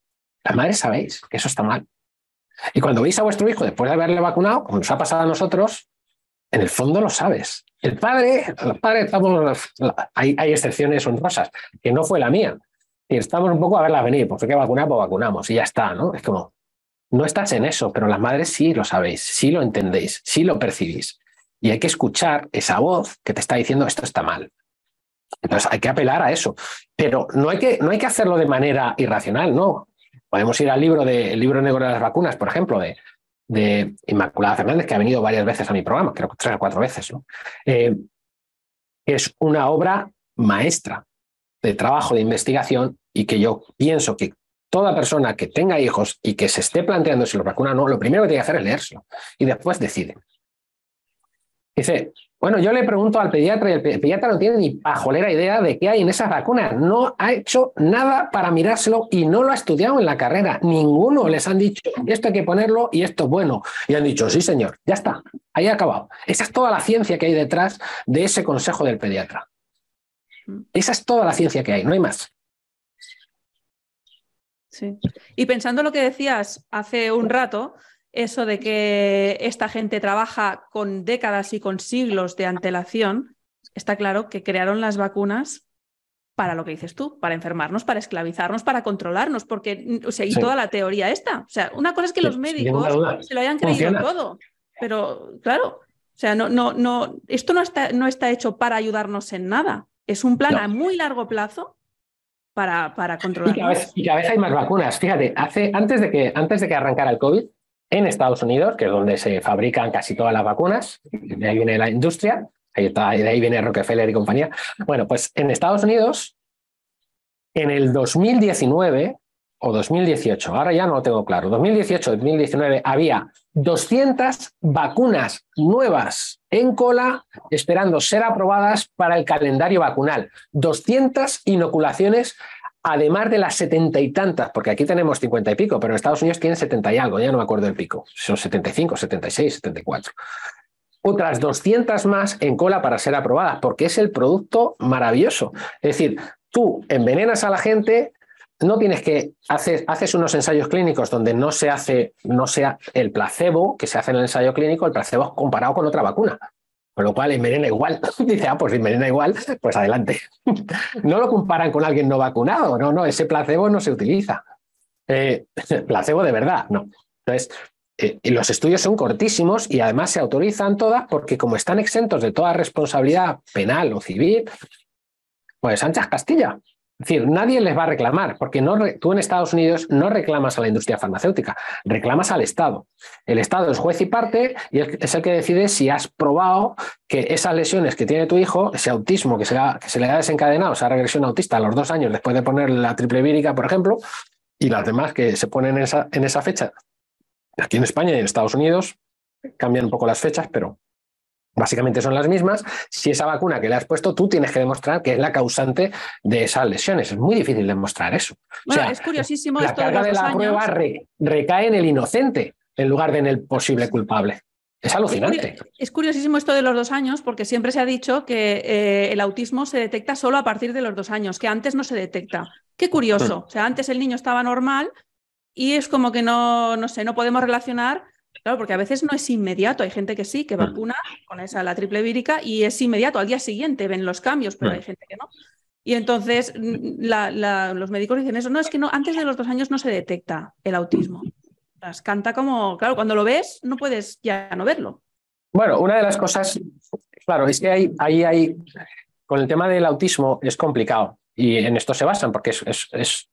las madres sabéis que eso está mal. Y cuando veis a vuestro hijo después de haberle vacunado, como nos ha pasado a nosotros, en el fondo lo sabes. El padre, los padres estamos, hay, hay excepciones honrosas, que no fue la mía. Y estamos un poco a verla venir, pues hay que vacunar, pues vacunamos y ya está, ¿no? Es como, no estás en eso, pero las madres sí lo sabéis, sí lo entendéis, sí lo percibís. Y hay que escuchar esa voz que te está diciendo esto está mal. Entonces hay que apelar a eso. Pero no hay que, no hay que hacerlo de manera irracional, no. Podemos ir al libro de, libro negro de las vacunas, por ejemplo, de, de Inmaculada Fernández, que ha venido varias veces a mi programa, creo que tres o cuatro veces. Eh, es una obra maestra de trabajo de investigación y que yo pienso que toda persona que tenga hijos y que se esté planteando si lo vacuna o no, lo primero que tiene que hacer es leérselo y después decide. Dice, bueno, yo le pregunto al pediatra y el pediatra no tiene ni pajolera idea de qué hay en esas vacunas. No ha hecho nada para mirárselo y no lo ha estudiado en la carrera. Ninguno les han dicho, esto hay que ponerlo y esto es bueno. Y han dicho, sí, señor, ya está, ahí ha acabado. Esa es toda la ciencia que hay detrás de ese consejo del pediatra. Esa es toda la ciencia que hay, no hay más. Sí. Y pensando lo que decías hace un rato, eso de que esta gente trabaja con décadas y con siglos de antelación, está claro que crearon las vacunas para lo que dices tú, para enfermarnos, para esclavizarnos, para controlarnos, porque, o sea, y toda la teoría esta. O sea, una cosa es que los médicos se lo hayan creído todo, pero claro, o sea, no, no, no, esto no está, no está hecho para ayudarnos en nada. Es un plan a muy largo plazo para, para controlar. Y cada, vez, hay más vacunas. Fíjate, hace, antes, de que, antes de que arrancara el COVID, en Estados Unidos, que es donde se fabrican casi todas las vacunas, de ahí viene la industria, de ahí viene Rockefeller y compañía. Bueno, pues en Estados Unidos, en el 2019 o 2018, ahora ya no lo tengo claro, 2018-2019 había 200 vacunas nuevas en cola esperando ser aprobadas para el calendario vacunal. 200 inoculaciones además de las setenta y tantas, porque aquí tenemos cincuenta y pico, pero en Estados Unidos tienen setenta y algo, ya no me acuerdo el pico, son 75, 76, 74. Otras 200 más en cola para ser aprobadas, porque es el producto maravilloso. Es decir, tú envenenas a la gente, no tienes que hacer, haces unos ensayos clínicos donde no se hace, no sea el placebo que se hace en el ensayo clínico, el placebo comparado con otra vacuna. Con lo cual envenena igual. Dice, ah, pues envenena igual, pues adelante. no lo comparan con alguien no vacunado, no, no, ese placebo no se utiliza. Eh, placebo de verdad, no. Entonces, eh, los estudios son cortísimos y además se autorizan todas porque como están exentos de toda responsabilidad penal o civil, pues anchas Castilla. Es decir, nadie les va a reclamar, porque no, tú en Estados Unidos no reclamas a la industria farmacéutica, reclamas al Estado. El Estado es juez y parte y es el que decide si has probado que esas lesiones que tiene tu hijo, ese autismo que se, que se le ha desencadenado, esa regresión autista a los dos años después de poner la triple vírica, por ejemplo, y las demás que se ponen en esa, en esa fecha, aquí en España y en Estados Unidos, cambian un poco las fechas, pero básicamente son las mismas. Si esa vacuna que le has puesto, tú tienes que demostrar que es la causante de esas lesiones. Es muy difícil demostrar eso. Bueno, es curiosísimo la carga de, la prueba recae en el inocente en lugar de en el posible culpable. Es alucinante. Es curiosísimo esto de los dos años, porque siempre se ha dicho que eh, el autismo se detecta solo a partir de los dos años, que antes no se detecta. Qué curioso. Mm. O sea, antes el niño estaba normal y es como que no, no sé, no podemos relacionar Claro, porque a veces no es inmediato. Hay gente que sí, que mm. vacuna con esa la triple vírica y es inmediato. Al día siguiente ven los cambios, pero hay mm. gente que no. Y entonces mm, los médicos dicen eso. No, es que no, antes de los dos años no se detecta el autismo. Las canta como, claro, cuando lo ves no puedes ya no verlo. Bueno, una de las cosas, claro, es que ahí hay, hay, con el tema del autismo es complicado y en esto se basan porque es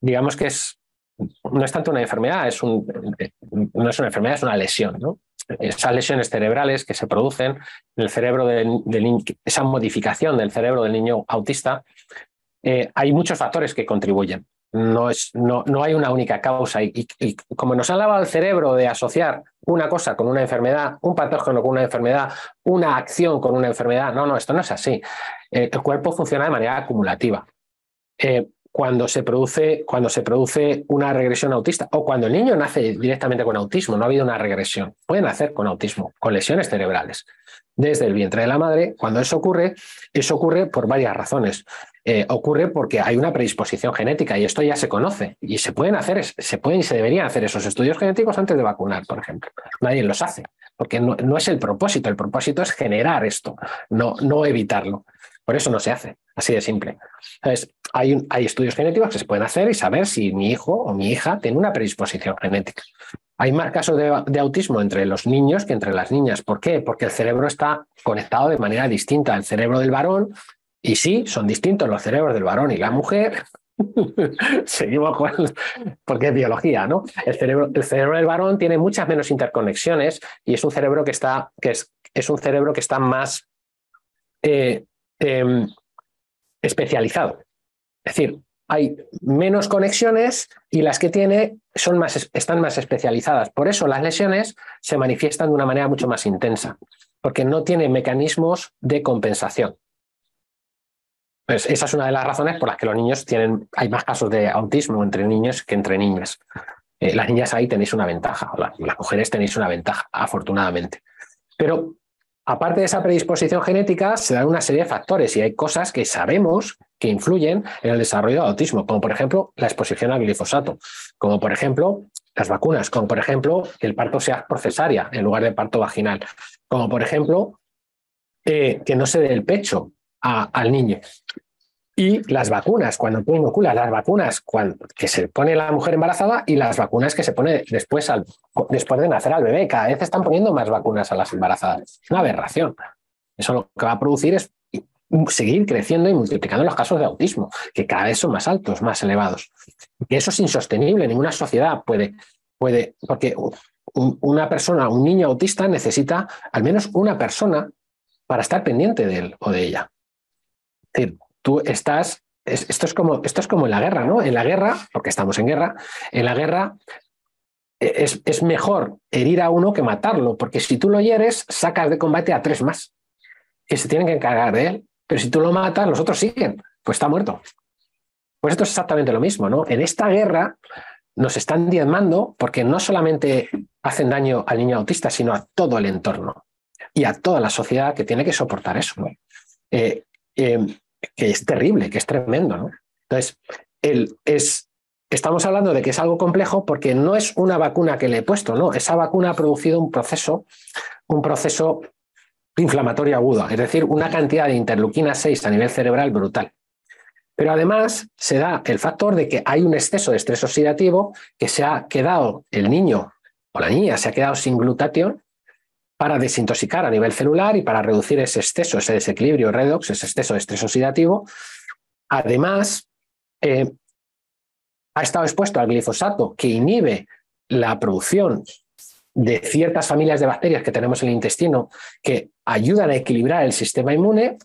digamos que es no es tanto una enfermedad, es no es una enfermedad, es una lesión. Esas lesiones cerebrales que se producen en el cerebro del, niño, esa modificación del cerebro del niño autista, eh, hay muchos factores que contribuyen. No, es, no, no hay una única causa. Y, como nos han lavado el cerebro de asociar una cosa con una enfermedad, un patógeno con una enfermedad, una acción con una enfermedad, no, no, esto no es así. Eh, el cuerpo funciona de manera acumulativa. Eh, cuando se, produce, cuando se produce una regresión autista o cuando el niño nace directamente con autismo, no ha habido una regresión, puede nacer con autismo, con lesiones cerebrales. Desde el vientre de la madre, cuando eso ocurre, eso ocurre por varias razones. Eh, ocurre porque hay una predisposición genética y esto ya se conoce y se pueden hacer, se pueden y se deberían hacer esos estudios genéticos antes de vacunar, por ejemplo. Nadie los hace porque no, no es el propósito, el propósito es generar esto, no, no evitarlo. Por eso no se hace, así de simple. Entonces, hay, estudios genéticos que se pueden hacer y saber si mi hijo o mi hija tiene una predisposición genética. Hay más casos de, autismo entre los niños que entre las niñas. ¿Por qué? Porque el cerebro está conectado de manera distinta. El cerebro del varón, y sí, son distintos los cerebros del varón y la mujer. Seguimos con, porque es biología, ¿no? El cerebro, el cerebro del varón tiene muchas menos interconexiones y es un cerebro que está, que es, es un cerebro que está más eh, em, especializado. Es decir, hay menos conexiones y las que tiene son más, están más especializadas. Por eso las lesiones se manifiestan de una manera mucho más intensa, porque no tiene mecanismos de compensación. Pues esa es una de las razones por las que los niños tienen, hay más casos de autismo entre niños que entre niñas. Eh, las niñas ahí tenéis una ventaja, las, las mujeres tenéis una ventaja, afortunadamente. Pero Aparte de esa predisposición genética, se dan una serie de factores y hay cosas que sabemos que influyen en el desarrollo del autismo, como por ejemplo la exposición al glifosato, como por ejemplo las vacunas, como por ejemplo que el parto sea por cesárea en lugar de parto vaginal, como por ejemplo eh, que no se dé el pecho al niño, y las vacunas, cuando tú inoculas las vacunas que se pone la mujer embarazada y las vacunas que se pone después, al, después de nacer al bebé. Cada vez están poniendo más vacunas a las embarazadas. Una aberración. Eso lo que va a producir es seguir creciendo y multiplicando los casos de autismo, que cada vez son más altos, más elevados. Y eso es insostenible. Ninguna sociedad puede, puede porque una persona, un niño autista necesita al menos una persona para estar pendiente de él o de ella. Es decir, tú estás, esto, es como, esto es como en la guerra, ¿no? En la guerra, porque estamos en guerra, en la guerra e, es, es, mejor herir a uno que matarlo, porque si tú lo hieres, sacas de combate a tres más, que se tienen que encargar de él. Pero si tú lo matas, los otros siguen, pues está muerto. Pues esto es exactamente lo mismo, ¿no? En esta guerra nos están diezmando porque no solamente hacen daño al niño autista, sino a todo el entorno y a toda la sociedad que tiene que soportar eso. Eh, eh, que es terrible, que es tremendo. ¿no? Entonces, es, estamos hablando de que es algo complejo porque no es una vacuna que le he puesto, no, esa vacuna ha producido un proceso, un proceso inflamatorio agudo, es decir, una cantidad de interleuquina 6 a nivel cerebral brutal. Pero además se da el factor de que hay un exceso de estrés oxidativo que se ha quedado el niño o la niña se ha quedado sin glutatión para desintoxicar a nivel celular y para reducir ese exceso, ese desequilibrio redox, ese exceso de estrés oxidativo. Además, eh, ha estado expuesto al glifosato que inhibe la producción de ciertas familias de bacterias que tenemos en el intestino que ayudan a equilibrar el sistema inmune,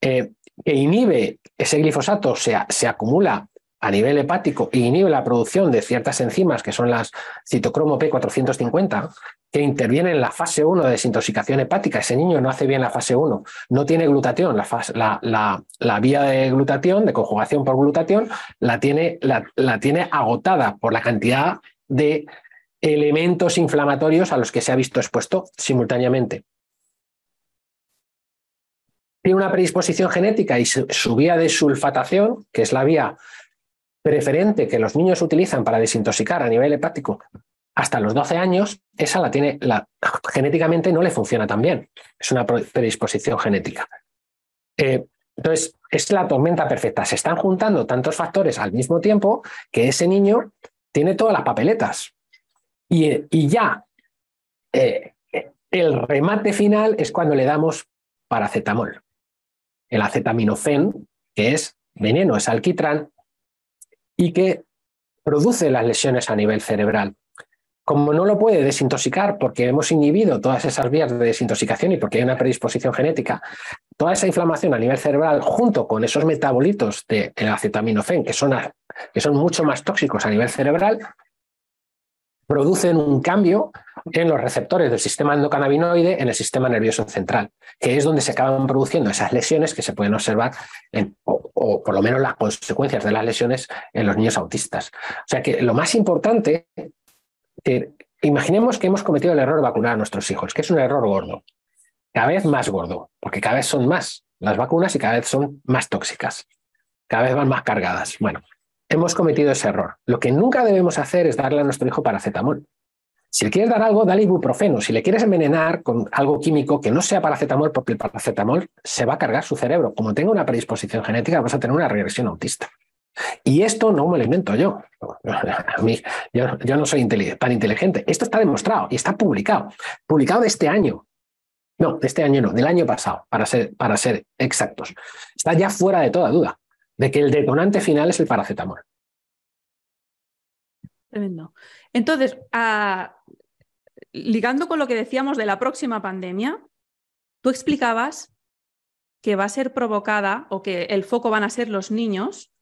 eh, que inhibe ese glifosato, se, se acumula a nivel hepático e inhibe la producción de ciertas enzimas que son las citocromo P450, que interviene en la fase 1 de desintoxicación hepática. Ese niño no hace bien la fase 1, no tiene glutatión, la, vía de glutatión, de conjugación por glutatión, la tiene, la tiene agotada por la cantidad de elementos inflamatorios a los que se ha visto expuesto simultáneamente. Tiene una predisposición genética y su vía de sulfatación, que es la vía preferente que los niños utilizan para desintoxicar a nivel hepático hasta los 12 años, esa la tiene, la, genéticamente no le funciona tan bien. Es una predisposición genética. Eh, entonces, es la tormenta perfecta. Se están juntando tantos factores al mismo tiempo que ese niño tiene todas las papeletas. Y, ya eh, el remate final es cuando le damos paracetamol. El acetaminofén, que es veneno, es alquitrán, y que produce las lesiones a nivel cerebral. Como no lo puede desintoxicar porque hemos inhibido todas esas vías de desintoxicación y porque hay una predisposición genética, toda esa inflamación a nivel cerebral junto con esos metabolitos de acetaminofén que son, que son mucho más tóxicos a nivel cerebral, producen un cambio en los receptores del sistema endocannabinoide en el sistema nervioso central, que es donde se acaban produciendo esas lesiones que se pueden observar, o, por lo menos las consecuencias de las lesiones en los niños autistas. O sea que lo más importante imaginemos que hemos cometido el error de vacunar a nuestros hijos, que es un error gordo, cada vez más gordo, porque cada vez son más las vacunas y cada vez son más tóxicas, cada vez van más cargadas. Bueno, hemos cometido ese error. Lo que nunca debemos hacer es darle a nuestro hijo paracetamol, Si le quieres dar algo, dale ibuprofeno. Si le quieres envenenar con algo químico que no sea paracetamol, porque el paracetamol se va a cargar su cerebro. Como tenga una predisposición genética, vas a tener una regresión autista. Y esto no me lo invento yo. Yo, no soy tan inteligente. Esto está demostrado y está publicado. Publicado de este año. No, de este año no, del año pasado, para ser, para ser exactos. Está ya fuera de toda duda de que el detonante final es el paracetamol. Tremendo. Entonces, ligando con lo que decíamos de la próxima pandemia, tú explicabas que va a ser provocada o que el foco van a ser los niños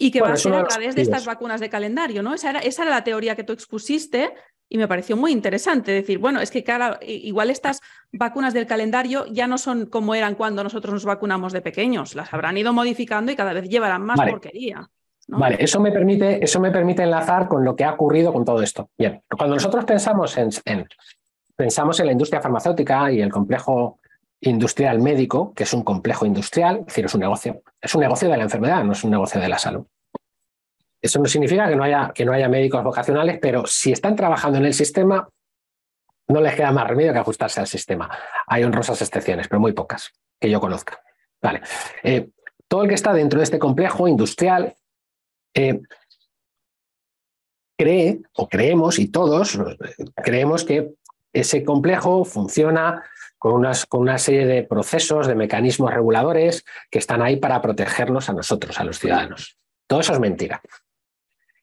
y que va a ser a través de estas vacunas de calendario, ¿no? Esa era, esa era la teoría que tú expusiste y me pareció muy interesante decir, bueno, es que igual estas vacunas del calendario ya no son como eran cuando nosotros nos vacunamos de pequeños, las habrán ido modificando y cada vez llevarán más porquería. Vale, eso me, permite, eso me permite enlazar con lo que ha ocurrido con todo esto. Bien, cuando nosotros pensamos en, pensamos en la industria farmacéutica y el complejo industrial médico, que es un complejo industrial, es decir, es un negocio, es un negocio de la enfermedad, no es un negocio de la salud. Eso no significa que no haya, que no haya médicos vocacionales, pero si están trabajando en el sistema, no les queda más remedio que ajustarse al sistema. Hay honrosas excepciones, pero muy pocas que yo conozca. Vale. Eh, todo el que está dentro de este complejo industrial eh, cree, o creemos, y todos eh, creemos que ese complejo funciona con, unas, con una serie de procesos, de mecanismos reguladores que están ahí para protegernos a nosotros, a los ciudadanos. Todo eso es mentira.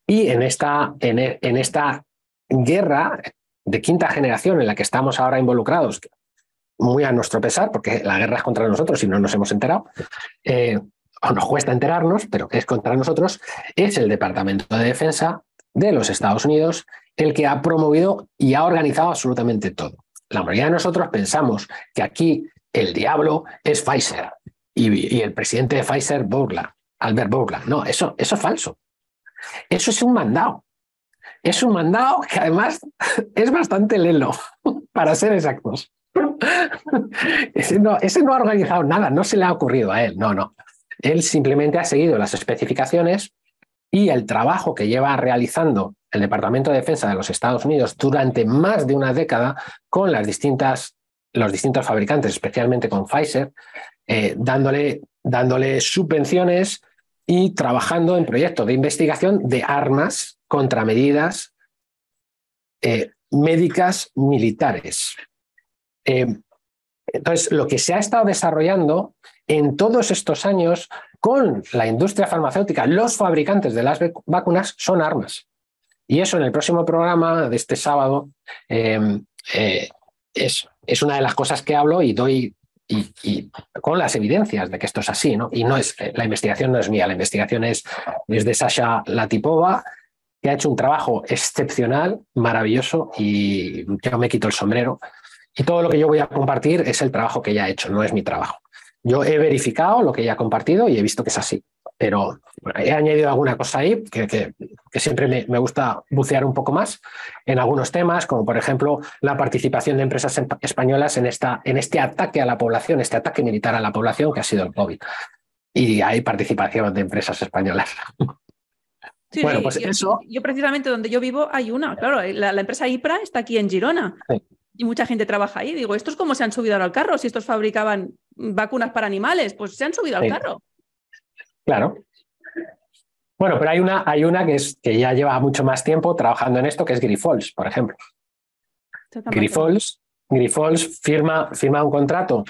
Y en esta, en, en esta guerra de quinta generación en la que estamos ahora involucrados, muy a nuestro pesar, porque la guerra es contra nosotros y no nos hemos enterado, eh, o nos cuesta enterarnos, pero es contra nosotros, es el Departamento de Defensa de los Estados Unidos el que ha promovido y ha organizado absolutamente todo. La mayoría de nosotros pensamos que aquí el diablo es Pfizer y, el presidente de Pfizer, Burla, Albert Burla. No, eso, es falso. Eso es un mandado. Es un mandado que además es bastante lelo, para ser exactos. Ese no ha organizado nada, no se le ha ocurrido a él, no, no. Él simplemente ha seguido las especificaciones y el trabajo que lleva realizando el Departamento de Defensa de los Estados Unidos durante más de una década con las distintas, los distintos fabricantes, especialmente con Pfizer, eh, dándole, dándole subvenciones y trabajando en proyectos de investigación de armas contra medidas eh, médicas militares. Eh, entonces, lo que se ha estado desarrollando en todos estos años con la industria farmacéutica, los fabricantes de las vacunas son armas. Y eso en el próximo programa de este sábado em, eh, es, es, una de las cosas que hablo y doy y, con las evidencias de que esto es así, ¿no? Y no es, eh, la investigación no es mía, la investigación es, es de Sasha Latipova, que ha hecho un trabajo excepcional, maravilloso, y yo me quito el sombrero. Y todo lo que yo voy a compartir es el trabajo que ella ha hecho, no es mi trabajo. Yo he verificado lo que ella ha compartido y he visto que es así pero he añadido alguna cosa ahí que, que, siempre me, me, gusta bucear un poco más en algunos temas, como por ejemplo la participación de empresas españolas en, esta, en este ataque a la población, este ataque militar a la población que ha sido el COVID. Y hay participación de empresas españolas. bueno, pues yo, eso. Yo precisamente donde yo vivo hay una, claro, la, empresa IPRA está aquí en Girona. Y mucha gente trabaja ahí. Digo, ¿estos cómo se han subido al carro? Si estos fabricaban vacunas para animales, pues se han subido al carro. Claro. Bueno, pero hay una, hay una que, es, que ya lleva mucho más tiempo trabajando en esto, que es Grifols, por ejemplo. Grifols, Grifols firma, firma un contrato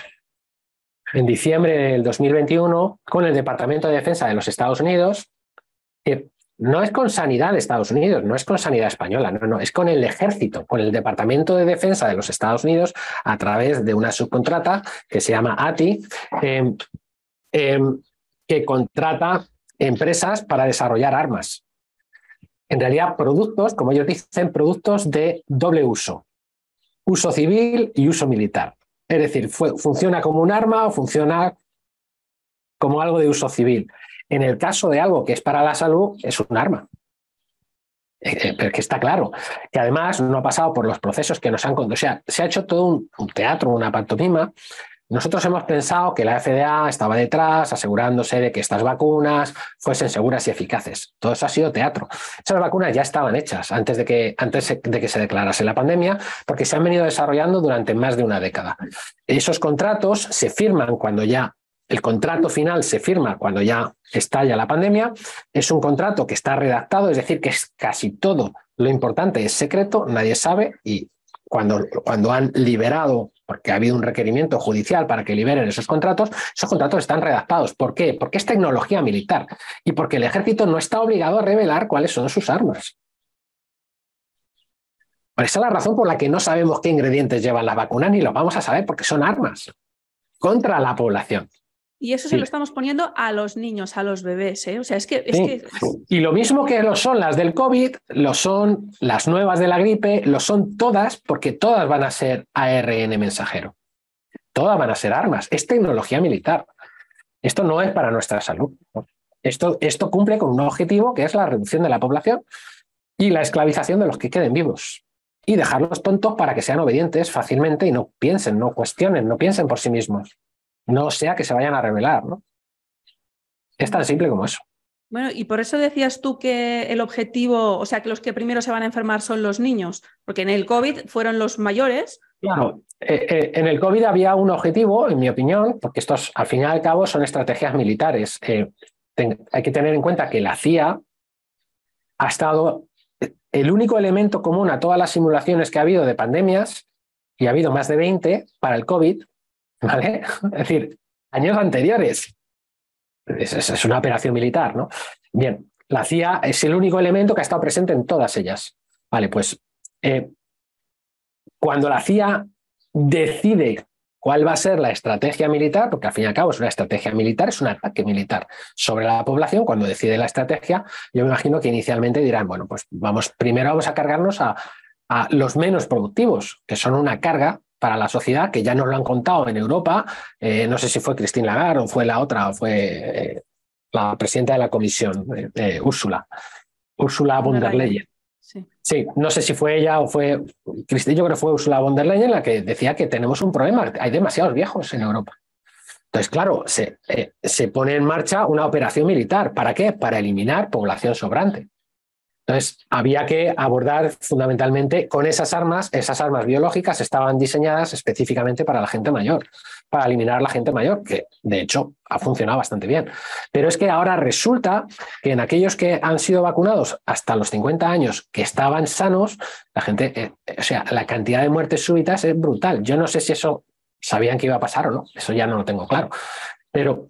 en diciembre del 2021 con el Departamento de Defensa de los Estados Unidos, que no es con Sanidad de Estados Unidos, no es con Sanidad Española, no, no, es con el Ejército, con el Departamento de Defensa de los Estados Unidos a través de una subcontrata que se llama ATI, que contrata empresas para desarrollar armas. En realidad, productos, como ellos dicen, productos de doble uso. Uso civil y uso militar. Es decir, funciona como un arma o funciona como algo de uso civil. En el caso de algo que es para la salud, es un arma. Eh, eh, pero que está claro, que además no ha pasado por los procesos que nos han contado. O sea, se ha hecho todo un, teatro, una pantomima, nosotros hemos pensado que la FDA estaba detrás, asegurándose de que estas vacunas fuesen seguras y eficaces. Todo eso ha sido teatro. Esas vacunas ya estaban hechas antes de que, antes de que se declarase la pandemia, porque se han venido desarrollando durante más de una década. Esos contratos se firman cuando ya el contrato final se firma cuando ya estalla la pandemia. Es un contrato que está redactado, es decir, que es casi todo lo importante es secreto, nadie sabe y cuando, cuando han liberado porque ha habido un requerimiento judicial para que liberen esos contratos, esos contratos están redactados. ¿Por qué? Porque es tecnología militar y porque el ejército no está obligado a revelar cuáles son sus armas. Esa es la razón por la que no sabemos qué ingredientes llevan las vacunas ni los vamos a saber porque son armas contra la población. Y eso se lo estamos poniendo a los niños, a los bebés. ¿eh? O sea, es que, es que, Y lo mismo que lo son las del COVID, lo son las nuevas de la gripe, lo son todas, porque todas van a ser ARN mensajero. Todas van a ser armas. Es tecnología militar. Esto no es para nuestra salud. Esto, esto cumple con un objetivo que es la reducción de la población y la esclavización de los que queden vivos. Y dejarlos tontos para que sean obedientes fácilmente y no piensen, no cuestionen, no piensen por sí mismos no sea que se vayan a revelar, ¿no? Es tan simple como eso. Bueno, y por eso decías tú que el objetivo, o sea, que los que primero se van a enfermar son los niños, porque en el COVID fueron los mayores. Claro, eh, eh, en el COVID había un objetivo, en mi opinión, porque estos al fin y al cabo son estrategias militares. Eh, hay que tener en cuenta que la CIA ha estado el único elemento común a todas las simulaciones que ha habido de pandemias, y ha habido más de 20 para el COVID, ¿vale? Es decir, años anteriores. Es, una operación militar, ¿no? Bien, la CIA es el único elemento que ha estado presente en todas ellas. Vale, pues eh, cuando la CIA decide cuál va a ser la estrategia militar, porque al fin y al cabo es una estrategia militar, es un ataque militar sobre la población, cuando decide la estrategia, yo me imagino que inicialmente dirán, bueno, pues vamos, primero vamos a cargarnos a, a los menos productivos, que son una carga para la sociedad, que ya nos lo han contado en Europa. Eh, no sé si fue Christine Lagarde o fue la otra, o fue eh, la presidenta de la comisión, eh, Úrsula, Úrsula von der Leyen. Sí. no sé si fue ella o fue Christine, yo creo que fue Úrsula von der Leyen la que decía que tenemos un problema, hay demasiados viejos en Europa. Entonces, claro, se, se pone en marcha una operación militar. ¿Para qué? Para eliminar población sobrante. Entonces, había que abordar fundamentalmente con esas armas, esas armas biológicas estaban diseñadas específicamente para la gente mayor, para eliminar a la gente mayor, que de hecho ha funcionado bastante bien. Pero es que ahora resulta que en aquellos que han sido vacunados hasta los 50 años, que estaban sanos, la gente, eh, o sea, la cantidad de muertes súbitas es brutal. Yo no sé si eso sabían que iba a pasar o no, eso ya no lo tengo claro. Pero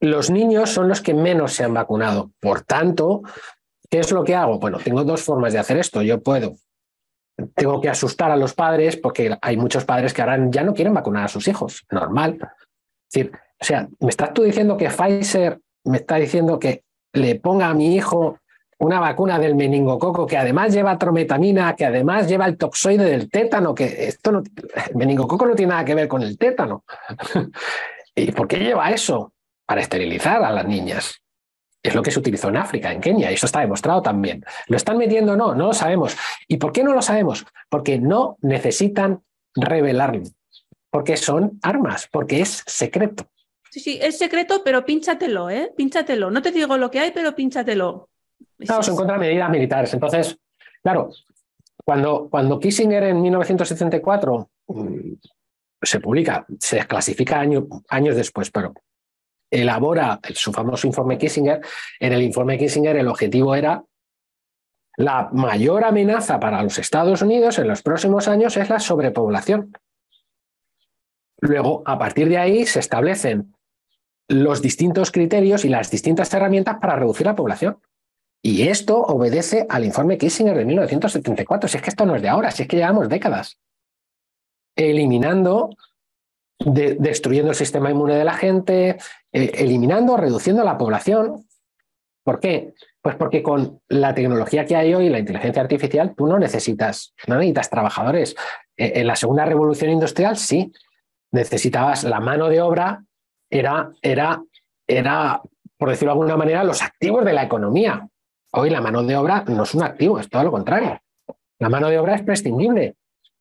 los niños son los que menos se han vacunado. Por tanto, ¿Qué es lo que hago? Bueno, tengo dos formas de hacer esto. Yo puedo, tengo que asustar a los padres porque hay muchos padres que ahora ya no quieren vacunar a sus hijos. Normal. Es decir, o sea, me estás tú diciendo que Pfizer me está diciendo que le ponga a mi hijo una vacuna del meningococo que además lleva trometamina, que además lleva el toxoide del tétano, que esto no, el meningococo no tiene nada que ver con el tétano. ¿Y por qué lleva eso? Para esterilizar a las niñas. Es lo que se utilizó en África, en Kenia, y eso está demostrado también. ¿Lo están metiendo o no? No lo sabemos. ¿Y por qué no lo sabemos? Porque no necesitan revelarlo, porque son armas, porque es secreto. Sí, sí, es secreto, pero pínchatelo, ¿eh? Pínchatelo. No te digo lo que hay, pero pínchatelo. Claro, son contra medidas militares. Entonces, claro, cuando, cuando Kissinger en 1974 mm, se publica, se desclasifica años después, pero elabora su famoso informe Kissinger. En el informe Kissinger el objetivo era la mayor amenaza para los Estados Unidos en los próximos años es la sobrepoblación. Luego, a partir de ahí, se establecen los distintos criterios y las distintas herramientas para reducir la población. Y esto obedece al informe Kissinger de 1974. Si es que esto no es de ahora, si es que llevamos décadas eliminando destruyendo el sistema inmune de la gente, eh, eliminando, reduciendo la población. ¿Por qué? Pues porque con la tecnología que hay hoy, la inteligencia artificial, tú no necesitas, no necesitas trabajadores. Eh, en la segunda revolución industrial, sí, necesitabas la mano de obra, era, era, era, por decirlo de alguna manera, los activos de la economía. Hoy la mano de obra no es un activo, es todo lo contrario. La mano de obra es prescindible.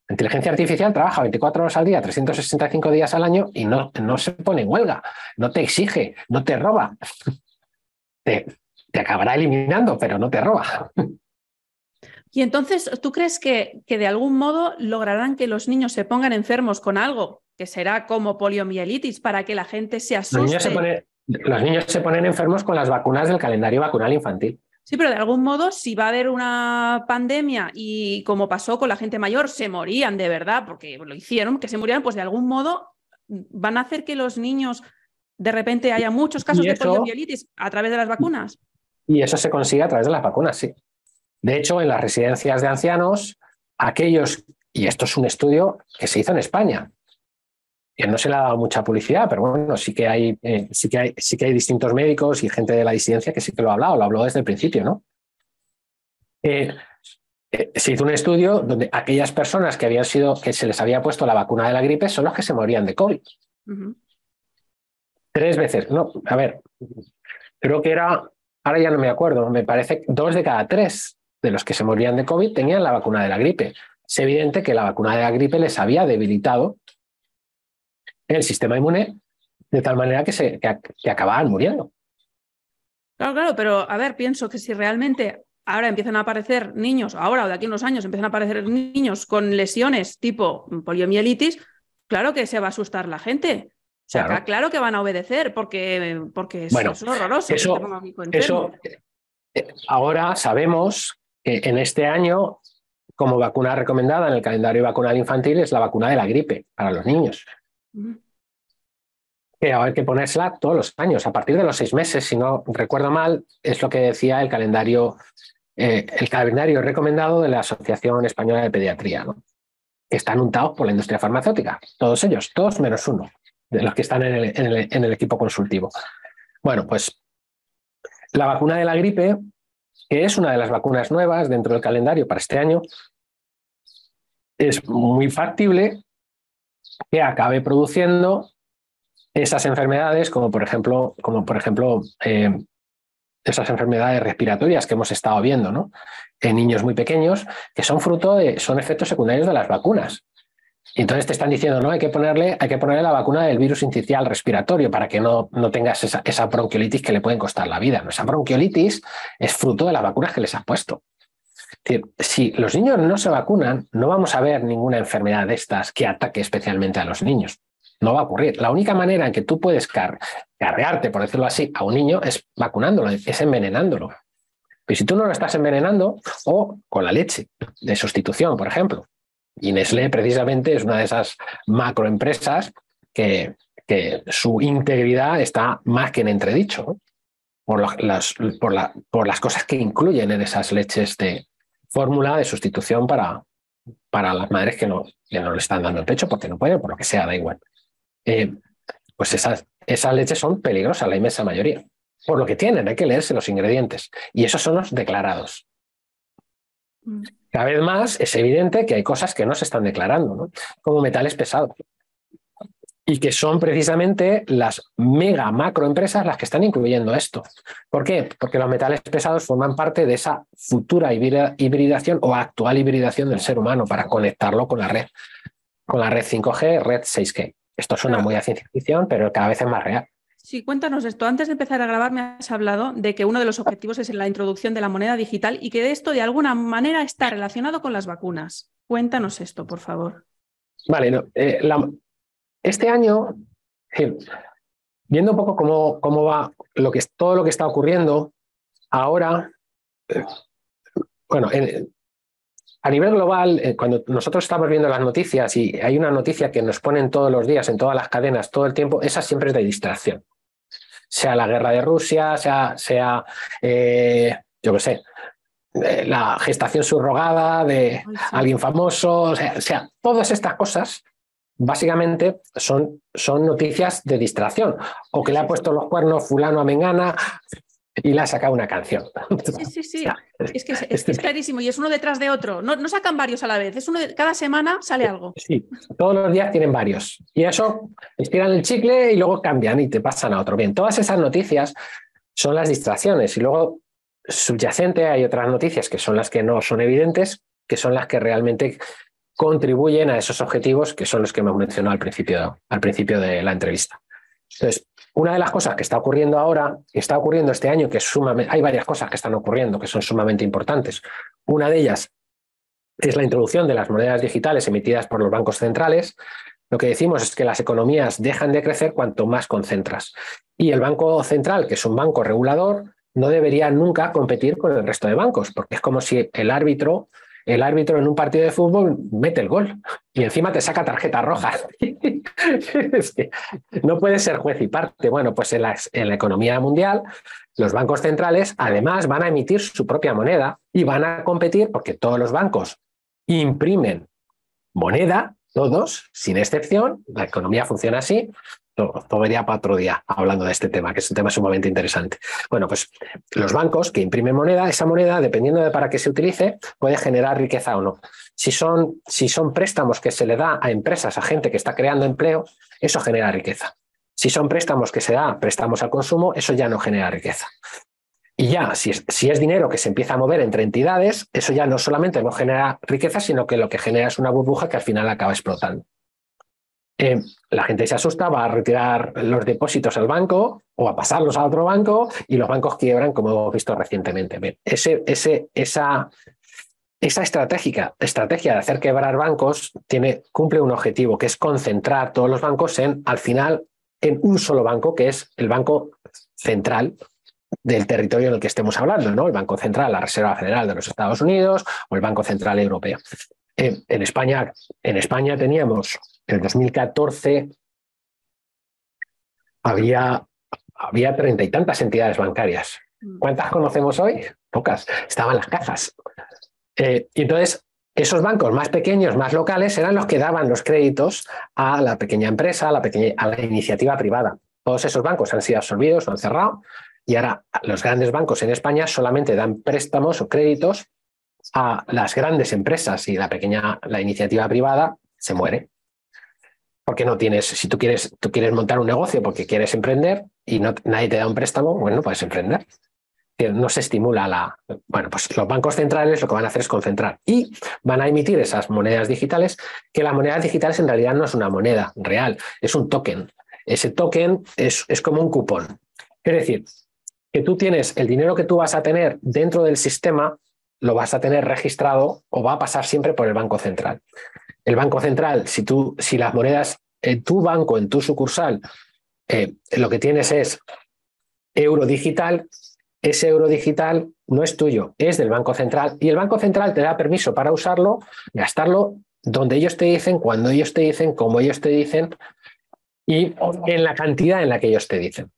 La inteligencia artificial trabaja 24 horas al día, 365 días al año y no, no se pone en huelga, no te exige, no te roba. Te, te acabará eliminando, pero no te roba. Y entonces, ¿tú crees que, que, de algún modo lograrán que los niños se pongan enfermos con algo que será como poliomielitis para que la gente se asuste? Los niños se, pone, los niños se ponen enfermos con las vacunas del calendario vacunal infantil. Sí, pero de algún modo, si va a haber una pandemia y como pasó con la gente mayor, se morían de verdad, porque lo hicieron, que se morían, pues de algún modo van a hacer que los niños de repente haya muchos casos eso, de poliomielitis a través de las vacunas. Y eso se consigue a través de las vacunas, sí. De hecho, en las residencias de ancianos, aquellos, y esto es un estudio que se hizo en España, que no se le ha dado mucha publicidad, pero bueno, sí que hay, eh, sí que hay, sí que hay distintos médicos y gente de la disidencia que sí que lo ha hablado, lo habló desde el principio, ¿no? Eh, eh, se hizo un estudio donde aquellas personas que habían sido, que se les había puesto la vacuna de la gripe son los que se morían de COVID. Uh -huh. Tres veces. No, a ver, creo que era, ahora ya no me acuerdo, me parece dos de cada tres de los que se morían de COVID tenían la vacuna de la gripe. Es evidente que la vacuna de la gripe les había debilitado el sistema inmune de tal manera que, se, que, que acababan muriendo. Claro, claro, pero a ver, pienso que si realmente ahora empiezan a aparecer niños, ahora o de aquí a unos años empiezan a aparecer niños con lesiones tipo poliomielitis, claro que se va a asustar la gente. O sea, claro, claro que van a obedecer porque, porque bueno, es horroroso. Eso, eso, ahora sabemos que en este año, como vacuna recomendada en el calendario vacunal infantil, es la vacuna de la gripe para los niños. Que hay que ponérsela todos los años, a partir de los seis meses, si no recuerdo mal, es lo que decía el calendario, eh, el calendario recomendado de la Asociación Española de Pediatría, que están untados por la industria farmacéutica, todos ellos, todos menos uno de los que están en el equipo consultivo. Bueno, pues la vacuna de la gripe, que es una de las vacunas nuevas dentro del calendario para este año, es muy factible que acabe produciendo esas enfermedades, como por ejemplo, como por ejemplo eh, esas enfermedades respiratorias que hemos estado viendo ¿no? en niños muy pequeños, que son fruto de, son efectos secundarios de las vacunas. Y entonces te están diciendo, no, hay que ponerle, hay que ponerle la vacuna del virus incisional respiratorio para que no, no tengas esa, bronquiolitis que le pueden costar la vida. Esa bronquiolitis es fruto de las vacunas que les has puesto. Si los niños no se vacunan, no vamos a ver ninguna enfermedad de estas que ataque especialmente a los niños. No va a ocurrir. La única manera en que tú puedes car carrearte, por decirlo así, a un niño es vacunándolo, es envenenándolo. Pero si tú no lo estás envenenando, o con la leche de sustitución, por ejemplo, y Nestlé precisamente es una de esas macroempresas que, su integridad está más que en entredicho, por, las, por, la, por, las, cosas que incluyen en esas leches de fórmula de sustitución para, para las madres que no, que no le están dando el pecho porque no pueden, por lo que sea, da igual. Eh, pues esas, esas leches son peligrosas, la inmensa mayoría. Por lo que tienen, hay que leerse los ingredientes. Y esos son los declarados. Cada vez más es evidente que hay cosas que no se están declarando, ¿no? como metales pesados. Y que son precisamente las mega macroempresas las que están incluyendo esto. ¿Por qué? Porque los metales pesados forman parte de esa futura hibridación o actual hibridación del ser humano para conectarlo con la red, con la red 5G, red 6G. Esto suena muy a ciencia ficción, pero cada vez es más real. Sí, cuéntanos esto. Antes de empezar a grabar me has hablado de que uno de los objetivos es la introducción de la moneda digital y que esto de alguna manera está relacionado con las vacunas. Cuéntanos esto, por favor. Vale, no, eh, la, este año, viendo un poco cómo, cómo va lo que, todo lo que está ocurriendo, ahora, eh, bueno, en, a nivel global, eh, cuando nosotros estamos viendo las noticias y hay una noticia que nos ponen todos los días en todas las cadenas, todo el tiempo, esa siempre es de distracción. Sea la guerra de Rusia, sea, sea eh, yo qué sé, la gestación subrogada de alguien famoso, o sea, o sea, todas estas cosas básicamente son, son noticias de distracción. O que le ha puesto los cuernos fulano a Mengana y le ha sacado una canción. Sí, sí, sí. es que es, es, es, clarísimo y es uno detrás de otro. No, no sacan varios a la vez. Es uno de, cada semana sale algo. Sí, todos los días tienen varios. Y eso estiran el chicle y luego cambian y te pasan a otro. Bien, todas esas noticias son las distracciones y luego subyacente hay otras noticias que son las que no son evidentes, que son las que realmente contribuyen a esos objetivos que son los que hemos mencionado al principio, al principio de la entrevista. Entonces, una de las cosas que está ocurriendo ahora, que está ocurriendo este año, que es sumamente, hay varias cosas que están ocurriendo que son sumamente importantes. Una de ellas es la introducción de las monedas digitales emitidas por los bancos centrales. Lo que decimos es que las economías dejan de crecer cuanto más concentras. Y el Banco Central, que es un banco regulador, no debería nunca competir con el resto de bancos, porque es como si el árbitro el árbitro en un partido de fútbol mete el gol y encima te saca tarjeta roja. no puede ser juez y parte. Bueno, pues en en la economía mundial, los bancos centrales además van a emitir su propia moneda y van a competir porque todos los bancos imprimen moneda, todos, sin excepción. La economía funciona así todo para otro día hablando de este tema, que es un tema sumamente interesante. Bueno, pues los bancos que imprimen moneda, esa moneda, dependiendo de para qué se utilice, puede generar riqueza o no. Si son, si son préstamos que se le da a empresas, a gente que está creando empleo, eso genera riqueza. Si son préstamos que se da, préstamos al consumo, eso ya no genera riqueza. Y ya, si es, si es dinero que se empieza a mover entre entidades, eso ya no solamente no genera riqueza, sino que lo que genera es una burbuja que al final acaba explotando. Eh, la gente se asusta, va a retirar los depósitos al banco o a pasarlos a otro banco y los bancos quiebran, como hemos visto recientemente. Esa, estrategia de hacer quebrar bancos tiene, cumple un objetivo, que es concentrar todos los bancos en, al final, en un solo banco, que es el banco central del territorio en el que estemos hablando, ¿no? El Banco Central, la Reserva Federal de los Estados Unidos o el Banco Central Europeo. Eh, en, España, en España teníamos en 2014 había, había treinta y tantas entidades bancarias. Mm. ¿Cuántas conocemos hoy? Pocas. Estaban las cajas. Eh, y entonces, esos bancos más pequeños, más locales, eran los que daban los créditos a la pequeña empresa, a la, pequeña, a la iniciativa privada. Todos esos bancos han sido absorbidos, han cerrado, y ahora los grandes bancos en España solamente dan préstamos o créditos a las grandes empresas y la pequeña, la iniciativa privada se muere porque no tienes, si tú quieres, tú quieres montar un negocio porque quieres emprender y no, nadie te da un préstamo, bueno, puedes emprender. No se estimula la... Bueno, pues los bancos centrales lo que van a hacer es concentrar y van a emitir esas monedas digitales, que las monedas digitales en realidad no es una moneda real, es un token. Ese token es, es como un cupón. Es decir, que tú tienes el dinero que tú vas a tener dentro del sistema, lo vas a tener registrado o va a pasar siempre por el Banco Central el Banco Central, si, tú, si las monedas en tu banco, en tu sucursal, eh, lo que tienes es euro digital, ese euro digital no es tuyo, es del Banco Central y el Banco Central te da permiso para usarlo, gastarlo donde ellos te dicen, cuando ellos te dicen, como ellos te dicen y en la cantidad en la que ellos te dicen.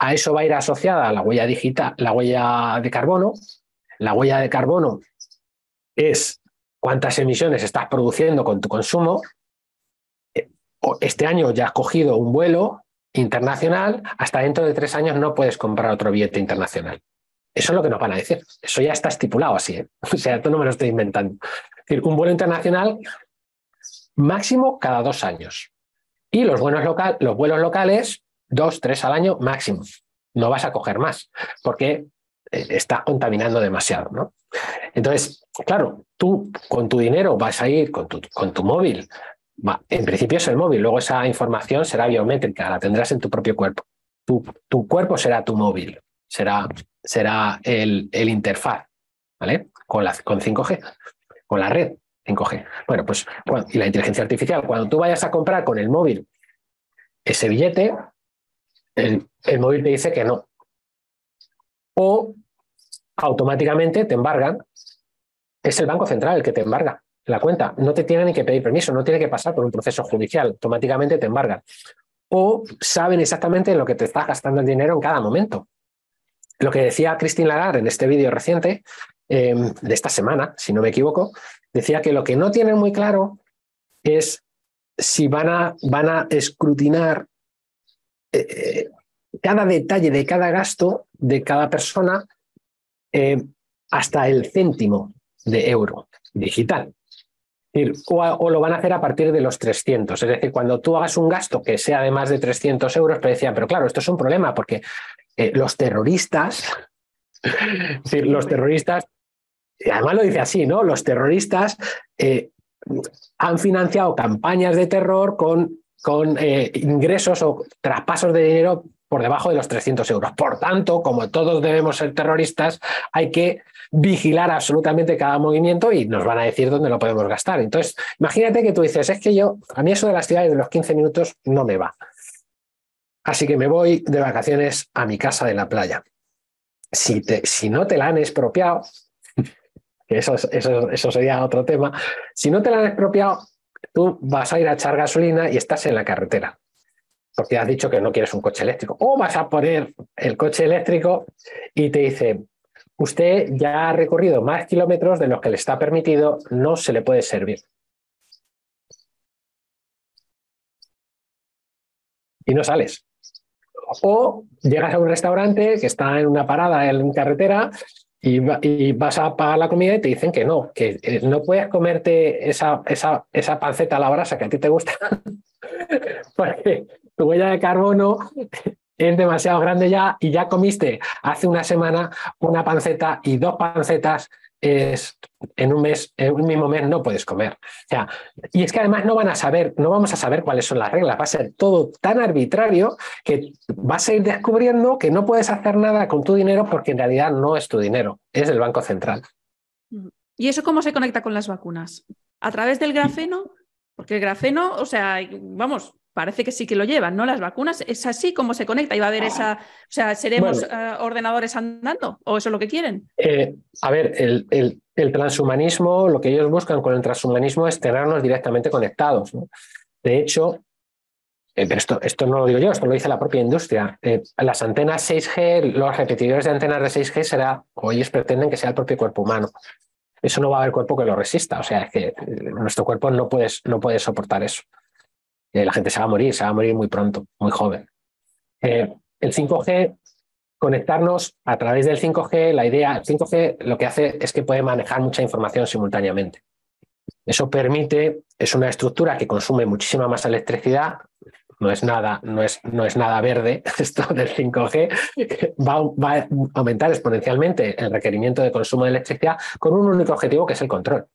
A eso va a ir asociada la huella digital, la huella de carbono. La huella de carbono es cuántas emisiones estás produciendo con tu consumo. Eh, este año ya has cogido un vuelo internacional, hasta dentro de tres años no puedes comprar otro billete internacional. Eso es lo que nos van a decir. Eso ya está estipulado así. ¿eh? O sea, esto no me lo estoy inventando. Es decir, un vuelo internacional máximo cada dos años. Y los, local, los vuelos locales, dos, tres al año máximo. No vas a coger más, porque estás contaminando demasiado. ¿no? Entonces, claro, tú con tu dinero vas a ir con tu, con tu móvil. en principio es el móvil, luego esa información será biométrica, la tendrás en tu propio cuerpo. Tu, tu cuerpo será tu móvil, será, será el, el, interfaz, ¿vale? Con, la, con 5G, con la red 5G. Bueno, pues, y la inteligencia artificial, cuando tú vayas a comprar con el móvil ese billete, el, el móvil te dice que no. O automáticamente te embargan. Es el Banco Central el que te embarga la cuenta. No te tiene ni que pedir permiso, no tiene que pasar por un proceso judicial. Automáticamente te embargan. O saben exactamente en lo que te estás gastando el dinero en cada momento. Lo que decía Christine Lagarde en este vídeo reciente, em, de esta semana, si no me equivoco, decía que lo que no tienen muy claro es si van a, van a escrutinar eh, eh, cada detalle de cada gasto de cada persona eh, hasta el céntimo de euro digital. O, lo van a hacer a partir de los 300. Es decir, cuando tú hagas un gasto que sea de más de 300 euros, pero decían, pero claro, esto es un problema porque eh, los terroristas, los terroristas, y además lo dice así, ¿no? Los terroristas eh, han financiado campañas de terror con, con ingresos o traspasos de dinero por debajo de los 300 euros. Por tanto, como todos debemos ser terroristas, hay que vigilar absolutamente cada movimiento y nos van a decir dónde lo podemos gastar. Entonces, imagínate que tú dices, es que yo, a mí eso de las ciudades de los 15 minutos no me va. Así que me voy de vacaciones a mi casa de la playa. Si, te, si no te la han expropiado, eso, eso, eso sería otro tema, si no te la han expropiado, tú vas a ir a echar gasolina y estás en la carretera porque has dicho que no quieres un coche eléctrico. O vas a poner el coche eléctrico y te dice, usted ya ha recorrido más kilómetros de los que le está permitido, no se le puede servir. Y no sales. O llegas a un restaurante que está en una parada en carretera y, vas a pagar la comida y te dicen que no, que eh, no puedes comerte esa, esa, esa panceta a la brasa que a ti te gusta, porque tu huella de carbono es demasiado grande ya y ya comiste hace una semana una panceta y dos pancetas es, en un mes, en un mismo mes no puedes comer. O sea, y es que además no van a saber, no vamos a saber cuáles son las reglas, va a ser todo tan arbitrario que vas a ir descubriendo que no puedes hacer nada con tu dinero porque en realidad no es tu dinero, es del Banco Central. ¿Y eso cómo se conecta con las vacunas? ¿A través del grafeno? Porque el grafeno, o sea, vamos, parece que sí que lo llevan, ¿no? Las vacunas, ¿es así como se conecta? ¿Y va a haber esa, o sea, seremos eh, ordenadores andando? ¿O eso es lo que quieren? Eh, a ver, el, el, transhumanismo, lo que ellos buscan con el transhumanismo es tenernos directamente conectados. De hecho, eh, esto, esto no lo digo yo, esto lo dice la propia industria. las antenas 6G, los repetidores de antenas de 6G será, o ellos pretenden que sea el propio cuerpo humano. Eso no va a haber cuerpo que lo resista. O sea, es que nuestro cuerpo no puede, no puede soportar eso la gente se va a morir, se va a morir muy pronto, muy joven. Eh, el 5G, conectarnos a través del 5G, la idea, el 5G lo que hace es que puede manejar mucha información simultáneamente. Eso permite, es una estructura que consume muchísima más electricidad, no es nada, no es, no es nada verde, esto del 5G, va, va, a aumentar exponencialmente el requerimiento de consumo de electricidad con un único objetivo que es el control.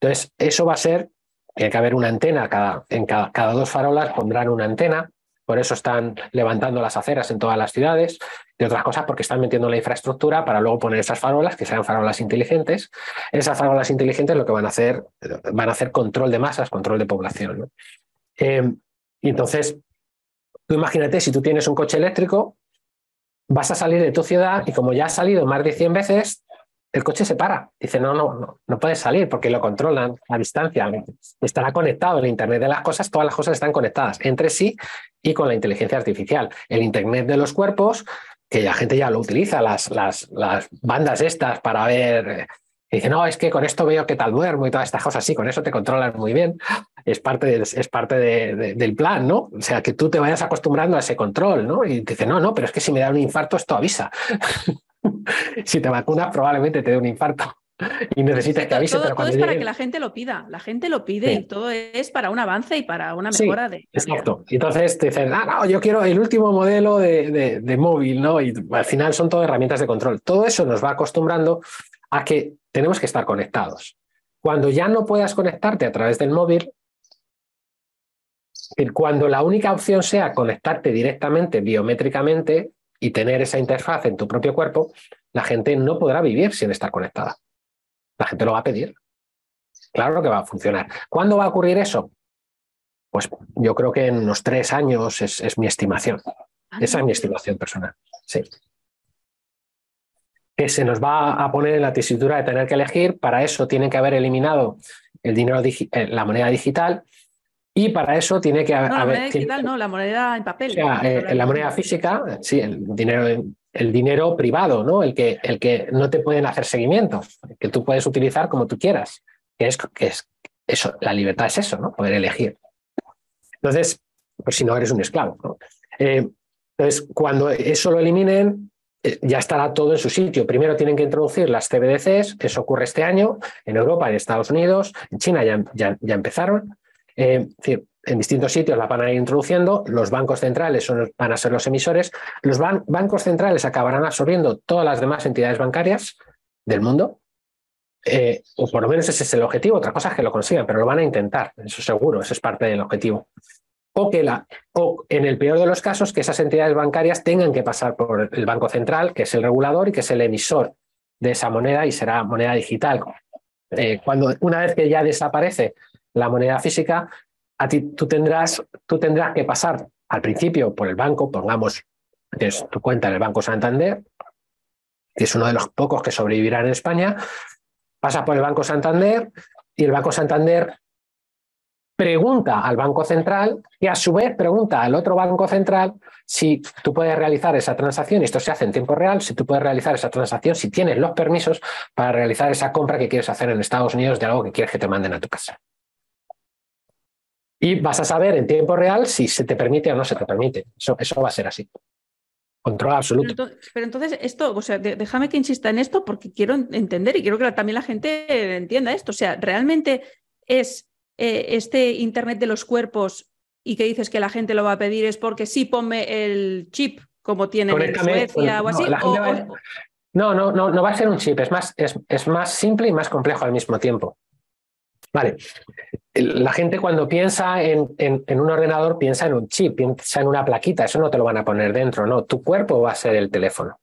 Entonces, eso va a ser tiene que haber una antena, cada, en cada, dos farolas pondrán una antena, por eso están levantando las aceras en todas las ciudades, y otras cosas porque están metiendo la infraestructura para luego poner esas farolas, que sean farolas inteligentes. Esas farolas inteligentes lo que van a hacer, van a hacer control de masas, control de población. Eh, y entonces, tú imagínate, si tú tienes un coche eléctrico, vas a salir de tu ciudad y como ya has salido más de 100 veces, el coche se para. Dice, no, no, no, no puedes salir porque lo controlan a distancia. Estará conectado. El Internet de las cosas, todas las cosas están conectadas entre sí y con la inteligencia artificial. El Internet de los cuerpos, que la gente ya lo utiliza, las, las, las bandas estas para ver. Eh, dice, no, es que con esto veo qué tal duermo y todas estas cosas. Sí, con eso te controlan muy bien. Es parte, es parte del plan, ¿no? O sea, que tú te vayas acostumbrando a ese control, ¿no? Y dice, no, no, pero es que si me da un infarto, esto avisa. si te vacunas, probablemente te dé un infarto y necesitas que avise. Todo, pero es para que la gente lo pida, la gente lo pide y todo es para un avance y para una mejora de. Exacto. Entonces te dicen, ah, no, yo quiero el último modelo de, de, móvil, ¿no? Y al final son todo herramientas de control. Todo eso nos va acostumbrando a que tenemos que estar conectados. Cuando ya no puedas conectarte a través del móvil, cuando la única opción sea conectarte directamente biométricamente, y tener esa interfaz en tu propio cuerpo, la gente no podrá vivir sin estar conectada. La gente lo va a pedir. Claro que va a funcionar. ¿Cuándo va a ocurrir eso? Pues yo creo que en unos tres años es, mi estimación. Ah, Esa es mi estimación personal. Sí. Que se nos va a poner en la tesitura de tener que elegir. Para eso tienen que haber eliminado el dinero eh, la moneda digital y para eso tiene que haber. No, la moneda digital, no, la moneda en papel. O sea, eh, la moneda física, sí, el dinero, el dinero privado, ¿no? El que, el que no te pueden hacer seguimientos, que tú puedes utilizar como tú quieras. Que es, que es eso, la libertad es eso, ¿no? Poder elegir. Entonces, pues si no, eres un esclavo, ¿no? Eh, entonces, cuando eso lo eliminen, eh, ya estará todo en su sitio. Primero tienen que introducir las CBDCs, eso ocurre este año, en Europa, en Estados Unidos, en China ya, ya, ya empezaron. Eh, en distintos sitios la van a ir introduciendo, los bancos centrales son, van a ser los emisores, los bancos centrales acabarán absorbiendo todas las demás entidades bancarias del mundo. eh, o por lo menos ese es el objetivo, otra cosa es que lo consigan, pero lo van a intentar, eso seguro, eso es parte del objetivo. O que la, o en el peor de los casos, que esas entidades bancarias tengan que pasar por el Banco Central, que es el regulador y que es el emisor de esa moneda y será moneda digital. Eh, cuando una vez que ya desaparece la moneda física, a ti tú tendrás, tú tendrás que pasar al principio por el banco, pongamos tu cuenta en el Banco Santander, que es uno de los pocos que sobrevivirán en España, pasa por el Banco Santander y el Banco Santander pregunta al Banco Central y a su vez pregunta al otro Banco Central si tú puedes realizar esa transacción, y esto se hace en tiempo real, si tú puedes realizar esa transacción, si tienes los permisos para realizar esa compra que quieres hacer en Estados Unidos de algo que quieres que te manden a tu casa. Y vas a saber en tiempo real si se te permite o no se te permite. Eso, eso va a ser así. Control absoluto. Pero entonces, esto, o sea, déjame que insista en esto porque quiero entender y quiero que también la gente entienda esto. O sea, realmente es eh, este Internet de los cuerpos y que dices que la gente lo va a pedir es porque sí ponme el chip como tienen en Suecia o así. No, no, no, no, va a ser un chip, es más, es, es más simple y más complejo al mismo tiempo. Vale. La gente cuando piensa en, en, un ordenador piensa en un chip, piensa en una plaquita, eso no te lo van a poner dentro, no, tu cuerpo va a ser el teléfono.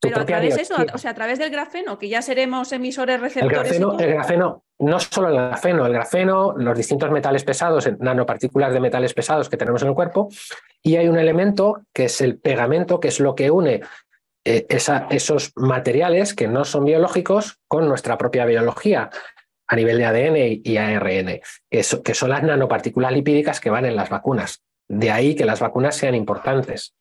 Pero a través de eso, o sea, a través del grafeno, que ya seremos emisores receptores. El grafeno, el grafeno, no solo el grafeno, el grafeno, los distintos metales pesados, nanopartículas de metales pesados que tenemos en el cuerpo, y hay un elemento que es el pegamento, que es lo que une eh, esos materiales que no son biológicos con nuestra propia biología a nivel de ADN y ARN, que, son las nanopartículas lipídicas que van en las vacunas. De ahí que las vacunas sean importantes.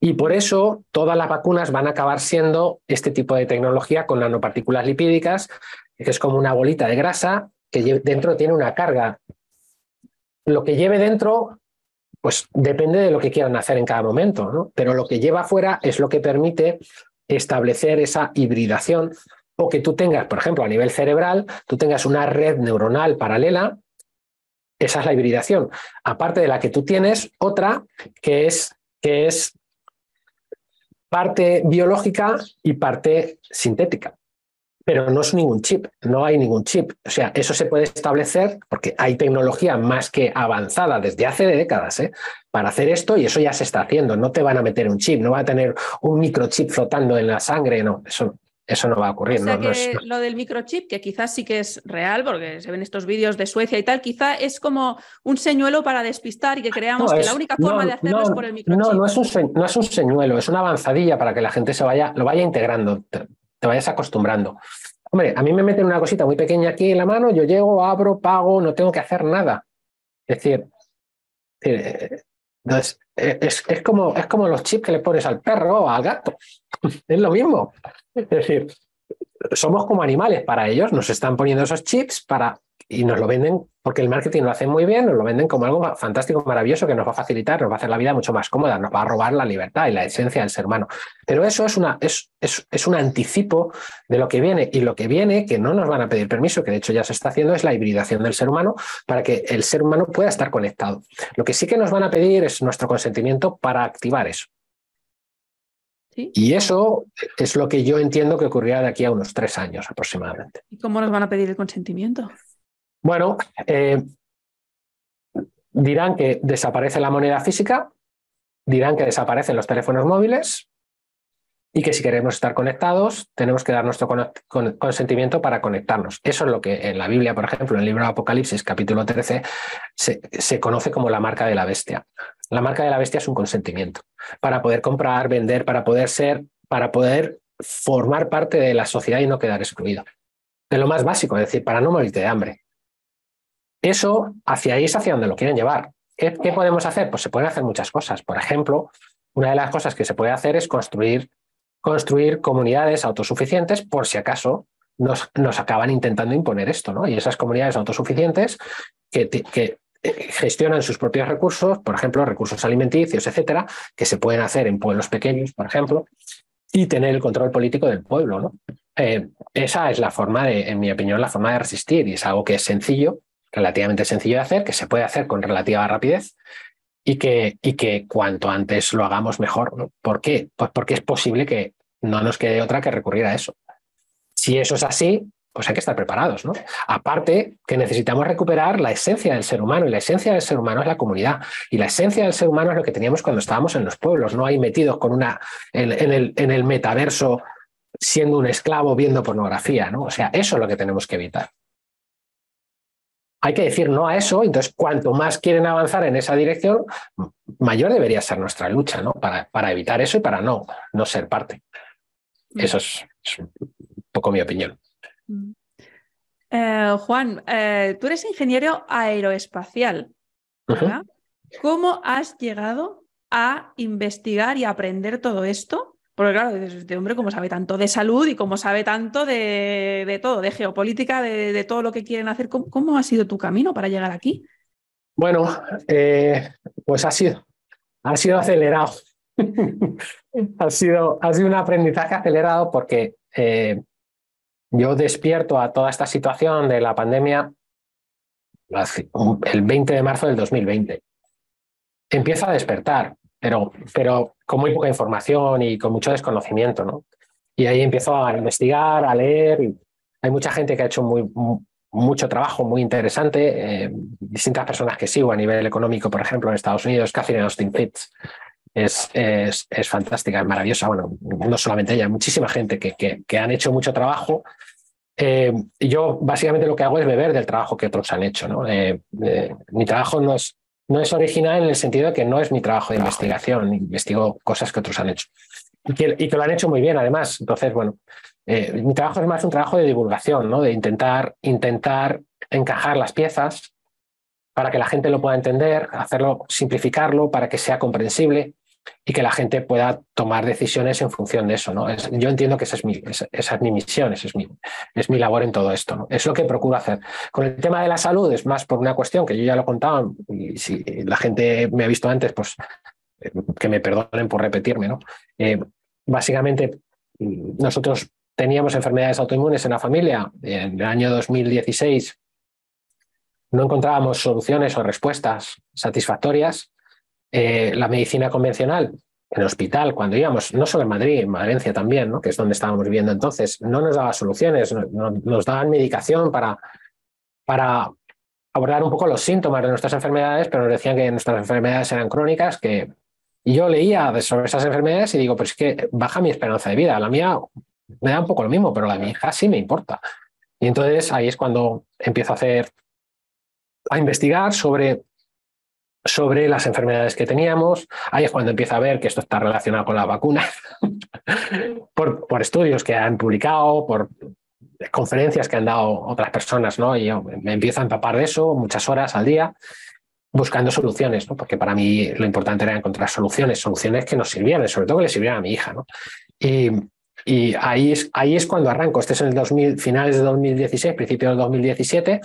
Y por eso todas las vacunas van a acabar siendo este tipo de tecnología con nanopartículas lipídicas, que es como una bolita de grasa que dentro tiene una carga. Lo que lleve dentro, pues depende de lo que quieran hacer en cada momento, pero lo que lleva afuera es lo que permite establecer esa hibridación o que tú tengas, por ejemplo, a nivel cerebral, tú tengas una red neuronal paralela, esa es la hibridación. Aparte de la que tú tienes, otra que es, que es parte biológica y parte sintética. Pero no es ningún chip, no hay ningún chip. O sea, eso se puede establecer porque hay tecnología más que avanzada desde hace décadas ¿eh? para hacer esto y eso ya se está haciendo. No te van a meter un chip, no va a tener un microchip flotando en la sangre, no, eso eso no va a ocurrir. Lo del microchip, que quizás sí que es real, porque se ven estos vídeos de Suecia y tal, quizá es como un señuelo para despistar y que creamos que la única forma de hacerlo es por el microchip. No, no es, un, no es un señuelo, es una avanzadilla para que la gente se vaya, lo vaya integrando, te, vayas acostumbrando. Hombre, a mí me meten una cosita muy pequeña aquí en la mano, yo llego, abro, pago, no tengo que hacer nada. Es decir, eh, es, es, como, es como los chips que le pones al perro o al gato. Es lo mismo. Es decir, somos como animales para ellos, nos están poniendo esos chips para y nos lo venden porque el marketing lo hace muy bien, nos lo venden como algo fantástico, maravilloso, que nos va a facilitar, nos va a hacer la vida mucho más cómoda, nos va a robar la libertad y la esencia del ser humano. Pero eso es, una, es, es, es, un anticipo de lo que viene. Y lo que viene, que no nos van a pedir permiso, que de hecho ya se está haciendo, es la hibridación del ser humano para que el ser humano pueda estar conectado. Lo que sí que nos van a pedir es nuestro consentimiento para activar eso. Y eso es lo que yo entiendo que ocurrirá de aquí a unos tres años aproximadamente. ¿Y cómo nos van a pedir el consentimiento? Bueno, eh, dirán que desaparece la moneda física, dirán que desaparecen los teléfonos móviles y que si queremos estar conectados tenemos que dar nuestro consentimiento para conectarnos. Eso es lo que en la Biblia, por ejemplo, en el libro de Apocalipsis, capítulo 13, se, se conoce como la marca de la bestia. La marca de la bestia es un consentimiento para poder comprar, vender, para poder ser, para poder formar parte de la sociedad y no quedar excluido. De lo más básico, es decir, para no morirte de hambre. Eso, hacia ahí es hacia donde lo quieren llevar. ¿Qué, podemos hacer? Pues se pueden hacer muchas cosas. Por ejemplo, una de las cosas que se puede hacer es construir, construir comunidades autosuficientes por si acaso nos, nos, acaban intentando imponer esto, ¿no? Y esas comunidades autosuficientes que, que gestionan sus propios recursos, por ejemplo, recursos alimenticios, etcétera, que se pueden hacer en pueblos pequeños, por ejemplo, y tener el control político del pueblo. Eh, esa es la forma de, en mi opinión, la forma de resistir y es algo que es sencillo relativamente sencillo de hacer, que se puede hacer con relativa rapidez y que, y que cuanto antes lo hagamos mejor. ¿Por qué? Pues porque es posible que no nos quede otra que recurrir a eso. Si eso es así, pues hay que estar preparados, ¿no? Aparte que necesitamos recuperar la esencia del ser humano y la esencia del ser humano es la comunidad y la esencia del ser humano es lo que teníamos cuando estábamos en los pueblos, no hay metidos con una en, el, en el metaverso siendo un esclavo viendo pornografía, ¿no? O sea, eso es lo que tenemos que evitar. Hay que decir no a eso, entonces cuanto más quieren avanzar en esa dirección, mayor debería ser nuestra lucha, ¿no? Para, para evitar eso y para no, no ser parte. Mm. Eso es un poco mi opinión. Mm. Eh, Juan, eh, tú eres ingeniero aeroespacial. ¿Cómo has llegado a investigar y aprender todo esto? Porque claro, este hombre como sabe tanto de salud y como sabe tanto de, todo, de geopolítica, de, todo lo que quieren hacer, ¿cómo, ha sido tu camino para llegar aquí? Bueno, eh, pues ha sido, ha sido acelerado. ha, sido, ha sido un aprendizaje acelerado porque yo despierto a toda esta situación de la pandemia el 20 de marzo del 2020. Empiezo a despertar, pero, pero con muy poca información y con mucho desconocimiento, ¿no? Y ahí empiezo a investigar, a leer. hay mucha gente que ha hecho muy, mucho trabajo muy interesante, eh, distintas personas que sigo a nivel económico, por ejemplo, en Estados Unidos, Catherine Austin Fitz, es, es, es, fantástica, es maravillosa. Bueno, no solamente ella, muchísima gente que, que, que han hecho mucho trabajo. Eh, yo básicamente lo que hago es beber del trabajo que otros han hecho. ¿no? Eh, eh, mi trabajo no es, no es original en el sentido de que no es mi trabajo de investigación, investigo cosas que otros han hecho. Y que, y que lo han hecho muy bien, además. Entonces, bueno, mi trabajo es más un trabajo de divulgación, ¿no? de intentar, intentar encajar las piezas para que la gente lo pueda entender, hacerlo, simplificarlo para que sea comprensible y que la gente pueda tomar decisiones en función de eso. ¿no? yo entiendo que esa es, mi, esa, es mi misión, esa es mi, es mi labor en todo esto. ¿no? Es lo que procuro hacer. Con el tema de la salud es más por una cuestión que yo ya lo contaba y si la gente me ha visto antes, pues eh, que me perdonen por repetirme. ¿no? Eh, básicamente, nosotros teníamos enfermedades autoinmunes en la familia. En el año 2016 no encontrábamos soluciones o respuestas satisfactorias eh, la medicina convencional en hospital, cuando íbamos, no solo en Madrid, en Valencia también, ¿no? que es donde estábamos viviendo entonces, no nos daba soluciones, nos daban medicación para, para abordar un poco los síntomas de nuestras enfermedades, pero nos decían que nuestras enfermedades eran crónicas, que y yo leía sobre esas enfermedades y digo, pues es que baja mi esperanza de vida, la mía me da un poco lo mismo, pero la mi hija sí me importa. Y entonces ahí es cuando empiezo a hacer, a investigar sobre sobre las enfermedades que teníamos. Ahí es cuando empieza a ver que esto está relacionado con las vacunas, por, por, estudios que han publicado, por conferencias que han dado otras personas, ¿no? Y yo me empiezo a empapar de eso muchas horas al día buscando soluciones, ¿no? Porque para mí lo importante era encontrar soluciones, soluciones que nos sirvieran, sobre todo que le sirvieran a mi hija, ¿no? Y, y ahí, es, ahí es cuando arranco. Este es en el 2000, finales de 2016, principios del 2017.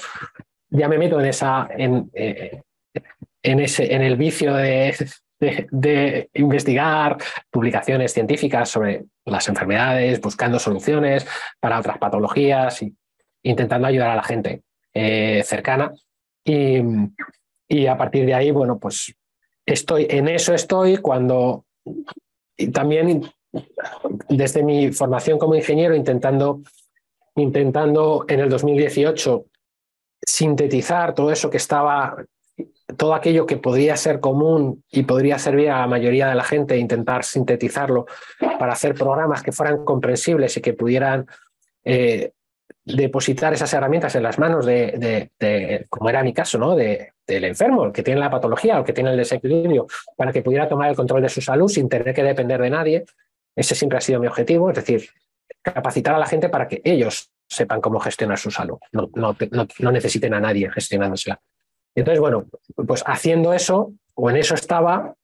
Ya me meto en esa, eh, en, ese, en el vicio de, de, investigar publicaciones científicas sobre las enfermedades, buscando soluciones para otras patologías y intentando ayudar a la gente eh, cercana. Y, y, a partir de ahí, bueno, pues estoy en eso estoy cuando también desde mi formación como ingeniero intentando intentando en el 2018 sintetizar todo eso que estaba todo aquello que podría ser común y podría servir a la mayoría de la gente, intentar sintetizarlo para hacer programas que fueran comprensibles y que pudieran eh, depositar esas herramientas en las manos de, como era mi caso, ¿no? De, del enfermo, el que tiene la patología o el que tiene el desequilibrio, para que pudiera tomar el control de su salud sin tener que depender de nadie. Ese siempre ha sido mi objetivo, es decir, capacitar a la gente para que ellos sepan cómo gestionar su salud, no, no, no necesiten a nadie gestionándosela. Entonces, bueno, pues haciendo eso, o en eso estaba,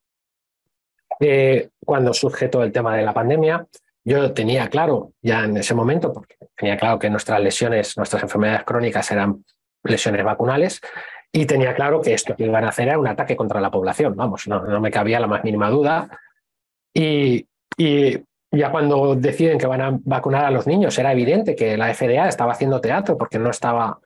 eh, cuando surge todo el tema de la pandemia, yo tenía claro ya en ese momento, porque tenía claro que nuestras lesiones, nuestras enfermedades crónicas eran lesiones vacunales, y tenía claro que esto que iban a hacer era un ataque contra la población, vamos, no, no me cabía la más mínima duda. Y, y ya cuando deciden que van a vacunar a los niños, era evidente que la FDA estaba haciendo teatro porque no estaba,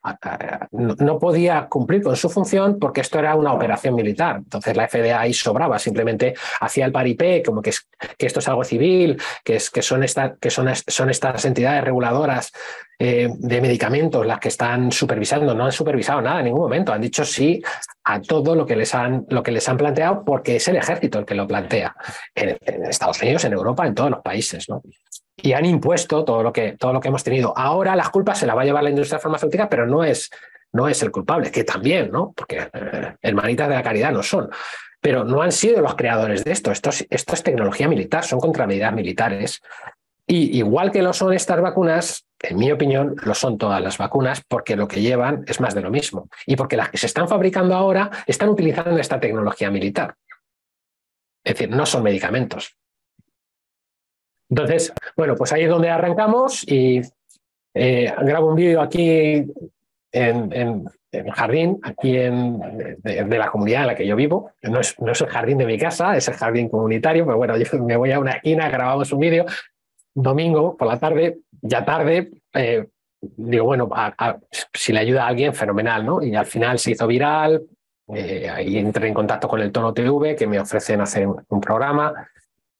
no podía cumplir con su función porque esto era una operación militar. Entonces la FDA ahí sobraba, simplemente hacía el paripé, como que, es, que esto es algo civil, que, es, que, son, esta, que son, son estas entidades reguladoras eh, de medicamentos las que están supervisando, no han supervisado nada en ningún momento, han dicho sí a todo lo que les han, lo que les han planteado porque es el ejército el que lo plantea en, Estados Unidos, en Europa, en todos los países. ¿no? Y han impuesto todo lo, que, todo lo que hemos tenido. Ahora las culpas se las va a llevar la industria farmacéutica, pero no es, no es el culpable, que también, ¿no? porque eh, hermanitas de la caridad no son pero no han sido los creadores de esto. Esto es, esto es tecnología militar, son contramedidas militares. Y igual que lo son estas vacunas, en mi opinión, lo son todas las vacunas porque lo que llevan es más de lo mismo. Y porque las que se están fabricando ahora están utilizando esta tecnología militar. Es decir, no son medicamentos. Entonces, bueno, pues ahí es donde arrancamos y eh, grabo un vídeo aquí en, el jardín, aquí en, de, la comunidad en la que yo vivo. No es, no es el jardín de mi casa, es el jardín comunitario, pero bueno, yo me voy a una esquina, grabamos un vídeo domingo por la tarde, ya tarde, eh, digo, bueno, si le ayuda a alguien, fenomenal, ¿no? Y al final se hizo viral, eh, ahí entré en contacto con el Tono TV, que me ofrecen hacer un programa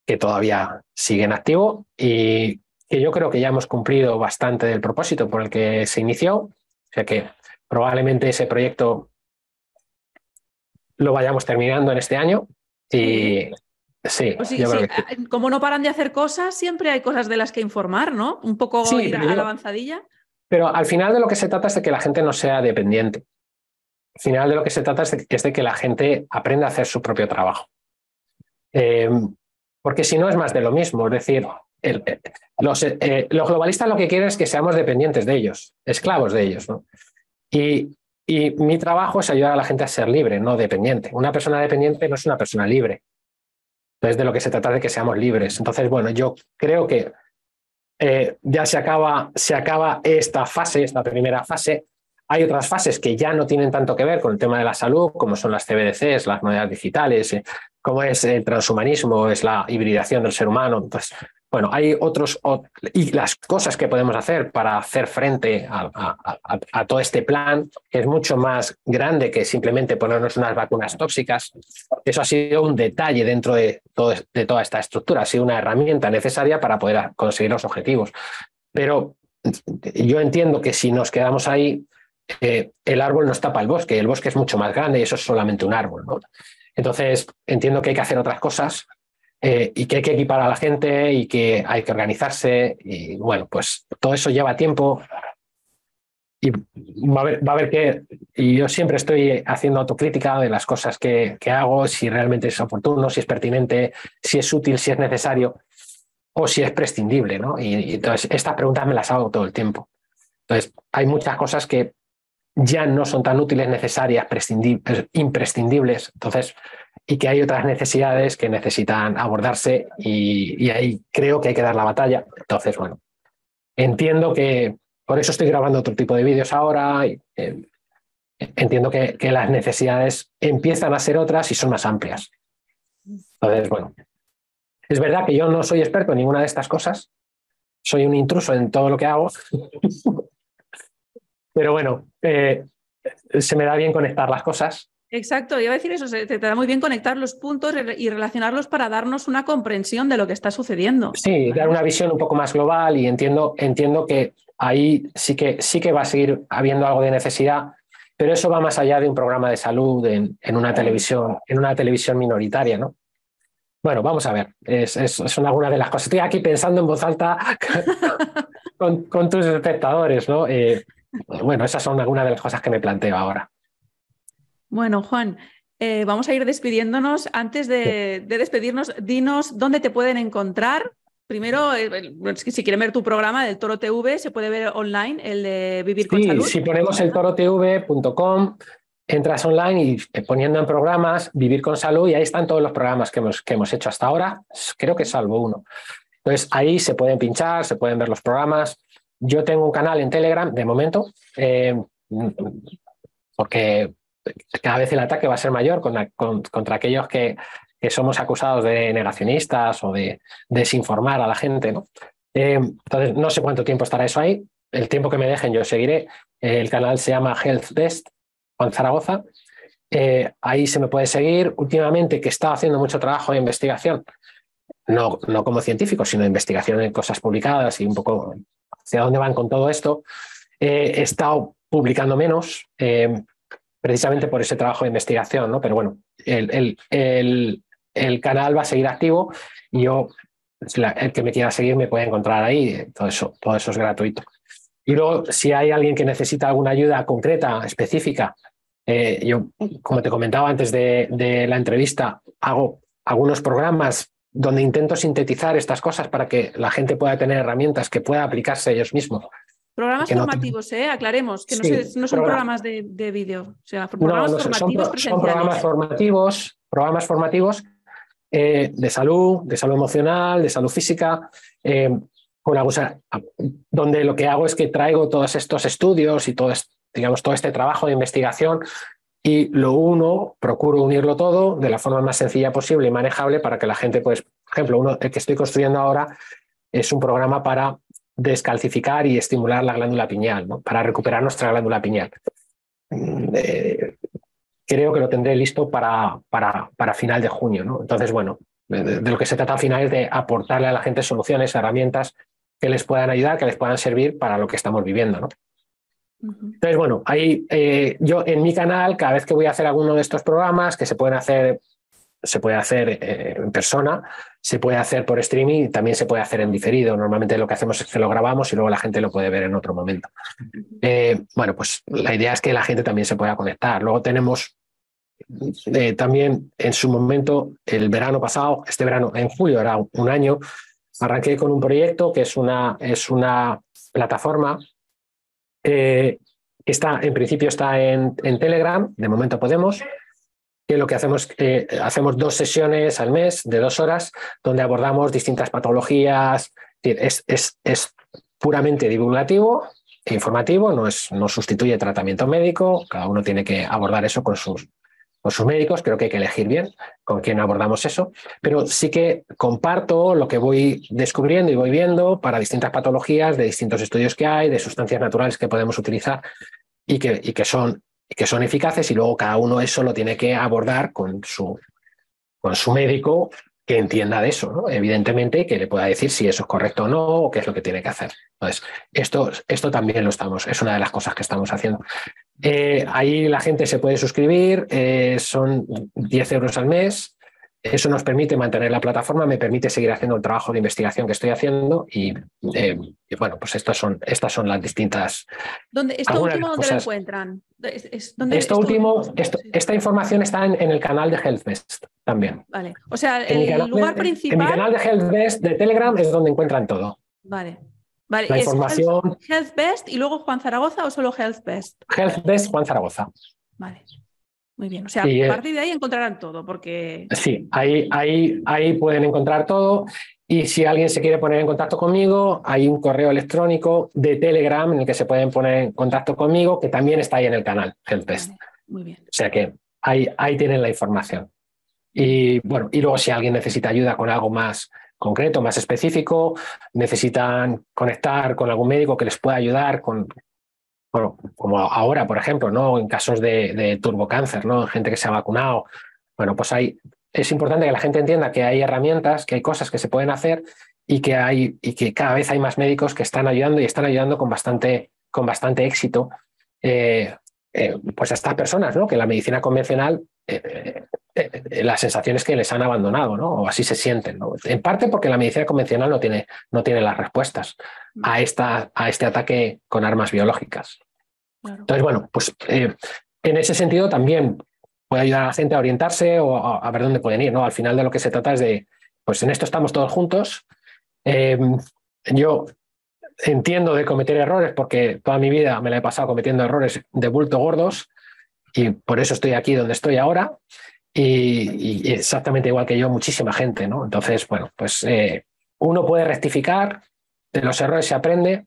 que todavía sigue en activo y que yo creo que ya hemos cumplido bastante del propósito por el que se inició, o sea que probablemente ese proyecto lo vayamos terminando en este año y Sí, como no paran de hacer cosas, siempre hay cosas de las que informar, ¿no? Un poco ir a, la avanzadilla. Pero al final de lo que se trata es de que la gente no sea dependiente. Al final de lo que se trata es de, que la gente aprenda a hacer su propio trabajo. Eh, porque si no es más de lo mismo. Es decir, eh, los, eh, los, globalistas lo que quieren es que seamos dependientes de ellos, esclavos de ellos. ¿no? Y, y mi trabajo es ayudar a la gente a ser libre, no dependiente. Una persona dependiente no es una persona libre. Entonces, de lo que se trata de que seamos libres. Entonces, bueno, yo creo que eh, ya se acaba, se acaba esta fase, esta primera fase. Hay otras fases que ya no tienen tanto que ver con el tema de la salud, como son las CBDCs, las monedas digitales, eh, como es el transhumanismo, es la hibridación del ser humano. Entonces, bueno, hay otros y las cosas que podemos hacer para hacer frente a, todo este plan, es mucho más grande que simplemente ponernos unas vacunas tóxicas. Eso ha sido un detalle dentro de, toda esta estructura, ha sido una herramienta necesaria para poder conseguir los objetivos. Pero yo entiendo que si nos quedamos ahí, eh, el árbol nos tapa el bosque, el bosque es mucho más grande y eso es solamente un árbol. Entonces, entiendo que hay que hacer otras cosas eh, y que hay que equipar a la gente y que hay que organizarse. Y bueno, pues todo eso lleva tiempo. Y va a a que, y yo siempre estoy haciendo autocrítica de las cosas que, hago, si realmente es oportuno, si es pertinente, si es útil, si es necesario o si es prescindible. ¿no? Y, entonces, estas preguntas me las hago todo el tiempo. Entonces, hay muchas cosas que ya no son tan útiles, necesarias, imprescindibles. Entonces, y que hay otras necesidades que necesitan abordarse y, ahí creo que hay que dar la batalla. Entonces, bueno, entiendo que por eso estoy grabando otro tipo de vídeos ahora. Eh, entiendo que, que, las necesidades empiezan a ser otras y son más amplias. Entonces, bueno, es verdad que yo no soy experto en ninguna de estas cosas. Soy un intruso en todo lo que hago. Pero bueno, eh, se me da bien conectar las cosas Exacto, iba a decir eso, te, da muy bien conectar los puntos y relacionarlos para darnos una comprensión de lo que está sucediendo. Sí, dar una visión un poco más global y entiendo, entiendo que ahí sí que, sí que va a seguir habiendo algo de necesidad, pero eso va más allá de un programa de salud en, una, televisión, en una televisión minoritaria, ¿no? Bueno, vamos a ver, es, son algunas de las cosas. Estoy aquí pensando en voz alta con, tus espectadores, ¿no? Eh, bueno, esas son algunas de las cosas que me planteo ahora. Bueno, Juan, eh, vamos a ir despidiéndonos. Antes de, despedirnos, dinos dónde te pueden encontrar. Primero, eh, si quieren ver tu programa del Toro TV, se puede ver online, el de Vivir con Salud. Si ponemos el torotv.com, entras online y eh, poniendo en programas Vivir con Salud, y ahí están todos los programas que hemos, que hemos hecho hasta ahora, creo que salvo uno. Entonces, ahí se pueden pinchar, se pueden ver los programas. Yo tengo un canal en Telegram, de momento, porque cada vez el ataque va a ser mayor contra, aquellos que, somos acusados de negacionistas o de desinformar a la gente. ¿no? Eh, entonces, no sé cuánto tiempo estará eso ahí. El tiempo que me dejen yo seguiré. el canal se llama Health Best Juan Zaragoza. Eh, ahí se me puede seguir. Últimamente, que está haciendo mucho trabajo de investigación, no, no como científico, sino de investigación en cosas publicadas y un poco hacia dónde van con todo esto. he estado publicando menos, precisamente por ese trabajo de investigación, ¿no? Pero bueno, el, el, canal va a seguir activo y yo, el que me quiera seguir me puede encontrar ahí, todo eso, todo eso es gratuito. Y luego, si hay alguien que necesita alguna ayuda concreta, específica, eh, yo, como te comentaba antes de, de, la entrevista, hago algunos programas donde intento sintetizar estas cosas para que la gente pueda tener herramientas que pueda aplicarse ellos mismos. Programas formativos, ¿eh? aclaremos, que no, son programas de, vídeo, o sea, programas formativos son, son, programas formativos, programas formativos eh, de salud, de salud emocional, de salud física, eh, donde lo que hago es que traigo todos estos estudios y todo, digamos, todo este trabajo de investigación y lo uno, procuro unirlo todo de la forma más sencilla posible y manejable para que la gente, pues, por ejemplo, uno, el que estoy construyendo ahora es un programa para descalcificar y estimular la glándula pineal, ¿no? para recuperar nuestra glándula pineal. Mm, eh, creo que lo tendré listo para, para, para final de junio. ¿no? Entonces, bueno, de, lo que se trata al final es de aportarle a la gente soluciones, herramientas que les puedan ayudar, que les puedan servir para lo que estamos viviendo. ¿no? Entonces, bueno, ahí eh, yo en mi canal, cada vez que voy a hacer alguno de estos programas, que se pueden hacer se puede hacer eh, en persona, se puede hacer por streaming y también se puede hacer en diferido. Normalmente lo que hacemos es que lo grabamos y luego la gente lo puede ver en otro momento. Eh, bueno, pues la idea es que la gente también se pueda conectar. Luego tenemos eh, también en su momento, el verano pasado, este verano, en julio, era un año, arranqué con un proyecto que es una, es una plataforma que está, en principio está en, en Telegram, de momento podemos, que lo que hacemos, eh, hacemos dos sesiones al mes de dos horas donde abordamos distintas patologías. Es, es, es puramente divulgativo e informativo, no, es, no sustituye tratamiento médico, cada uno tiene que abordar eso con sus, con sus médicos, creo que hay que elegir bien con quién abordamos eso, pero sí que comparto lo que voy descubriendo y voy viendo para distintas patologías, de distintos estudios que hay, de sustancias naturales que podemos utilizar y que, y que son que son eficaces y luego cada uno eso lo tiene que abordar con su, con su médico que entienda de eso, ¿no? evidentemente, que le pueda decir si eso es correcto o no, o qué es lo que tiene que hacer. Entonces, esto, esto también lo estamos, es una de las cosas que estamos haciendo. Eh, ahí la gente se puede suscribir, eh, son 10 euros al mes, eso nos permite mantener la plataforma, me permite seguir haciendo el trabajo de investigación que estoy haciendo y, eh, bueno, pues estas son, estas son las distintas. ¿Dónde, ¿Esto último dónde lo encuentran? esto último, esta información está en, el canal de HealthBest también. Vale, o sea, el lugar principal. En mi canal de HealthBest de Telegram es donde encuentran todo. Vale. Vale, la información. HealthBest y luego Juan Zaragoza o solo HealthBest? HealthBest Juan Zaragoza. Vale. Muy bien, o sea, a eh, partir de ahí encontrarán todo, porque... Sí, ahí, ahí, ahí pueden encontrar todo. Y si alguien se quiere poner en contacto conmigo, hay un correo electrónico de Telegram en el que se pueden poner en contacto conmigo, que también está ahí en el canal, HealthPest. muy bien. O sea que ahí, ahí tienen la información. Y bueno, y luego si alguien necesita ayuda con algo más concreto, más específico, necesitan conectar con algún médico que les pueda ayudar con, bueno, como ahora, por ejemplo, ¿no? En casos de, de turbocáncer, ¿no? Gente que se ha vacunado. Bueno, pues hay, es importante que la gente entienda que hay herramientas, que hay cosas que se pueden hacer y que hay, y que cada vez hay más médicos que están ayudando y están ayudando con bastante, con bastante éxito. Eh, eh, pues a estas personas, ¿no? Que la medicina convencional, eh, las sensaciones que les han abandonado, ¿no? O así se sienten, ¿no? En parte porque la medicina convencional no tiene, no tiene las respuestas a, esta, a este ataque con armas biológicas. Entonces, bueno, pues eh, en ese sentido también puede ayudar a la gente a orientarse o a, ver dónde pueden ir, ¿no? Al final de lo que se trata es de, pues en esto estamos todos juntos. Em, yo entiendo de cometer errores porque toda mi vida me la he pasado cometiendo errores de bulto gordos y por eso estoy aquí donde estoy ahora. Y, exactamente igual que yo, muchísima gente, ¿no? Entonces, bueno, pues eh, uno puede rectificar, de los errores se aprende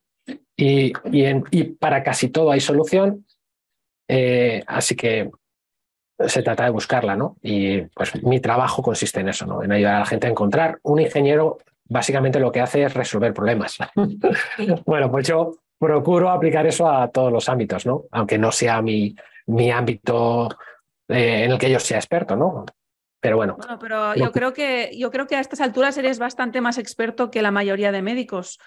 y, y, para casi todo hay solución. Eh, así que se trata de buscarla, ¿no? Y pues mi trabajo consiste en eso, ¿no? En ayudar a la gente a encontrar. Un ingeniero básicamente lo que hace es resolver problemas. bueno, pues yo procuro aplicar eso a todos los ámbitos, ¿no? Aunque no sea mi, mi ámbito eh, en el que yo sea experto, ¿no? Pero bueno. bueno pero yo creo, que, yo creo que a estas alturas eres bastante más experto que la mayoría de médicos.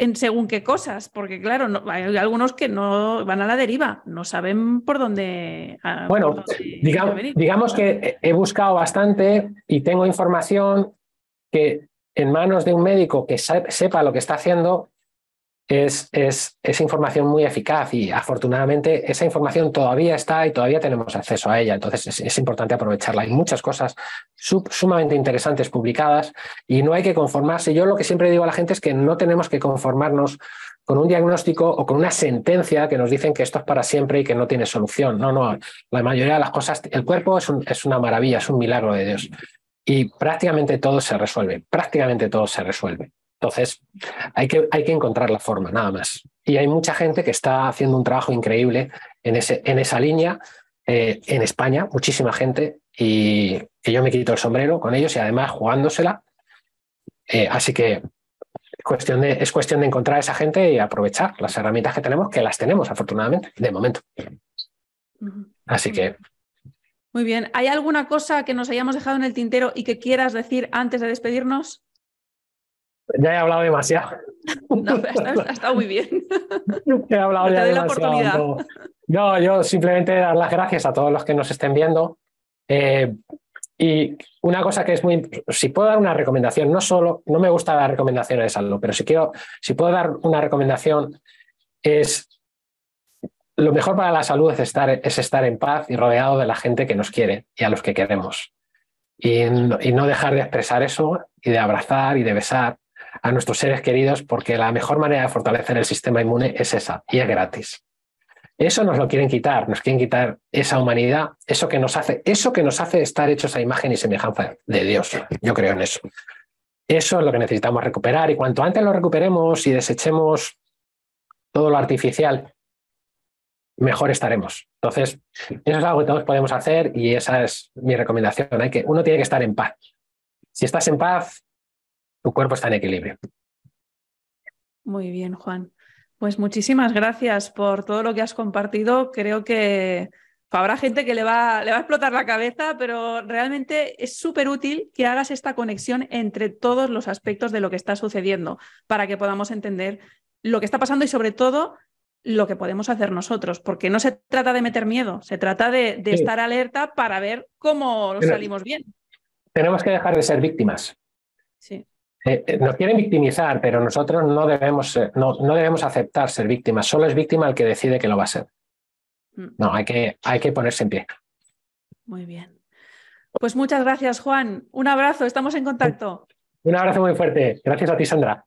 En según qué cosas, porque claro, hay algunos que no van a la deriva, no saben por dónde. Bueno, digamos que he buscado bastante y tengo información que en manos de un médico que sepa lo que está haciendo es, es, información muy eficaz y afortunadamente esa información todavía está y todavía tenemos acceso a ella. Entonces es, importante aprovecharla. Hay muchas cosas sumamente interesantes publicadas y no hay que conformarse. Yo lo que siempre digo a la gente es que no tenemos que conformarnos con un diagnóstico o con una sentencia que nos dicen que esto es para siempre y que no tiene solución. No, no. La mayoría de las cosas, el cuerpo es, es una maravilla, es un milagro de Dios. Y prácticamente todo se resuelve, prácticamente todo se resuelve. Entonces, hay que, hay que encontrar la forma, nada más. Y hay mucha gente que está haciendo un trabajo increíble en, ese, en esa línea, eh, en España, muchísima gente, y que yo me quito el sombrero con ellos y además jugándosela. Eh, así que es cuestión, de, es cuestión de encontrar a esa gente y aprovechar las herramientas que tenemos, que las tenemos afortunadamente, de momento. Así que... Muy bien. ¿Hay alguna cosa que nos hayamos dejado en el tintero y que quieras decir antes de despedirnos? Ya he hablado demasiado. No, ha estado muy bien. He hablado ya demasiado. No, yo simplemente dar las gracias a todos los que nos estén viendo. Eh, y una cosa que es muy, si puedo dar una recomendación, no solo, no me gusta dar recomendaciones de salud, pero si quiero, si puedo dar una recomendación es lo mejor para la salud es estar, es estar en paz y rodeado de la gente que nos quiere y a los que queremos. y no dejar de expresar eso y de abrazar y de besar a nuestros seres queridos porque la mejor manera de fortalecer el sistema inmune es esa y es gratis. Eso nos lo quieren quitar, nos quieren quitar esa humanidad, eso que nos hace, eso que nos hace estar hechos a imagen y semejanza de Dios. Yo creo en eso. Eso es lo que necesitamos recuperar y cuanto antes lo recuperemos y desechemos todo lo artificial, mejor estaremos. Entonces, eso es algo que todos podemos hacer y esa es mi recomendación. Hay que, uno tiene que estar en paz. Si estás en paz, tu cuerpo está en equilibrio. Muy bien, Juan. Pues muchísimas gracias por todo lo que has compartido. Creo que habrá gente que le va, le va a explotar la cabeza, pero realmente es súper útil que hagas esta conexión entre todos los aspectos de lo que está sucediendo para que podamos entender lo que está pasando y sobre todo lo que podemos hacer nosotros, porque no se trata de meter miedo, se trata de, estar alerta para ver cómo salimos bien. Tenemos que dejar de ser víctimas. Sí. Eh, eh, nos quieren victimizar, pero nosotros no debemos, no, no, debemos aceptar ser víctimas. Solo es víctima el que decide que lo va a ser. Mm. No, hay que, hay que ponerse en pie. Muy bien. Pues muchas gracias, Juan. Un abrazo, estamos en contacto. Un abrazo muy fuerte. Gracias a ti, Sandra.